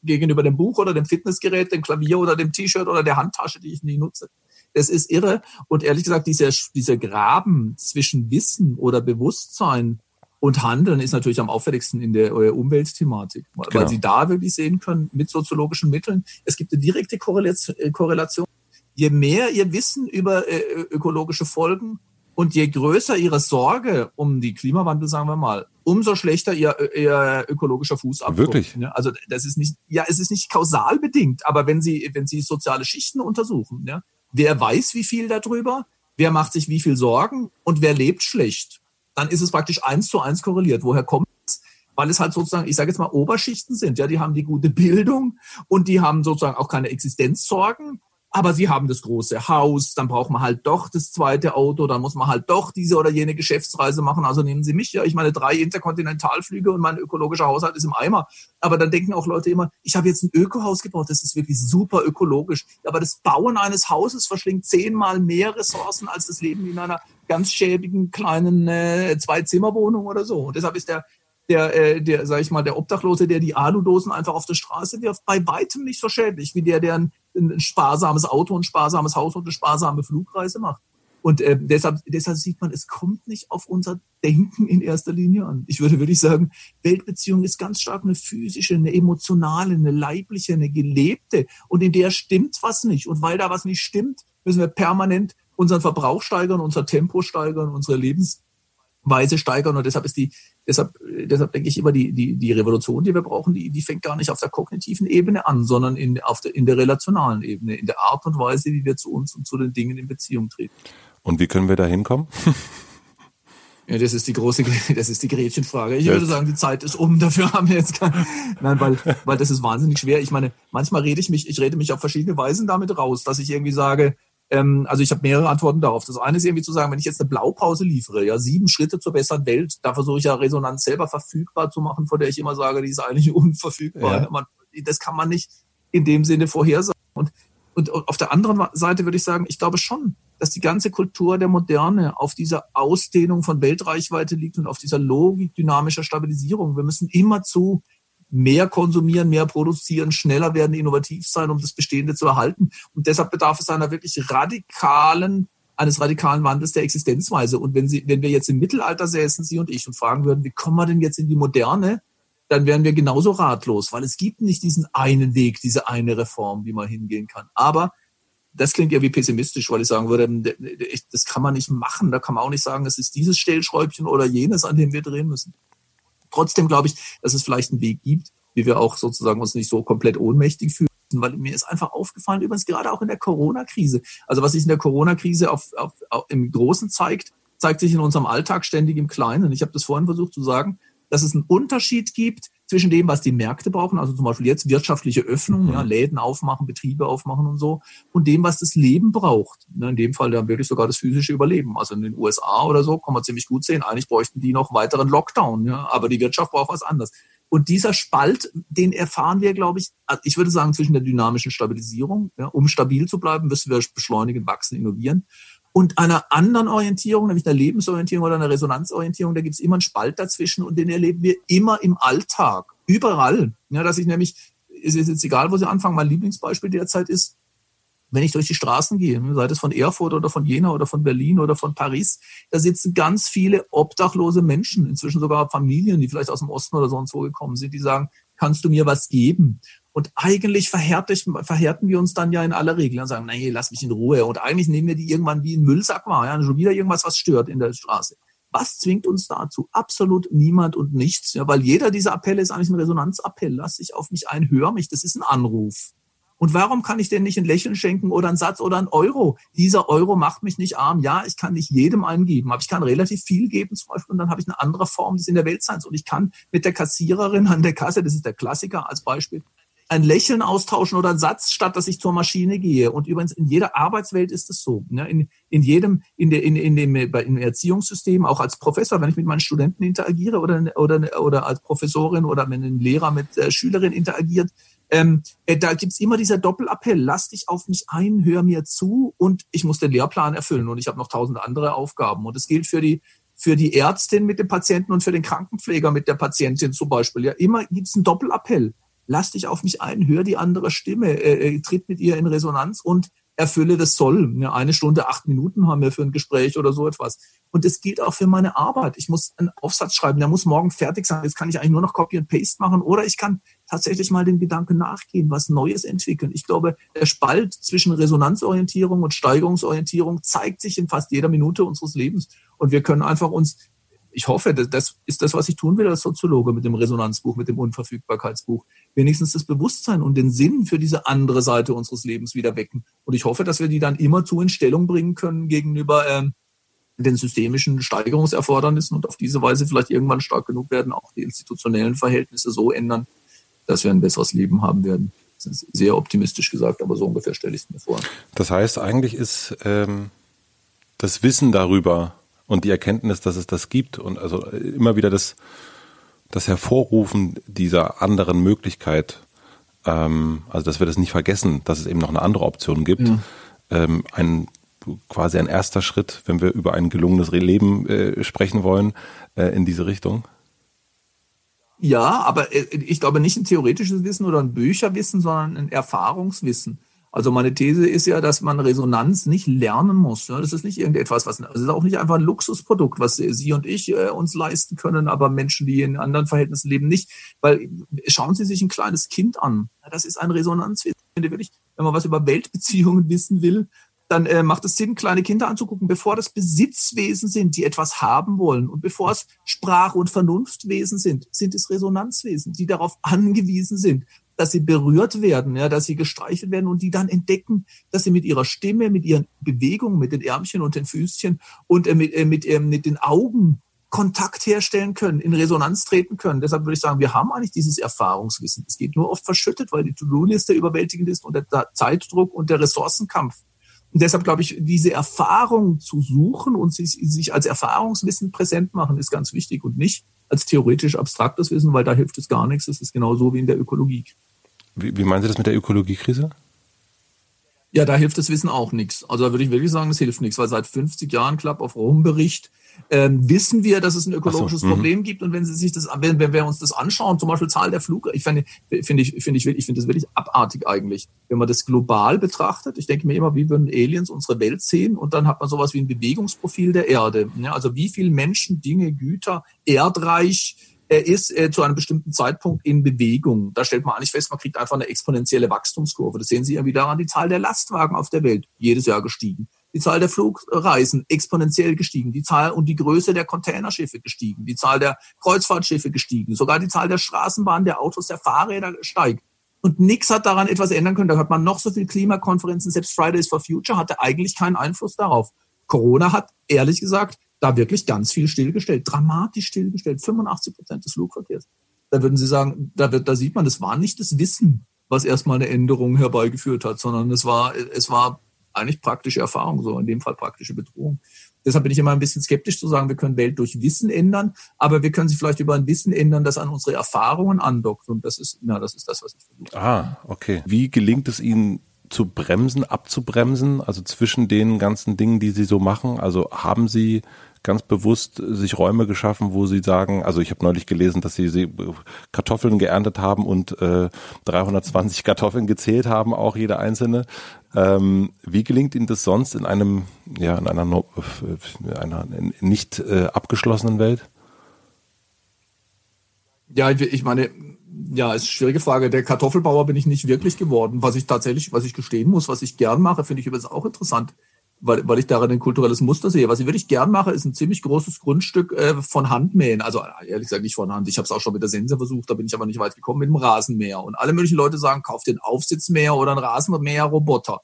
A: gegenüber dem Buch oder dem Fitnessgerät, dem Klavier oder dem T-Shirt oder der Handtasche, die ich nie nutze. Das ist irre. Und ehrlich gesagt, dieser, dieser Graben zwischen Wissen oder Bewusstsein und Handeln ist natürlich am auffälligsten in der äh, Umweltthematik, weil genau. Sie da wirklich sehen können mit soziologischen Mitteln. Es gibt eine direkte äh, Korrelation. Je mehr Ihr Wissen über äh, ökologische Folgen und je größer Ihre Sorge um die Klimawandel, sagen wir mal, umso schlechter ihr, ihr ökologischer Fußabdruck.
B: Wirklich?
A: Ja, also das ist nicht, ja, es ist nicht kausal bedingt, aber wenn Sie, wenn Sie soziale Schichten untersuchen, ja, wer weiß wie viel darüber, wer macht sich wie viel Sorgen? Und wer lebt schlecht, dann ist es praktisch eins zu eins korreliert. Woher kommt es? Weil es halt sozusagen, ich sage jetzt mal, Oberschichten sind, ja, die haben die gute Bildung und die haben sozusagen auch keine Existenzsorgen aber sie haben das große Haus, dann braucht man halt doch das zweite Auto, dann muss man halt doch diese oder jene Geschäftsreise machen. Also nehmen Sie mich ja, ich meine drei Interkontinentalflüge und mein ökologischer Haushalt ist im Eimer. Aber dann denken auch Leute immer, ich habe jetzt ein Ökohaus gebaut, das ist wirklich super ökologisch. Aber das Bauen eines Hauses verschlingt zehnmal mehr Ressourcen als das Leben in einer ganz schäbigen kleinen äh, Zwei-Zimmer-Wohnung oder so. Und deshalb ist der der, äh, der, sag ich mal, der Obdachlose, der die Aludosen einfach auf der Straße wirft, bei weitem nicht so schädlich wie der, der ein ein sparsames Auto, ein sparsames Haus und eine sparsame Flugreise macht. Und äh, deshalb, deshalb sieht man, es kommt nicht auf unser Denken in erster Linie an. Ich würde wirklich sagen, Weltbeziehung ist ganz stark eine physische, eine emotionale, eine leibliche, eine gelebte. Und in der stimmt was nicht. Und weil da was nicht stimmt, müssen wir permanent unseren Verbrauch steigern, unser Tempo steigern, unsere Lebensweise steigern. Und deshalb ist die, deshalb, deshalb denke ich immer, die, die, die Revolution, die wir brauchen, die, die fängt gar nicht auf der kognitiven Ebene an, sondern in, auf der, in der relationalen Ebene, in der Art und Weise, wie wir zu uns und zu den Dingen in Beziehung treten.
B: Und wie können wir da hinkommen?
A: Ja, das ist die große, das ist die Gretchenfrage. Ich würde sagen, die Zeit ist um. Dafür haben wir jetzt kein, nein, weil, weil das ist wahnsinnig schwer. Ich meine, manchmal rede ich mich, ich rede mich auf verschiedene Weisen damit raus, dass ich irgendwie sage, ähm, also ich habe mehrere Antworten darauf. Das eine ist irgendwie zu sagen, wenn ich jetzt eine Blaupause liefere, ja, sieben Schritte zur besseren Welt, da versuche ich ja Resonanz selber verfügbar zu machen, von der ich immer sage, die ist eigentlich unverfügbar. Ja. Man, das kann man nicht in dem Sinne vorhersagen. Und, und auf der anderen Seite würde ich sagen, ich glaube schon, dass die ganze Kultur der Moderne auf dieser Ausdehnung von Weltreichweite liegt und auf dieser Logik dynamischer Stabilisierung. Wir müssen immerzu mehr konsumieren, mehr produzieren, schneller werden, innovativ sein, um das Bestehende zu erhalten. Und deshalb bedarf es einer wirklich radikalen, eines radikalen Wandels der Existenzweise. Und wenn Sie, wenn wir jetzt im Mittelalter säßen, Sie und ich, und fragen würden, wie kommen wir denn jetzt in die Moderne? Dann wären wir genauso ratlos, weil es gibt nicht diesen einen Weg, diese eine Reform, wie man hingehen kann. Aber das klingt ja wie pessimistisch, weil ich sagen würde, das kann man nicht machen. Da kann man auch nicht sagen, es ist dieses Stellschräubchen oder jenes, an dem wir drehen müssen. Trotzdem glaube ich, dass es vielleicht einen Weg gibt, wie wir auch sozusagen uns nicht so komplett ohnmächtig fühlen, weil mir ist einfach aufgefallen, übrigens gerade auch in der Corona-Krise. Also was sich in der Corona-Krise auf, auf, auf, im Großen zeigt, zeigt sich in unserem Alltag ständig im Kleinen. Und ich habe das vorhin versucht zu sagen, dass es einen Unterschied gibt zwischen dem, was die Märkte brauchen, also zum Beispiel jetzt wirtschaftliche Öffnung, ja, mhm. Läden aufmachen, Betriebe aufmachen und so, und dem, was das Leben braucht. Ne, in dem Fall dann wirklich sogar das physische Überleben. Also in den USA oder so kann man ziemlich gut sehen, eigentlich bräuchten die noch weiteren Lockdown, ja, aber die Wirtschaft braucht was anderes. Und dieser Spalt, den erfahren wir, glaube ich, also ich würde sagen, zwischen der dynamischen Stabilisierung, ja, um stabil zu bleiben, müssen wir beschleunigen, wachsen, innovieren und einer anderen Orientierung, nämlich einer Lebensorientierung oder einer Resonanzorientierung, da gibt es immer einen Spalt dazwischen und den erleben wir immer im Alltag, überall. Ja, dass ich nämlich, es ist jetzt egal, wo Sie anfangen, mein Lieblingsbeispiel derzeit ist, wenn ich durch die Straßen gehe, sei es von Erfurt oder von Jena oder von Berlin oder von Paris, da sitzen ganz viele obdachlose Menschen, inzwischen sogar Familien, die vielleicht aus dem Osten oder sonst wo gekommen sind, die sagen, kannst du mir was geben? Und eigentlich verhärten wir uns dann ja in aller Regel und sagen, nee, lass mich in Ruhe. Und eigentlich nehmen wir die irgendwann wie ein Müllsack wahr, ja, schon wieder irgendwas, was stört in der Straße. Was zwingt uns dazu? Absolut niemand und nichts, ja, weil jeder dieser Appelle ist eigentlich ein Resonanzappell. Lass dich auf mich ein, hör mich, das ist ein Anruf. Und warum kann ich denn nicht ein Lächeln schenken oder einen Satz oder einen Euro? Dieser Euro macht mich nicht arm. Ja, ich kann nicht jedem eingeben, aber ich kann relativ viel geben zum Beispiel und dann habe ich eine andere Form des in der Welt Weltseins. Und ich kann mit der Kassiererin an der Kasse, das ist der Klassiker als Beispiel, ein Lächeln austauschen oder einen Satz, statt dass ich zur Maschine gehe. Und übrigens in jeder Arbeitswelt ist es so. Ne? In, in jedem, in, der, in, in dem im Erziehungssystem, auch als Professor, wenn ich mit meinen Studenten interagiere oder, oder, oder als Professorin oder wenn ein Lehrer mit äh, Schülerin interagiert, ähm, äh, da gibt's immer dieser Doppelappell, lass dich auf mich ein, hör mir zu und ich muss den Lehrplan erfüllen und ich habe noch tausend andere Aufgaben. Und es gilt für die für die Ärztin mit dem Patienten und für den Krankenpfleger mit der Patientin zum Beispiel. Ja, immer gibt's einen Doppelappell lass dich auf mich ein, hör die andere Stimme, äh, äh, tritt mit ihr in Resonanz und erfülle das Soll. Ja, eine Stunde, acht Minuten haben wir für ein Gespräch oder so etwas. Und das gilt auch für meine Arbeit. Ich muss einen Aufsatz schreiben, der muss morgen fertig sein. Jetzt kann ich eigentlich nur noch Copy and Paste machen oder ich kann tatsächlich mal den Gedanken nachgehen, was Neues entwickeln. Ich glaube, der Spalt zwischen Resonanzorientierung und Steigerungsorientierung zeigt sich in fast jeder Minute unseres Lebens. Und wir können einfach uns ich hoffe, das ist das, was ich tun will als Soziologe mit dem Resonanzbuch, mit dem Unverfügbarkeitsbuch. Wenigstens das Bewusstsein und den Sinn für diese andere Seite unseres Lebens wieder wecken. Und ich hoffe, dass wir die dann immerzu in Stellung bringen können gegenüber ähm, den systemischen Steigerungserfordernissen und auf diese Weise vielleicht irgendwann stark genug werden, auch die institutionellen Verhältnisse so ändern, dass wir ein besseres Leben haben werden. Das ist sehr optimistisch gesagt, aber so ungefähr stelle ich es mir vor.
B: Das heißt, eigentlich ist ähm, das Wissen darüber, und die Erkenntnis, dass es das gibt und also immer wieder das, das Hervorrufen dieser anderen Möglichkeit, ähm, also dass wir das nicht vergessen, dass es eben noch eine andere Option gibt, ja. ähm, ein quasi ein erster Schritt, wenn wir über ein gelungenes Leben äh, sprechen wollen, äh, in diese Richtung?
A: Ja, aber äh, ich glaube nicht ein theoretisches Wissen oder ein Bücherwissen, sondern ein Erfahrungswissen. Also meine These ist ja, dass man Resonanz nicht lernen muss. Das ist nicht irgendetwas, was, es ist auch nicht einfach ein Luxusprodukt, was Sie und ich äh, uns leisten können, aber Menschen, die in anderen Verhältnissen leben, nicht. Weil schauen Sie sich ein kleines Kind an. Das ist ein Resonanzwissen. Wenn man was über Weltbeziehungen wissen will, dann äh, macht es Sinn, kleine Kinder anzugucken, bevor das Besitzwesen sind, die etwas haben wollen. Und bevor es Sprache- und Vernunftwesen sind, sind es Resonanzwesen, die darauf angewiesen sind, dass sie berührt werden, ja, dass sie gestreichelt werden und die dann entdecken, dass sie mit ihrer Stimme, mit ihren Bewegungen, mit den Ärmchen und den Füßchen und äh, mit, äh, mit, äh, mit den Augen Kontakt herstellen können, in Resonanz treten können. Deshalb würde ich sagen, wir haben eigentlich dieses Erfahrungswissen. Es geht nur oft verschüttet, weil die To-Do-Liste überwältigend ist und der Zeitdruck und der Ressourcenkampf. Und deshalb glaube ich, diese Erfahrung zu suchen und sich, sich als Erfahrungswissen präsent machen, ist ganz wichtig und nicht als theoretisch abstraktes Wissen, weil da hilft es gar nichts. Das ist genauso wie in der Ökologie.
B: Wie, wie meinen Sie das mit der Ökologiekrise?
A: Ja, da hilft das Wissen auch nichts. Also da würde ich wirklich sagen, es hilft nichts, weil seit 50 Jahren Club of Rome Bericht ähm, wissen wir, dass es ein ökologisches so, mhm. Problem gibt. Und wenn Sie sich das, wenn, wenn wir uns das anschauen, zum Beispiel Zahl der Flug, ich finde, finde ich, finde ich, ich finde das wirklich abartig eigentlich. Wenn man das global betrachtet, ich denke mir immer, wie würden Aliens unsere Welt sehen? Und dann hat man sowas wie ein Bewegungsprofil der Erde. Ja, also wie viel Menschen, Dinge, Güter, Erdreich, er ist äh, zu einem bestimmten Zeitpunkt in Bewegung. Da stellt man eigentlich fest, man kriegt einfach eine exponentielle Wachstumskurve. Das sehen Sie ja wieder an die Zahl der Lastwagen auf der Welt, jedes Jahr gestiegen. Die Zahl der Flugreisen exponentiell gestiegen, die Zahl und die Größe der Containerschiffe gestiegen, die Zahl der Kreuzfahrtschiffe gestiegen, sogar die Zahl der Straßenbahnen, der Autos, der Fahrräder steigt. Und nichts hat daran etwas ändern können. Da hat man noch so viel Klimakonferenzen, selbst Fridays for Future hatte eigentlich keinen Einfluss darauf. Corona hat, ehrlich gesagt, da wirklich ganz viel stillgestellt, dramatisch stillgestellt, 85 Prozent des Flugverkehrs. Da würden Sie sagen, da, wird, da sieht man, das war nicht das Wissen, was erstmal eine Änderung herbeigeführt hat, sondern es war, es war eigentlich praktische Erfahrung, so in dem Fall praktische Bedrohung. Deshalb bin ich immer ein bisschen skeptisch zu sagen, wir können Welt durch Wissen ändern, aber wir können sie vielleicht über ein Wissen ändern, das an unsere Erfahrungen andockt. Und das ist, ja, das ist das, was ich
B: versuche. Ah, okay. Wie gelingt es Ihnen, zu bremsen, abzubremsen, also zwischen den ganzen Dingen, die Sie so machen? Also haben Sie ganz bewusst sich Räume geschaffen, wo sie sagen, also ich habe neulich gelesen, dass sie, sie Kartoffeln geerntet haben und äh, 320 Kartoffeln gezählt haben, auch jede einzelne. Ähm, wie gelingt Ihnen das sonst in einem, ja, in einer, in einer nicht äh, abgeschlossenen Welt?
A: Ja, ich meine, ja, ist eine schwierige Frage. Der Kartoffelbauer bin ich nicht wirklich geworden. Was ich tatsächlich, was ich gestehen muss, was ich gern mache, finde ich übrigens auch interessant weil, weil ich darin ein kulturelles Muster sehe. Was ich wirklich gern mache, ist ein ziemlich großes Grundstück äh, von Handmähen. Also ehrlich gesagt nicht von Hand. Ich habe es auch schon mit der Sense versucht, da bin ich aber nicht weit gekommen mit dem Rasenmäher. Und alle möglichen Leute sagen, kauf den Aufsitzmäher oder einen Rasenmäher-Roboter.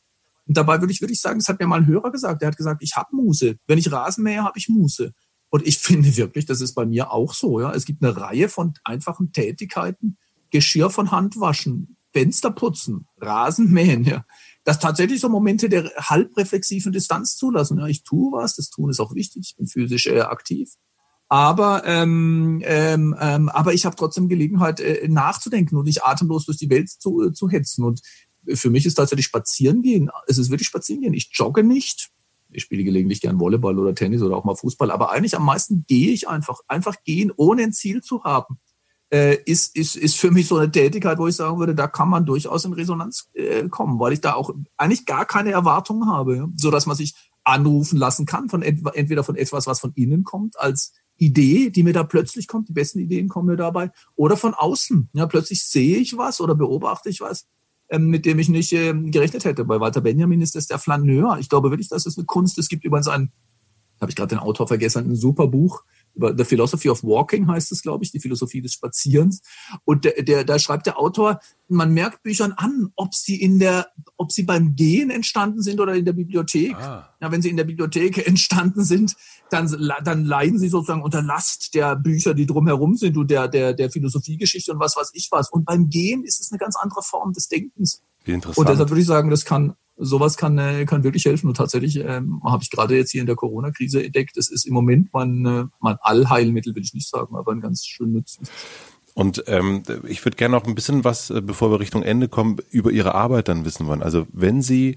A: Und dabei würde ich, würde ich sagen, das hat mir mal ein Hörer gesagt. Der hat gesagt, ich habe Muße. Wenn ich Rasenmäher habe ich Muße. Und ich finde wirklich, das ist bei mir auch so. Ja, Es gibt eine Reihe von einfachen Tätigkeiten. Geschirr von Hand waschen, Fenster putzen, Rasenmähen, ja dass tatsächlich so Momente der halbreflexiven Distanz zulassen. Ja, ich tue was, das Tun ist auch wichtig, ich bin physisch äh, aktiv. Aber, ähm, ähm, ähm, aber ich habe trotzdem Gelegenheit äh, nachzudenken und nicht atemlos durch die Welt zu, äh, zu hetzen. Und für mich ist tatsächlich spazieren gehen. Es ist wirklich spazieren gehen. Ich jogge nicht. Ich spiele gelegentlich gern Volleyball oder Tennis oder auch mal Fußball. Aber eigentlich am meisten gehe ich einfach. Einfach gehen, ohne ein Ziel zu haben äh, ist, ist, ist für mich so eine Tätigkeit, wo ich sagen würde, da kann man durchaus in Resonanz äh, kommen, weil ich da auch eigentlich gar keine Erwartungen habe, so dass man sich anrufen lassen kann von entweder von etwas, was von innen kommt, als Idee, die mir da plötzlich kommt, die besten Ideen kommen mir dabei, oder von außen. Ja, plötzlich sehe ich was oder beobachte ich was, ähm, mit dem ich nicht ähm, gerechnet hätte. Bei Walter Benjamin ist das der Flaneur. Ich glaube wirklich, dass es eine Kunst. Es gibt übrigens ein, habe ich gerade den Autor vergessen, ein super Buch, The Philosophy of Walking heißt es, glaube ich, die Philosophie des Spazierens. Und der, der, da schreibt der Autor, man merkt Büchern an, ob sie in der, ob sie beim Gehen entstanden sind oder in der Bibliothek. Ah. Ja, wenn sie in der Bibliothek entstanden sind, dann, dann leiden sie sozusagen unter Last der Bücher, die drumherum sind und der, der, der Philosophiegeschichte und was weiß ich was. Und beim Gehen ist es eine ganz andere Form des Denkens.
B: Wie interessant.
A: Und deshalb würde ich sagen, das kann sowas kann, äh, kann wirklich helfen. Und tatsächlich ähm, habe ich gerade jetzt hier in der Corona-Krise entdeckt, das ist im Moment mein, äh, mein Allheilmittel, will ich nicht sagen, aber ein ganz schön nützliches.
B: Und ähm, ich würde gerne noch ein bisschen was, äh, bevor wir Richtung Ende kommen, über Ihre Arbeit dann wissen wollen. Also wenn Sie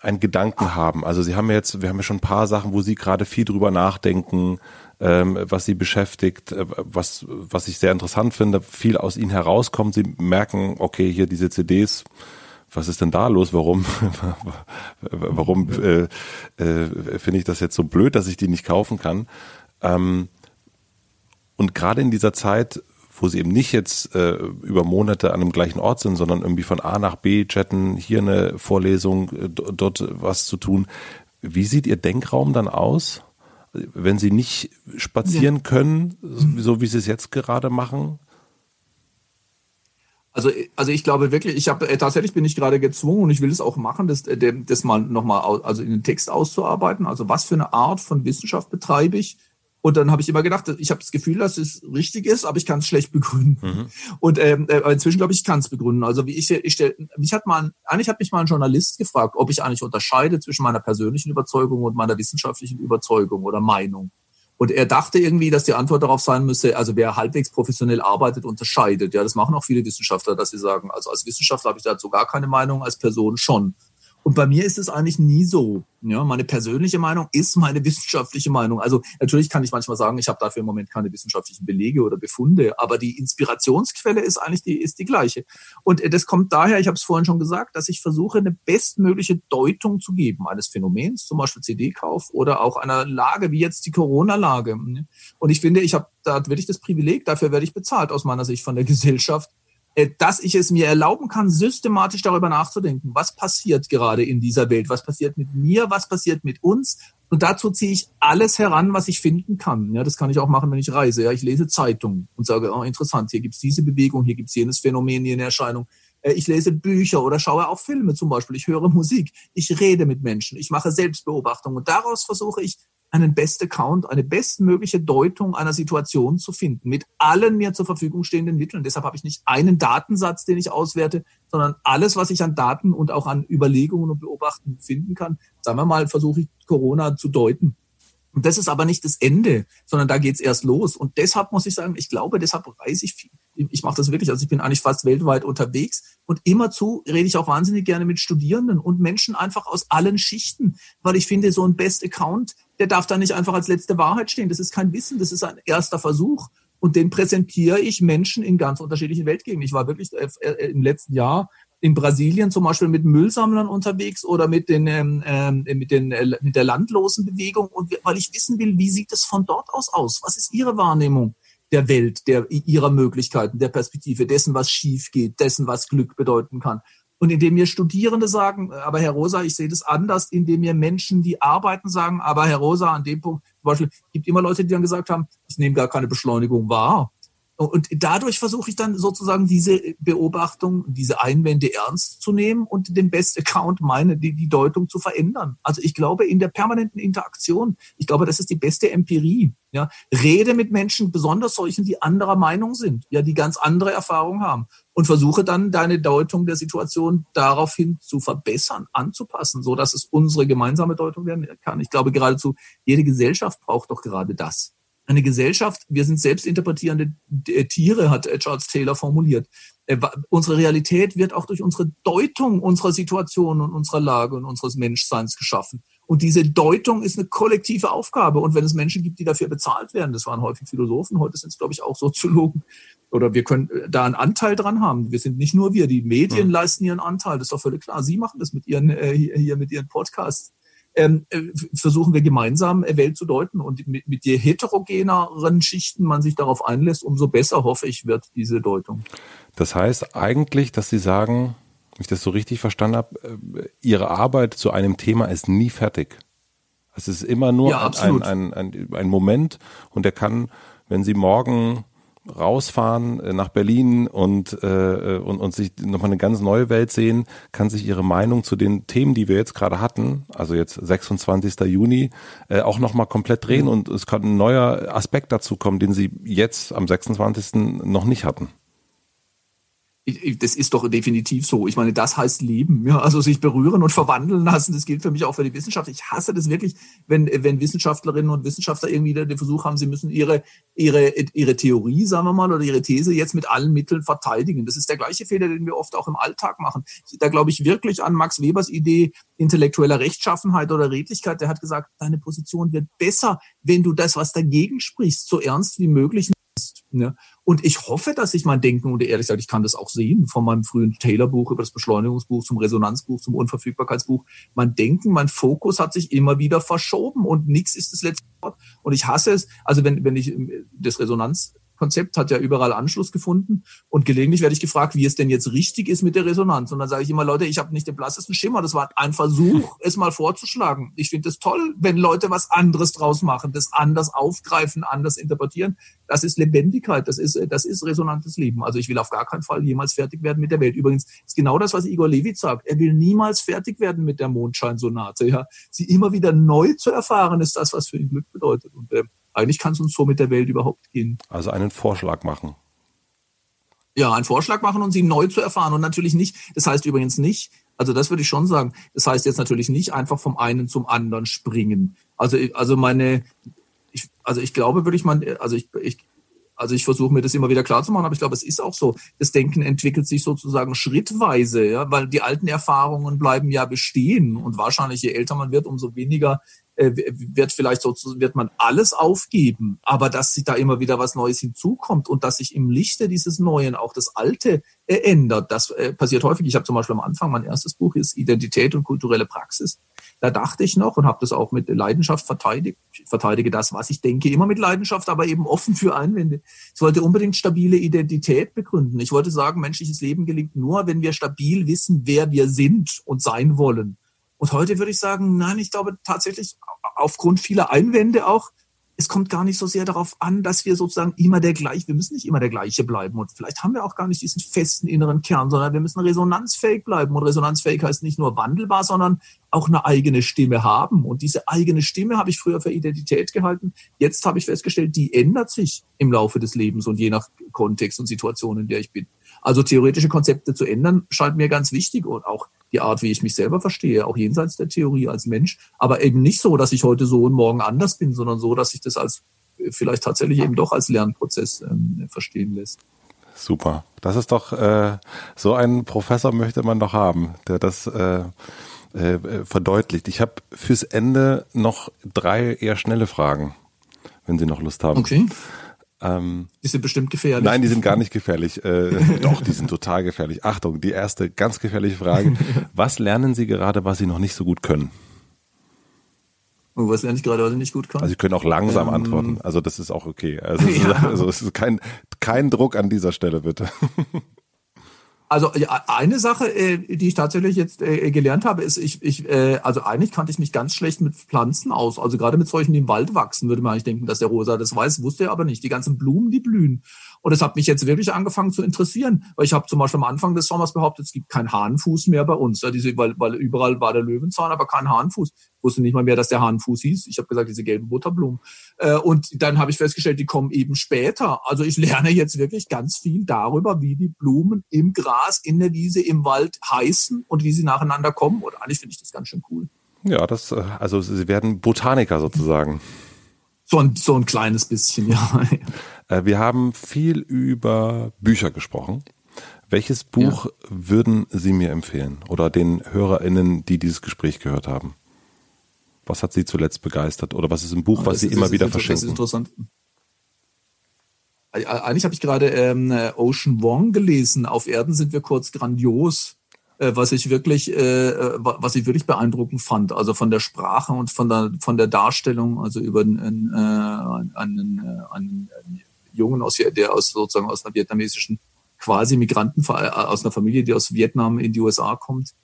B: einen Gedanken haben, also Sie haben jetzt, wir haben ja schon ein paar Sachen, wo Sie gerade viel drüber nachdenken, ähm, was Sie beschäftigt, was, was ich sehr interessant finde, viel aus Ihnen herauskommt. Sie merken, okay, hier diese CDs, was ist denn da los? Warum, warum äh, äh, finde ich das jetzt so blöd, dass ich die nicht kaufen kann? Ähm, und gerade in dieser Zeit, wo sie eben nicht jetzt äh, über Monate an dem gleichen Ort sind, sondern irgendwie von A nach B chatten, hier eine Vorlesung, äh, dort was zu tun. Wie sieht Ihr Denkraum dann aus, wenn Sie nicht spazieren können, so wie Sie es jetzt gerade machen?
A: Also, also ich glaube wirklich, ich habe äh, tatsächlich bin ich gerade gezwungen und ich will es auch machen, das, äh, das mal nochmal also in den Text auszuarbeiten. Also was für eine Art von Wissenschaft betreibe ich? Und dann habe ich immer gedacht, ich habe das Gefühl, dass es richtig ist, aber ich kann es schlecht begründen. Mhm. Und ähm, äh, inzwischen glaube ich, ich kann es begründen. Also wie ich, ich stell, mich hat mal, eigentlich hat mich mal ein Journalist gefragt, ob ich eigentlich unterscheide zwischen meiner persönlichen Überzeugung und meiner wissenschaftlichen Überzeugung oder Meinung. Und er dachte irgendwie, dass die Antwort darauf sein müsse, also wer halbwegs professionell arbeitet, unterscheidet. Ja, das machen auch viele Wissenschaftler, dass sie sagen, also als Wissenschaftler habe ich dazu gar keine Meinung, als Person schon. Und bei mir ist es eigentlich nie so. Ja, meine persönliche Meinung ist meine wissenschaftliche Meinung. Also natürlich kann ich manchmal sagen, ich habe dafür im Moment keine wissenschaftlichen Belege oder Befunde, aber die Inspirationsquelle ist eigentlich die, ist die gleiche. Und äh, das kommt daher, ich habe es vorhin schon gesagt, dass ich versuche, eine bestmögliche Deutung zu geben eines Phänomens, zum Beispiel CD-Kauf oder auch einer Lage wie jetzt die Corona-Lage. Und ich finde, ich habe da wirklich das Privileg, dafür werde ich bezahlt aus meiner Sicht von der Gesellschaft, dass ich es mir erlauben kann, systematisch darüber nachzudenken, was passiert gerade in dieser Welt, was passiert mit mir, was passiert mit uns. Und dazu ziehe ich alles heran, was ich finden kann. Ja, das kann ich auch machen, wenn ich reise. Ja, ich lese Zeitungen und sage, oh, interessant, hier gibt's diese Bewegung, hier gibt's jenes Phänomen, jene Erscheinung. Äh, ich lese Bücher oder schaue auch Filme zum Beispiel. Ich höre Musik. Ich rede mit Menschen. Ich mache Selbstbeobachtung. Und daraus versuche ich, einen Best Account, eine bestmögliche Deutung einer Situation zu finden, mit allen mir zur Verfügung stehenden Mitteln. Deshalb habe ich nicht einen Datensatz, den ich auswerte, sondern alles, was ich an Daten und auch an Überlegungen und Beobachten finden kann. Sagen wir mal, versuche ich Corona zu deuten. Und das ist aber nicht das Ende, sondern da geht's erst los. Und deshalb muss ich sagen, ich glaube, deshalb reise ich viel. Ich mache das wirklich, also ich bin eigentlich fast weltweit unterwegs und immerzu rede ich auch wahnsinnig gerne mit Studierenden und Menschen einfach aus allen Schichten, weil ich finde, so ein Best Account, der darf da nicht einfach als letzte Wahrheit stehen. Das ist kein Wissen, das ist ein erster Versuch. Und den präsentiere ich Menschen in ganz unterschiedlichen Weltgegenden. Ich war wirklich äh, äh, im letzten Jahr in Brasilien zum Beispiel mit Müllsammlern unterwegs oder mit den ähm, ähm, mit den äh, mit der landlosen Bewegung und weil ich wissen will, wie sieht es von dort aus aus? Was ist Ihre Wahrnehmung der Welt, der ihrer Möglichkeiten, der Perspektive, dessen was schief geht, dessen was Glück bedeuten kann? Und indem mir Studierende sagen, aber Herr Rosa, ich sehe das anders, indem mir Menschen, die arbeiten, sagen, aber Herr Rosa, an dem Punkt, zum Beispiel, gibt immer Leute, die dann gesagt haben, ich nehme gar keine Beschleunigung wahr. Und dadurch versuche ich dann sozusagen diese Beobachtung, diese Einwände ernst zu nehmen und den Best Account meine, die, die Deutung zu verändern. Also ich glaube in der permanenten Interaktion, ich glaube, das ist die beste Empirie. Ja, rede mit Menschen, besonders solchen, die anderer Meinung sind, ja, die ganz andere Erfahrungen haben und versuche dann deine Deutung der Situation daraufhin zu verbessern, anzupassen, so dass es unsere gemeinsame Deutung werden kann. Ich glaube geradezu, jede Gesellschaft braucht doch gerade das eine Gesellschaft, wir sind selbst interpretierende äh, Tiere, hat äh, Charles Taylor formuliert. Äh, unsere Realität wird auch durch unsere Deutung unserer Situation und unserer Lage und unseres Menschseins geschaffen. Und diese Deutung ist eine kollektive Aufgabe. Und wenn es Menschen gibt, die dafür bezahlt werden, das waren häufig Philosophen, heute sind es, glaube ich, auch Soziologen, oder wir können da einen Anteil dran haben. Wir sind nicht nur wir, die Medien ja. leisten ihren Anteil, das ist doch völlig klar. Sie machen das mit ihren, äh, hier mit ihren Podcasts ähm, äh, versuchen wir gemeinsam äh, Welt zu deuten. Und mit, mit je heterogeneren Schichten man sich darauf einlässt, umso besser, hoffe ich, wird diese Deutung.
B: Das heißt eigentlich, dass Sie sagen, wenn ich das so richtig verstanden habe, äh, Ihre Arbeit zu einem Thema ist nie fertig. Es ist immer nur ja, ein, ein, ein, ein Moment und der kann, wenn Sie morgen rausfahren äh, nach Berlin und, äh, und, und sich nochmal eine ganz neue Welt sehen, kann sich ihre Meinung zu den Themen, die wir jetzt gerade hatten, also jetzt 26. Juni, äh, auch nochmal komplett drehen und es kann ein neuer Aspekt dazu kommen, den sie jetzt am 26. noch nicht hatten
A: das ist doch definitiv so. Ich meine, das heißt Leben. Ja? Also sich berühren und verwandeln lassen, das gilt für mich auch für die Wissenschaft. Ich hasse das wirklich, wenn, wenn Wissenschaftlerinnen und Wissenschaftler irgendwie den Versuch haben, sie müssen ihre, ihre, ihre Theorie, sagen wir mal, oder ihre These jetzt mit allen Mitteln verteidigen. Das ist der gleiche Fehler, den wir oft auch im Alltag machen. Da glaube ich wirklich an Max Webers Idee intellektueller Rechtschaffenheit oder Redlichkeit. Der hat gesagt, deine Position wird besser, wenn du das, was dagegen sprichst, so ernst wie möglich nimmst. Ne? Und ich hoffe, dass ich mein Denken, und ehrlich gesagt, ich kann das auch sehen, von meinem frühen Taylor-Buch über das Beschleunigungsbuch zum Resonanzbuch, zum Unverfügbarkeitsbuch. Mein Denken, mein Fokus hat sich immer wieder verschoben und nichts ist das letzte Wort. Und ich hasse es, also wenn, wenn ich das Resonanz Konzept hat ja überall Anschluss gefunden. Und gelegentlich werde ich gefragt, wie es denn jetzt richtig ist mit der Resonanz. Und dann sage ich immer, Leute, ich habe nicht den blassesten Schimmer. Das war ein Versuch, es mal vorzuschlagen. Ich finde es toll, wenn Leute was anderes draus machen, das anders aufgreifen, anders interpretieren. Das ist Lebendigkeit, das ist, das ist resonantes Leben. Also ich will auf gar keinen Fall jemals fertig werden mit der Welt. Übrigens ist genau das, was Igor Levit sagt. Er will niemals fertig werden mit der Mondscheinsonate. Ja. Sie immer wieder neu zu erfahren, ist das, was für ihn Glück bedeutet. Und äh, eigentlich kann es uns so mit der Welt überhaupt gehen.
B: Also einen Vorschlag machen.
A: Ja, einen Vorschlag machen und sie neu zu erfahren. Und natürlich nicht, das heißt übrigens nicht, also das würde ich schon sagen, das heißt jetzt natürlich nicht einfach vom einen zum anderen springen. Also, also meine, ich, also ich glaube, würde ich mal, also ich, ich Also ich versuche mir das immer wieder klar zu machen, aber ich glaube, es ist auch so. Das Denken entwickelt sich sozusagen schrittweise, ja, weil die alten Erfahrungen bleiben ja bestehen und wahrscheinlich je älter man wird, umso weniger wird vielleicht so, wird man alles aufgeben, aber dass sich da immer wieder was Neues hinzukommt und dass sich im Lichte dieses Neuen auch das Alte äh, ändert, das äh, passiert häufig. Ich habe zum Beispiel am Anfang, mein erstes Buch ist Identität und kulturelle Praxis. Da dachte ich noch und habe das auch mit Leidenschaft verteidigt. Ich verteidige das, was ich denke, immer mit Leidenschaft, aber eben offen für Einwände. Ich wollte unbedingt stabile Identität begründen. Ich wollte sagen, menschliches Leben gelingt nur, wenn wir stabil wissen, wer wir sind und sein wollen. Und heute würde ich sagen, nein, ich glaube tatsächlich aufgrund vieler Einwände auch, es kommt gar nicht so sehr darauf an, dass wir sozusagen immer der gleiche, wir müssen nicht immer der gleiche bleiben. Und vielleicht haben wir auch gar nicht diesen festen inneren Kern, sondern wir müssen resonanzfähig bleiben. Und resonanzfähig heißt nicht nur wandelbar, sondern auch eine eigene Stimme haben. Und diese eigene Stimme habe ich früher für Identität gehalten. Jetzt habe ich festgestellt, die ändert sich im Laufe des Lebens und je nach Kontext und Situation, in der ich bin. Also theoretische Konzepte zu ändern, scheint mir ganz wichtig und auch die Art, wie ich mich selber verstehe, auch jenseits der Theorie als Mensch. Aber eben nicht so, dass ich heute so und morgen anders bin, sondern so, dass sich das als vielleicht tatsächlich eben doch als Lernprozess ähm, verstehen lässt.
B: Super. Das ist doch äh, so ein Professor möchte man doch haben, der das äh, äh, verdeutlicht. Ich habe fürs Ende noch drei eher schnelle Fragen, wenn Sie noch Lust haben.
A: Okay. Ähm, die sind bestimmt gefährlich.
B: Nein, die sind gar nicht gefährlich. Äh, doch, die sind total gefährlich. Achtung, die erste ganz gefährliche Frage. Was lernen Sie gerade, was Sie noch nicht so gut können?
A: Und was lerne ich gerade, was ich nicht gut kann?
B: Also Sie können auch langsam ähm, antworten. Also das ist auch okay. Also, ja. ist, also es ist kein, kein Druck an dieser Stelle, bitte.
A: Also eine Sache, äh, die ich tatsächlich jetzt äh, gelernt habe, ist, ich, ich, äh, also eigentlich kannte ich mich ganz schlecht mit Pflanzen aus. Also gerade mit solchen, die im Wald wachsen, würde man eigentlich denken, dass der Rosa das weiß, wusste er aber nicht. Die ganzen Blumen, die blühen. Und es hat mich jetzt wirklich angefangen zu interessieren, weil ich habe zum Beispiel am Anfang des Sommers behauptet, es gibt keinen Hahnfuß mehr bei uns, ja, diese, weil, weil überall war der Löwenzahn, aber kein Hahnfuß. Ich wusste nicht mal mehr, dass der Hahnfuß hieß. Ich habe gesagt, diese gelben Butterblumen. Äh, und dann habe ich festgestellt, die kommen eben später. Also ich lerne jetzt wirklich ganz viel darüber, wie die Blumen im Gras, in der Wiese, im Wald heißen und wie sie nacheinander kommen. Und eigentlich finde ich das ganz schön cool.
B: Ja, das, äh, also sie werden Botaniker sozusagen.
A: So ein, so ein kleines bisschen, ja.
B: Äh, wir haben viel über Bücher gesprochen. Welches Buch ja. würden Sie mir empfehlen oder den HörerInnen, die dieses Gespräch gehört haben? Was hat Sie zuletzt begeistert oder was ist ein Buch, was Sie immer wieder verschenken? Das ist interessant.
A: Eigentlich habe ich gerade ähm, Ocean Wong gelesen. Auf Erden sind wir kurz grandios. Äh, was ich wirklich, äh, äh was ich wirklich beeindruckend fand. Also von der Sprache und von der von der Darstellung, also über einen, äh, einen, einen, einen Jungen aus der aus sozusagen aus einer vietnamesischen quasi Migranten aus einer Familie, die aus Vietnam in die USA kommt,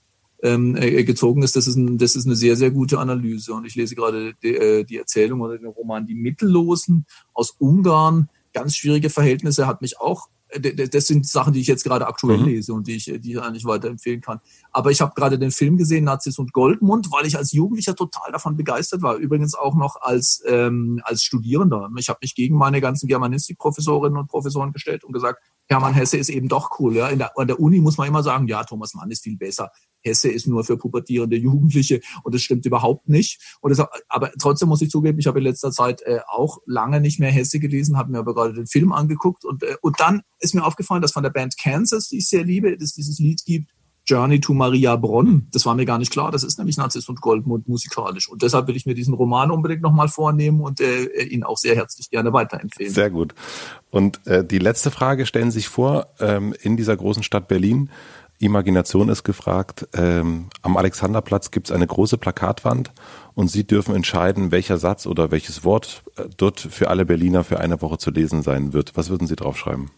A: ähm, äh, gezogen ist. Das ist, ein, das ist eine sehr, sehr gute Analyse. Und ich lese gerade die, äh, die Erzählung oder den Roman Die Mittellosen aus Ungarn. Ganz schwierige Verhältnisse, hat mich auch das sind Sachen, die ich jetzt gerade aktuell mhm. lese und die ich, die ich eigentlich weiterempfehlen kann. Aber ich habe gerade den Film gesehen, Nazis und Goldmund, weil ich als Jugendlicher total davon begeistert war. Übrigens auch noch als, ähm, als Studierender. Ich habe mich gegen meine ganzen Germanistikprofessorinnen und Professoren gestellt und gesagt, Hermann Hesse ist eben doch cool. Ja. In der, an der Uni muss man immer sagen, ja, Thomas Mann ist viel besser. Hesse ist nur für pubertierende Jugendliche und das stimmt überhaupt nicht. Und das, aber trotzdem muss ich zugeben, ich habe in letzter Zeit äh, auch lange nicht mehr Hesse gelesen, habe mir aber gerade den Film angeguckt und, äh, und dann ist mir aufgefallen, dass von der Band Kansas, die ich sehr liebe, dass dieses Lied gibt, Journey to Maria Bronn. Das war mir gar nicht klar. Das ist nämlich Nazis und Goldmund musikalisch. Und deshalb will ich mir diesen Roman unbedingt nochmal vornehmen und äh, ihn auch sehr herzlich gerne weiterempfehlen.
B: Sehr gut. Und äh, die letzte Frage stellen Sie sich vor, ähm, in dieser großen Stadt Berlin, Imagination ist gefragt, ähm, am Alexanderplatz gibt es eine große Plakatwand und Sie dürfen entscheiden, welcher Satz oder welches Wort äh, dort für alle Berliner für eine Woche zu lesen sein wird. Was würden Sie draufschreiben?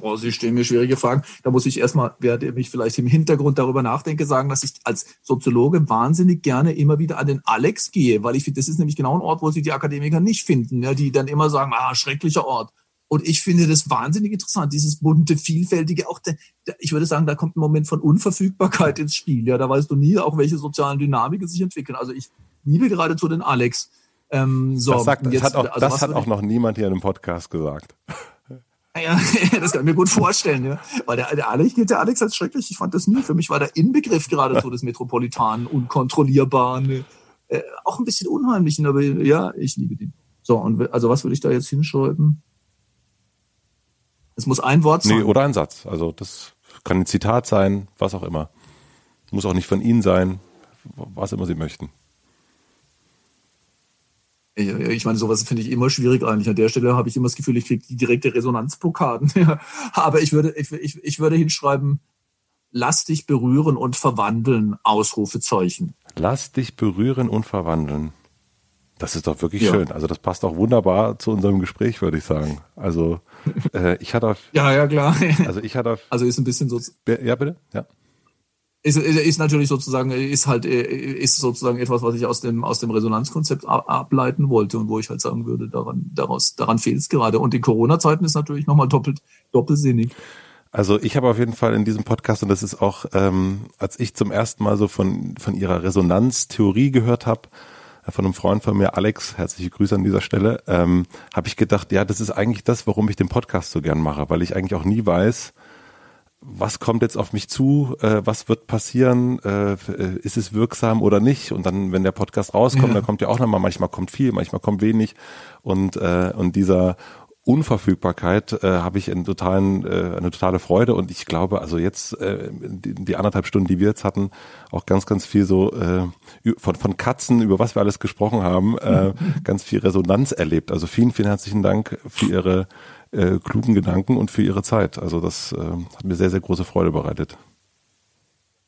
A: Oh, Sie stellen mir schwierige Fragen. Da muss ich erstmal, werde ich vielleicht im Hintergrund darüber nachdenke, sagen, dass ich als Soziologe wahnsinnig gerne immer wieder an den Alex gehe, weil ich finde, das ist nämlich genau ein Ort, wo Sie die Akademiker nicht finden, ja, die dann immer sagen, ah, schrecklicher Ort. Und ich finde das wahnsinnig interessant, dieses bunte, vielfältige, auch der, der, ich würde sagen, da kommt ein Moment von Unverfügbarkeit ins Spiel. Ja, da weißt du nie auch, welche sozialen Dynamiken sich entwickeln. Also ich liebe geradezu den Alex.
B: Ähm, so, das, sagt, jetzt, das hat, auch, also das hat auch noch niemand hier in einem Podcast gesagt.
A: Ja, das kann ich mir gut vorstellen, ja. Weil der, der Alex geht der Alex als schrecklich. Ich fand das nie. Für mich war der Inbegriff geradezu des Metropolitanen, Unkontrollierbaren, äh, auch ein bisschen unheimlichen, aber ja, ich liebe den. So, So, und also was würde ich da jetzt hinschreiben? Es muss ein Wort sein.
B: Nee, oder ein Satz. Also das kann ein Zitat sein, was auch immer. Muss auch nicht von Ihnen sein, was immer Sie möchten.
A: Ich meine, sowas finde ich immer schwierig eigentlich. An der Stelle habe ich immer das Gefühl, ich kriege die direkte Resonanzblockaden. Aber ich würde, ich, ich, ich würde hinschreiben, lass dich berühren und verwandeln, Ausrufezeichen.
B: Lass dich berühren und verwandeln. Das ist doch wirklich ja. schön. Also das passt auch wunderbar zu unserem Gespräch, würde ich sagen. Also äh, ich hatte auf,
A: Ja, ja, klar.
B: Also ich hatte auf,
A: Also ist ein bisschen so.
B: Ja, bitte? Ja
A: ist, ist natürlich sozusagen, ist halt, ist sozusagen etwas, was ich aus dem, aus dem Resonanzkonzept ableiten wollte und wo ich halt sagen würde, daran, daraus, daran fehlt es gerade. Und in Corona-Zeiten ist natürlich nochmal doppelt, doppelsinnig.
B: Also ich habe auf jeden Fall in diesem Podcast, und das ist auch, ähm, als ich zum ersten Mal so von, von ihrer Resonanztheorie gehört habe, äh, von einem Freund von mir, Alex, herzliche Grüße an dieser Stelle, ähm, habe ich gedacht, ja, das ist eigentlich das, warum ich den Podcast so gern mache, weil ich eigentlich auch nie weiß, was kommt jetzt auf mich zu, äh, was wird passieren, äh, äh, ist es wirksam oder nicht? Und dann, wenn der Podcast rauskommt, ja. dann kommt ja auch nochmal, manchmal kommt viel, manchmal kommt wenig. Und, äh, und dieser Unverfügbarkeit äh, habe ich einen totalen, äh, eine totale Freude und ich glaube, also jetzt äh, die, die anderthalb Stunden, die wir jetzt hatten, auch ganz, ganz viel so äh, von, von Katzen, über was wir alles gesprochen haben, äh, ganz viel Resonanz erlebt. Also vielen, vielen herzlichen Dank für Ihre äh, klugen Gedanken und für ihre Zeit. Also das äh, hat mir sehr, sehr große Freude bereitet.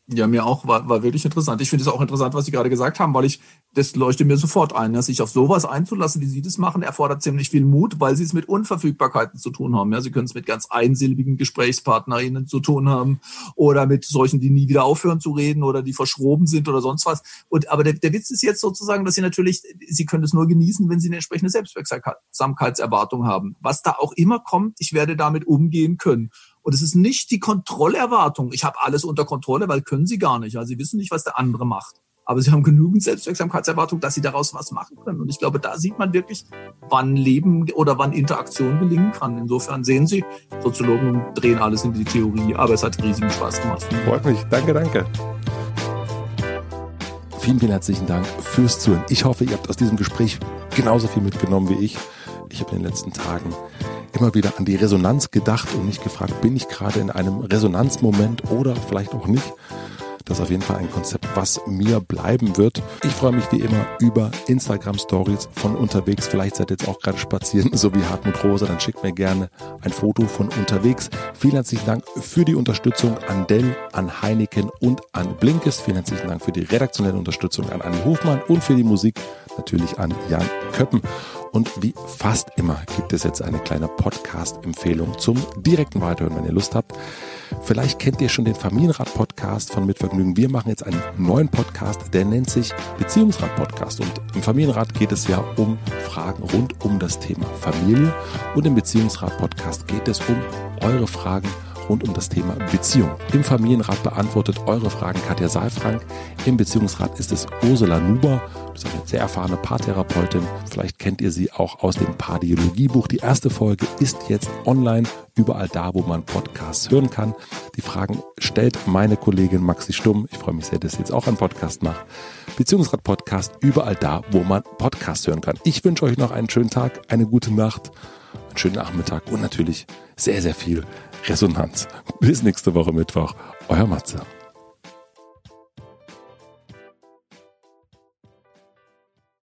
A: Ja, mir auch, war, war wirklich interessant. Ich finde es auch interessant, was Sie gerade gesagt haben, weil ich, das leuchtet mir sofort ein. Ja, sich auf sowas einzulassen, wie Sie das machen, erfordert ziemlich viel Mut, weil Sie es mit Unverfügbarkeiten zu tun haben. Ja, Sie können es mit ganz einsilbigen GesprächspartnerInnen zu tun haben oder mit solchen, die nie wieder aufhören zu reden oder die verschroben sind oder sonst was. Und, aber der, der Witz ist jetzt sozusagen, dass Sie natürlich, Sie können es nur genießen, wenn Sie eine entsprechende Selbstwirksamkeitserwartung haben. Was da auch immer kommt, ich werde damit umgehen können. Und es ist nicht die Kontrollerwartung. Ich habe alles unter Kontrolle, weil können sie gar nicht. Also sie wissen nicht, was der andere macht. Aber sie haben genügend Selbstwirksamkeitserwartung, dass sie daraus was machen können. Und ich glaube, da sieht man wirklich, wann Leben oder wann Interaktion gelingen kann. Insofern sehen Sie, Soziologen drehen alles in die Theorie, aber es hat riesigen Spaß gemacht.
B: Freut mich. Danke, danke. Vielen, vielen herzlichen Dank fürs Zuhören. Ich hoffe, ihr habt aus diesem Gespräch genauso viel mitgenommen wie ich. Ich habe in den letzten Tagen immer wieder an die Resonanz gedacht und mich gefragt, bin ich gerade in einem Resonanzmoment oder vielleicht auch nicht. Das ist auf jeden Fall ein Konzept, was mir bleiben wird. Ich freue mich wie immer über Instagram Stories von unterwegs. Vielleicht seid ihr jetzt auch gerade spazieren, so wie Hartmut Rosa. Dann schickt mir gerne ein Foto von unterwegs. Vielen herzlichen Dank für die Unterstützung an Dell, an Heineken und an Blinkes. Vielen herzlichen Dank für die redaktionelle Unterstützung an Anni Hofmann und für die Musik natürlich an Jan Köppen. Und wie fast immer gibt es jetzt eine kleine Podcast-Empfehlung zum direkten Weiterhören, wenn ihr Lust habt. Vielleicht kennt ihr schon den Familienrat-Podcast von Mitvergnügen. Wir machen jetzt einen neuen Podcast, der nennt sich Beziehungsrat-Podcast. Und im Familienrat geht es ja um Fragen rund um das Thema Familie. Und im Beziehungsrat-Podcast geht es um eure Fragen rund um das Thema Beziehung. Im Familienrat beantwortet eure Fragen Katja Saalfrank. Im Beziehungsrat ist es Ursula Nuber. Das ist eine sehr erfahrene Paartherapeutin. Vielleicht kennt ihr sie auch aus dem Paardiologiebuch. Die erste Folge ist jetzt online, überall da, wo man Podcasts hören kann. Die Fragen stellt meine Kollegin Maxi Stumm. Ich freue mich sehr, dass sie jetzt auch einen Podcast macht. Beziehungsrat Podcast überall da, wo man Podcasts hören kann. Ich wünsche euch noch einen schönen Tag, eine gute Nacht, einen schönen Nachmittag und natürlich sehr, sehr viel Resonanz. Bis nächste Woche Mittwoch. Euer Matze.